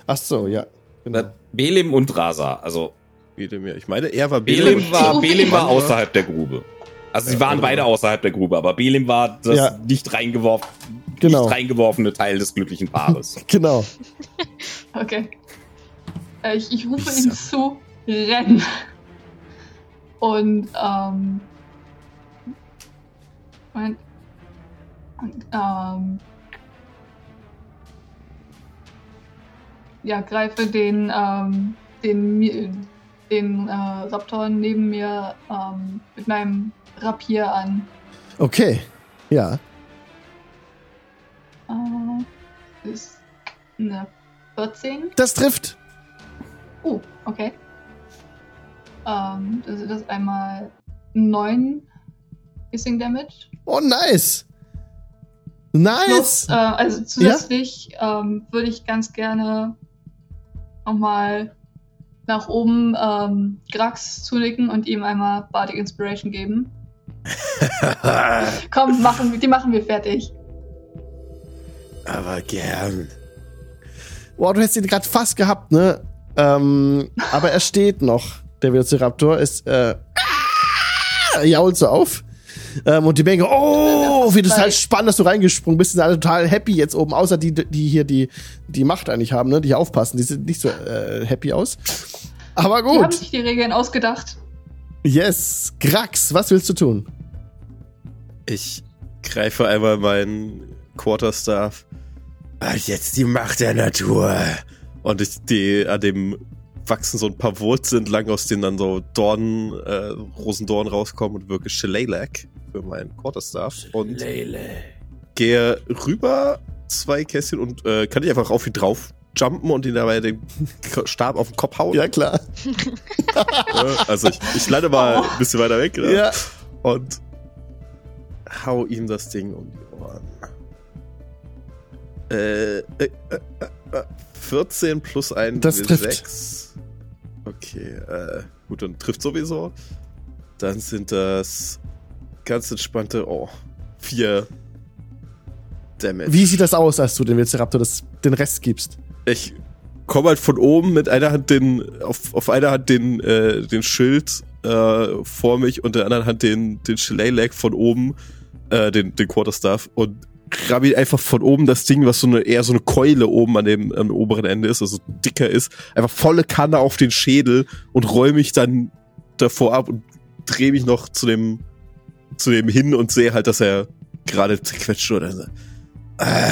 Ach so, ja. Genau. Belim und Rasa. Also dem ja. Ich meine, er war Belim Ich war, Belim war außerhalb der Grube. Also sie waren beide außerhalb der Grube, aber Belim war das Ja. nicht, reingeworfen, Genau. nicht reingeworfene Teil des glücklichen Paares. Genau. Okay. Äh, ich, ich rufe ihm zu, rennen. Und, ähm. Moment. Und, ähm. Ja, greife den, ähm, den, den äh, Raptor neben mir ähm, mit meinem Rapier an. Okay. Ja. Äh, ist eine 14. Das trifft. Oh, okay. Ähm, das ist einmal 9 Hissing Damage. Oh, nice. Plus, Nice. äh, also zusätzlich ähm, würde ich ganz gerne nochmal nach oben ähm, Grax zunicken und ihm einmal Bardic Inspiration geben. Komm, machen, wir- die machen wir fertig. Aber gern. Boah, du hättest ihn gerade fast gehabt, ne? Ähm, aber er steht noch. Der Velociraptor ist, äh, jault so auf. Ähm, und die Menge, oh, wie total spannend, dass du reingesprungen bist. Die sind alle total happy jetzt oben, außer die, die hier die, die Macht eigentlich haben, ne? Die hier aufpassen. Die sind nicht so äh, happy aus. Aber Die haben gut. sich die Regeln ausgedacht. Yes. Grax, was willst du tun? Ich greife einmal meinen Quarterstaff. Ah, Jetzt die Macht der Natur. Und ich, die, an dem wachsen so ein paar Wurzeln entlang, aus denen dann so Dornen, äh, Rosendorn rauskommen und wirke Shillelagh für meinen Quarterstaff. Und gehe rüber, zwei Kästchen und äh, kann ich einfach auf ihn drauf jumpen und ihn dabei den Stab auf den Kopf hauen. Ja, klar. Ja, also ich, ich lande mal ein bisschen weiter weg. Ne? Ja. und hau ihm das Ding um die Ohren. Äh, äh, äh, äh, 14 plus ein Das trifft. 6. Okay, äh, gut, dann trifft sowieso. Dann sind das ganz entspannte, oh, 4 Damage. Wie sieht das aus, als du dem Velociraptor das, den Rest gibst? Ich komme halt von oben mit einer Hand den, auf, auf einer Hand den, äh, den Schild äh, vor mich und der anderen Hand den, den Shillelagh von oben, äh, den, den Quarterstaff und ihn einfach von oben das Ding, was so eine, eher so eine Keule oben an dem, am oberen Ende ist, also dicker ist, einfach volle Kanne auf den Schädel und räume mich dann davor ab und drehe mich noch zu dem, zu dem hin und sehe halt, dass er gerade zerquetscht wurde. So, äh,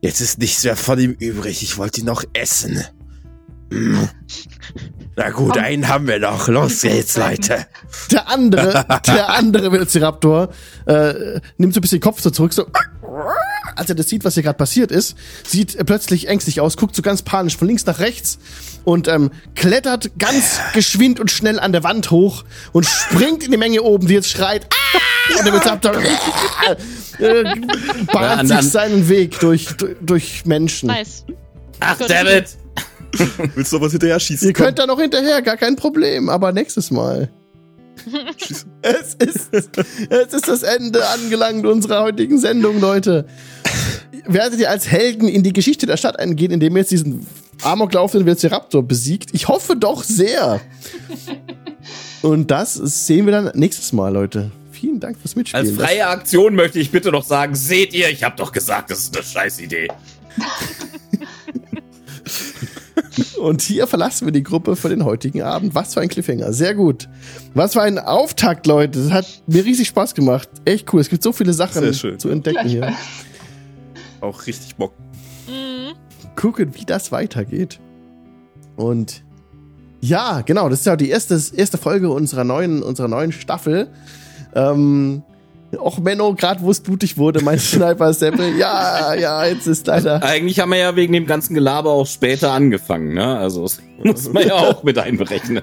Jetzt ist nichts mehr von ihm übrig. Ich wollte ihn noch essen. Hm. Na gut, Komm. einen haben wir noch. Los geht's, Leute. Der andere, der andere Velociraptor äh, nimmt so ein bisschen den Kopf so zurück, so als er das sieht, was hier gerade passiert ist, sieht er plötzlich ängstlich aus, guckt so ganz panisch von links nach rechts und ähm, klettert ganz geschwind und schnell an der Wand hoch und springt in die Menge oben, die jetzt schreit. "Ah!" Und der Velociraptor äh, bahnt sich seinen Weg durch, durch, durch Menschen. Nice. Ach, it! Willst du noch was hinterher schießen? Ihr könnt da noch hinterher, gar kein Problem, aber nächstes Mal. es, ist, es ist das Ende angelangt unserer heutigen Sendung, Leute. Werdet ihr als Helden in die Geschichte der Stadt eingehen, indem ihr jetzt diesen Amok laufenden Velociraptor besiegt? Ich hoffe doch sehr. Und das sehen wir dann nächstes Mal, Leute. Vielen Dank fürs Mitspielen. Als freie Aktion möchte ich bitte noch sagen, seht ihr, ich habe doch gesagt, das ist eine scheiß Idee. Und hier verlassen wir die Gruppe für den heutigen Abend. Was für ein Cliffhanger. Sehr gut. Was für ein Auftakt, Leute. Das hat mir riesig Spaß gemacht. Echt cool. Es gibt so viele Sachen zu entdecken hier. Auch richtig Bock. Mhm. Gucken, wie das weitergeht. Und ja, genau, das ist ja die erste, erste Folge unserer neuen, unserer neuen Staffel. Ähm, auch Menno, gerade wo es blutig wurde, mein Sniper-Seppel. Ja, ja, jetzt ist leider. Eigentlich haben wir ja wegen dem ganzen Gelaber auch später angefangen, ne? Also das muss man ja auch mit einberechnen.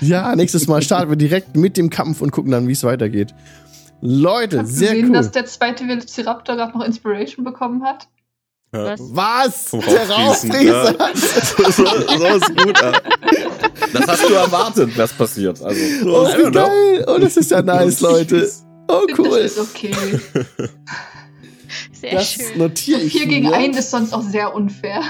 Ja, nächstes Mal starten wir direkt mit dem Kampf und gucken dann, wie es weitergeht. Leute, sehr gesehen, cool. dass der zweite Velociraptor gerade noch Inspiration bekommen hat? Ja. Was? Was? Vom Der Raufschießen, Raufrieser. so, so ist gut. Ja. Das hast du erwartet, was passiert. Also, Oh, wie geil. Oh, das ist ja nice, Leute. Oh, Das cool. ist okay. Sehr Das schön. notiere ich Vier gegen mir. einen ist sonst auch sehr unfair.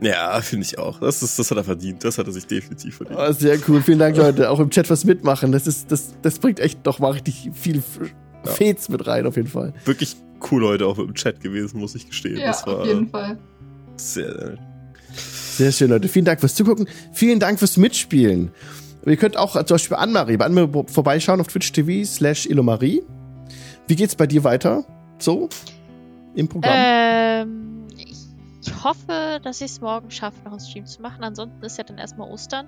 Ja, finde ich auch. Das, ist, das hat er verdient. Das hat er sich definitiv verdient. Oh, sehr cool. Vielen Dank, Leute. Auch im Chat was mitmachen. Das, ist, das, das bringt echt doch mal richtig viel Ja. Fets mit rein, auf jeden Fall. Wirklich cool heute auch im Chat gewesen, muss ich gestehen. Ja, das war auf jeden Fall. sehr. Sehr schön, Leute. Vielen Dank fürs Zugucken. Vielen Dank fürs Mitspielen. Und ihr könnt auch zum Beispiel bei Annemarie, bei Annemarie vorbeischauen auf Twitch TV slash Ilomarie. Wie geht's bei dir weiter? So? Im Programm? Ähm, ich, hoffe, dass ich es morgen schaffe, noch einen Stream zu machen. Ansonsten ist ja dann erstmal Ostern.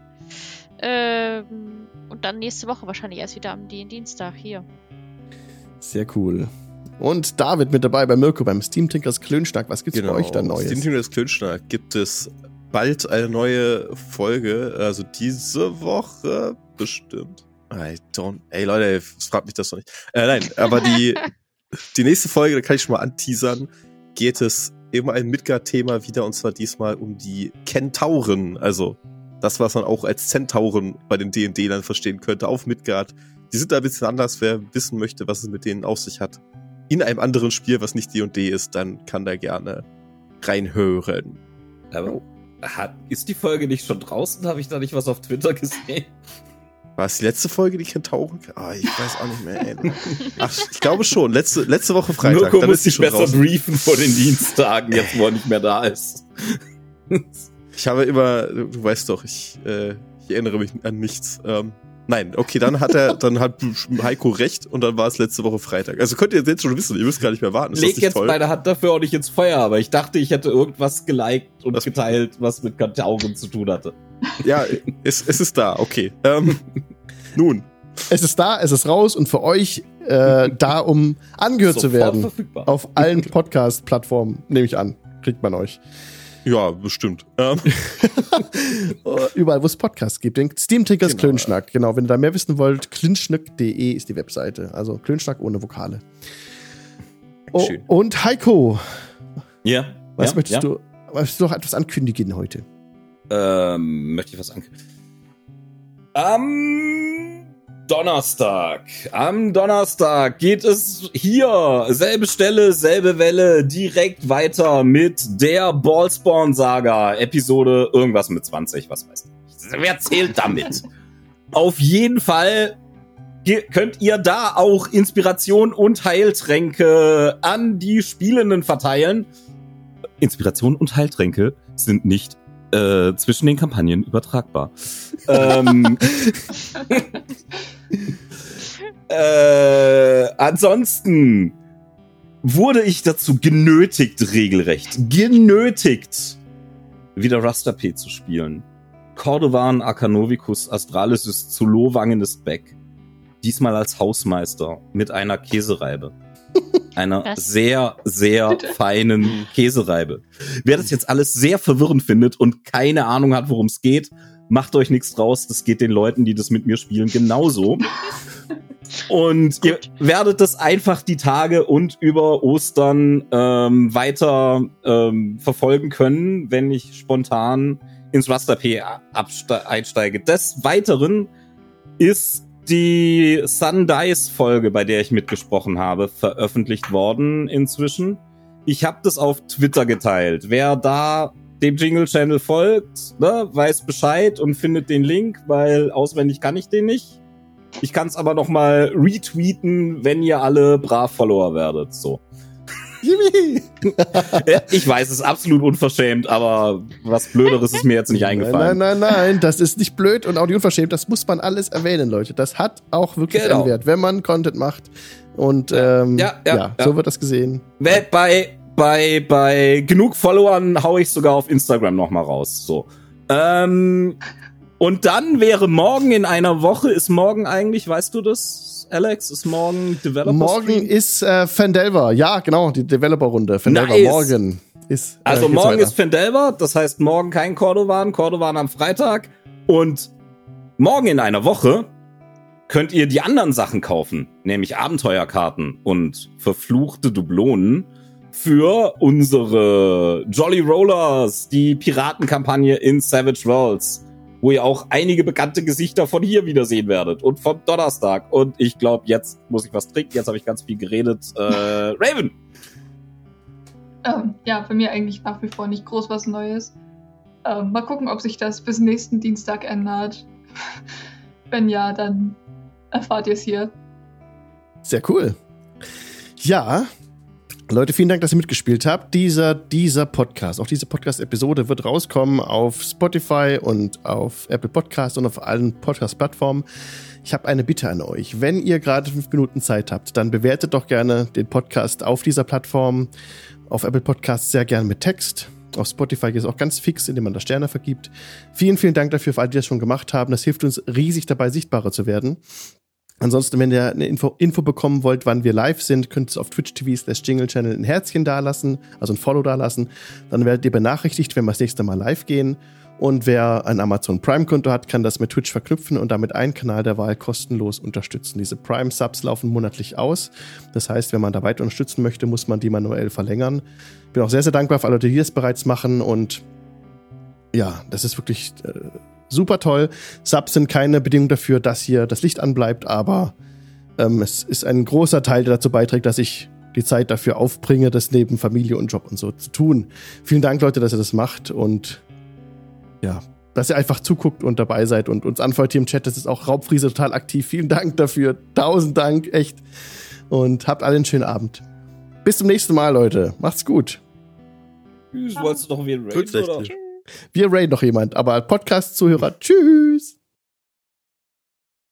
Ähm, und dann nächste Woche wahrscheinlich erst wieder am Dienstag hier. Sehr cool. Und David mit dabei bei Mirko beim Steam Tinkers Klönschnack. Was gibt's bei euch da Neues? Steam des Klönschnack gibt es bald eine neue Folge, also diese Woche bestimmt. I don't, ey Leute, fragt mich das doch nicht. Äh, nein, aber die, die nächste Folge, da kann ich schon mal anteasern, geht es immer ein Midgard-Thema wieder und zwar diesmal um die Kentauren, also das, was man auch als Zentauren bei den D&D dann verstehen könnte, auf Midgard. Die sind da ein bisschen anders, wer wissen möchte, was es mit denen auf sich hat. In einem anderen Spiel, was nicht D&D ist, dann kann da gerne reinhören. Aber hat, ist die Folge nicht schon draußen? Habe ich da nicht was auf Twitter gesehen? War es die letzte Folge, die Kentauren? Ah, ich weiß auch nicht mehr. Ey. Ach, ich glaube schon. Letzte, letzte Woche Freitag. Mirko dann muss sich besser draußen. briefen vor den Dienstagen, jetzt wo er nicht mehr da ist. Ich habe immer, du weißt doch, ich, äh, ich erinnere mich an nichts. Ähm, nein, okay, dann hat er, dann hat Heiko recht und dann war es letzte Woche Freitag. Also könnt ihr jetzt schon wissen, ihr müsst gar nicht mehr warten. Ist das Leg nicht jetzt toll? meine Hand dafür auch nicht ins Feuer, aber ich dachte, ich hätte irgendwas geliked und Das- geteilt, was mit Kantauren zu tun hatte. Ja, es, es ist da, okay. Ähm, nun, Es ist da, es ist raus und für euch äh, da, um angehört zu Sofort werden. verfügbar. Auf allen Podcast-Plattformen, nehme ich an. Kriegt man euch. Ja, bestimmt. Ähm, Überall, wo es Podcasts gibt. Den Steam Tickers Genau, Klönschnack. Genau, wenn ihr da mehr wissen wollt, klinschnack.de ist die Webseite. Also Klönschnack ohne Vokale. Oh, Schön. und Heiko, Ja. was ja, möchtest ja. du, möchtest du noch etwas ankündigen heute? Ähm, möchte ich was ankündigen? Am Donnerstag. Am Donnerstag geht es hier, selbe Stelle, selbe Welle, direkt weiter mit der Ballspawn-Saga. Episode irgendwas mit 20, was weiß ich. Wer zählt damit? Auf jeden Fall könnt ihr da auch Inspiration und Heiltränke an die Spielenden verteilen. Inspiration und Heiltränke sind nicht äh, zwischen den Kampagnen übertragbar. ähm, äh, ansonsten wurde ich dazu genötigt, regelrecht, genötigt, wieder Raster P zu spielen. Cordovan Arcanovicus Astralis ist zu Lowangen ist back. Diesmal als Hausmeister mit einer Käsereibe. Einer Was? sehr, sehr Bitte? feinen Käsereibe. Wer das jetzt alles sehr verwirrend findet und keine Ahnung hat, worum es geht, macht euch nichts draus. Das geht den Leuten, die das mit mir spielen, genauso. Und ihr werdet das einfach die Tage und über Ostern ähm, weiter ähm, verfolgen können, wenn ich spontan ins Raster P einsteige. Des Weiteren ist die Sundice Folge, bei der ich mitgesprochen habe, veröffentlicht worden inzwischen. Ich habe das auf Twitter geteilt. Wer da dem Jingle Channel folgt, ne, weiß Bescheid und findet den Link, weil auswendig kann ich den nicht. Ich kann es aber noch mal retweeten, wenn ihr alle brav Follower werdet. So. Jimmy! Ja, ich weiß, es ist absolut unverschämt, aber was Blöderes ist mir jetzt nicht Nein, eingefallen. nein, nein, nein, das ist nicht blöd und auch nicht unverschämt. Das muss man alles erwähnen, Leute. Das hat auch wirklich Genau. einen Wert, wenn man Content macht. Und ähm, Ja, ja, ja. so wird das gesehen. Bei, bei, bei genug Followern hau ich sogar auf Instagram noch mal raus. So. Ähm, und dann wäre morgen in einer Woche, ist morgen eigentlich, weißt du das, Alex? Ist morgen Developer Morgen Stream? ist äh, Fandelver. Ja, genau, die Developer-Runde. Fandelver Nice. morgen ist. äh, Also geht's morgen weiter. ist Fandelver, das heißt morgen kein Cordovan, Cordovan am Freitag. Und morgen in einer Woche könnt ihr die anderen Sachen kaufen, nämlich Abenteuerkarten und verfluchte Dublonen für unsere Jolly Rollers, die Piratenkampagne in Savage Worlds, wo ihr auch einige bekannte Gesichter von hier wiedersehen werdet und von Donnerstag. Und ich glaube, jetzt muss ich was trinken, jetzt habe ich ganz viel geredet. Äh, Raven! Ähm, ja, bei mir eigentlich nach wie vor nicht groß was Neues. Ähm, mal gucken, ob sich das bis nächsten Dienstag ändert. Wenn ja, dann erfahrt ihr es hier. Sehr cool. Ja, Leute, vielen Dank, dass ihr mitgespielt habt. Dieser, dieser Podcast, auch diese Podcast-Episode wird rauskommen auf Spotify und auf Apple Podcast und auf allen Podcast-Plattformen. Ich habe eine Bitte an euch. Wenn ihr gerade fünf Minuten Zeit habt, dann bewertet doch gerne den Podcast auf dieser Plattform. Auf Apple Podcasts sehr gerne mit Text. Auf Spotify geht es auch ganz fix, indem man da Sterne vergibt. Vielen, vielen Dank dafür für alle, die das schon gemacht haben. Das hilft uns riesig dabei, sichtbarer zu werden. Ansonsten, wenn ihr eine Info, Info bekommen wollt, wann wir live sind, könnt ihr auf Twitch TV slash Jingle Channel ein Herzchen dalassen, also ein Follow dalassen. Dann werdet ihr benachrichtigt, wenn wir das nächste Mal live gehen. Und wer ein Amazon Prime-Konto hat, kann das mit Twitch verknüpfen und damit einen Kanal der Wahl kostenlos unterstützen. Diese Prime-Subs laufen monatlich aus. Das heißt, wenn man da weiter unterstützen möchte, muss man die manuell verlängern. Bin auch sehr, sehr dankbar für alle, die das bereits machen. Und ja, das ist wirklich äh, super toll. Subs sind keine Bedingung dafür, dass hier das Licht anbleibt, aber ähm, es ist ein großer Teil, der dazu beiträgt, dass ich die Zeit dafür aufbringe, das neben Familie und Job und so zu tun. Vielen Dank, Leute, dass ihr das macht und ja, dass ihr einfach zuguckt und dabei seid und uns anfeuert hier im Chat. Das ist auch Raubfriese total aktiv. Vielen Dank dafür. Tausend Dank, echt. Und habt alle einen schönen Abend. Bis zum nächsten Mal, Leute. Macht's gut. Tschüss, wolltest du noch wie ein Raid, oder? Wir raiden noch jemand, aber Podcast-Zuhörer, tschüss.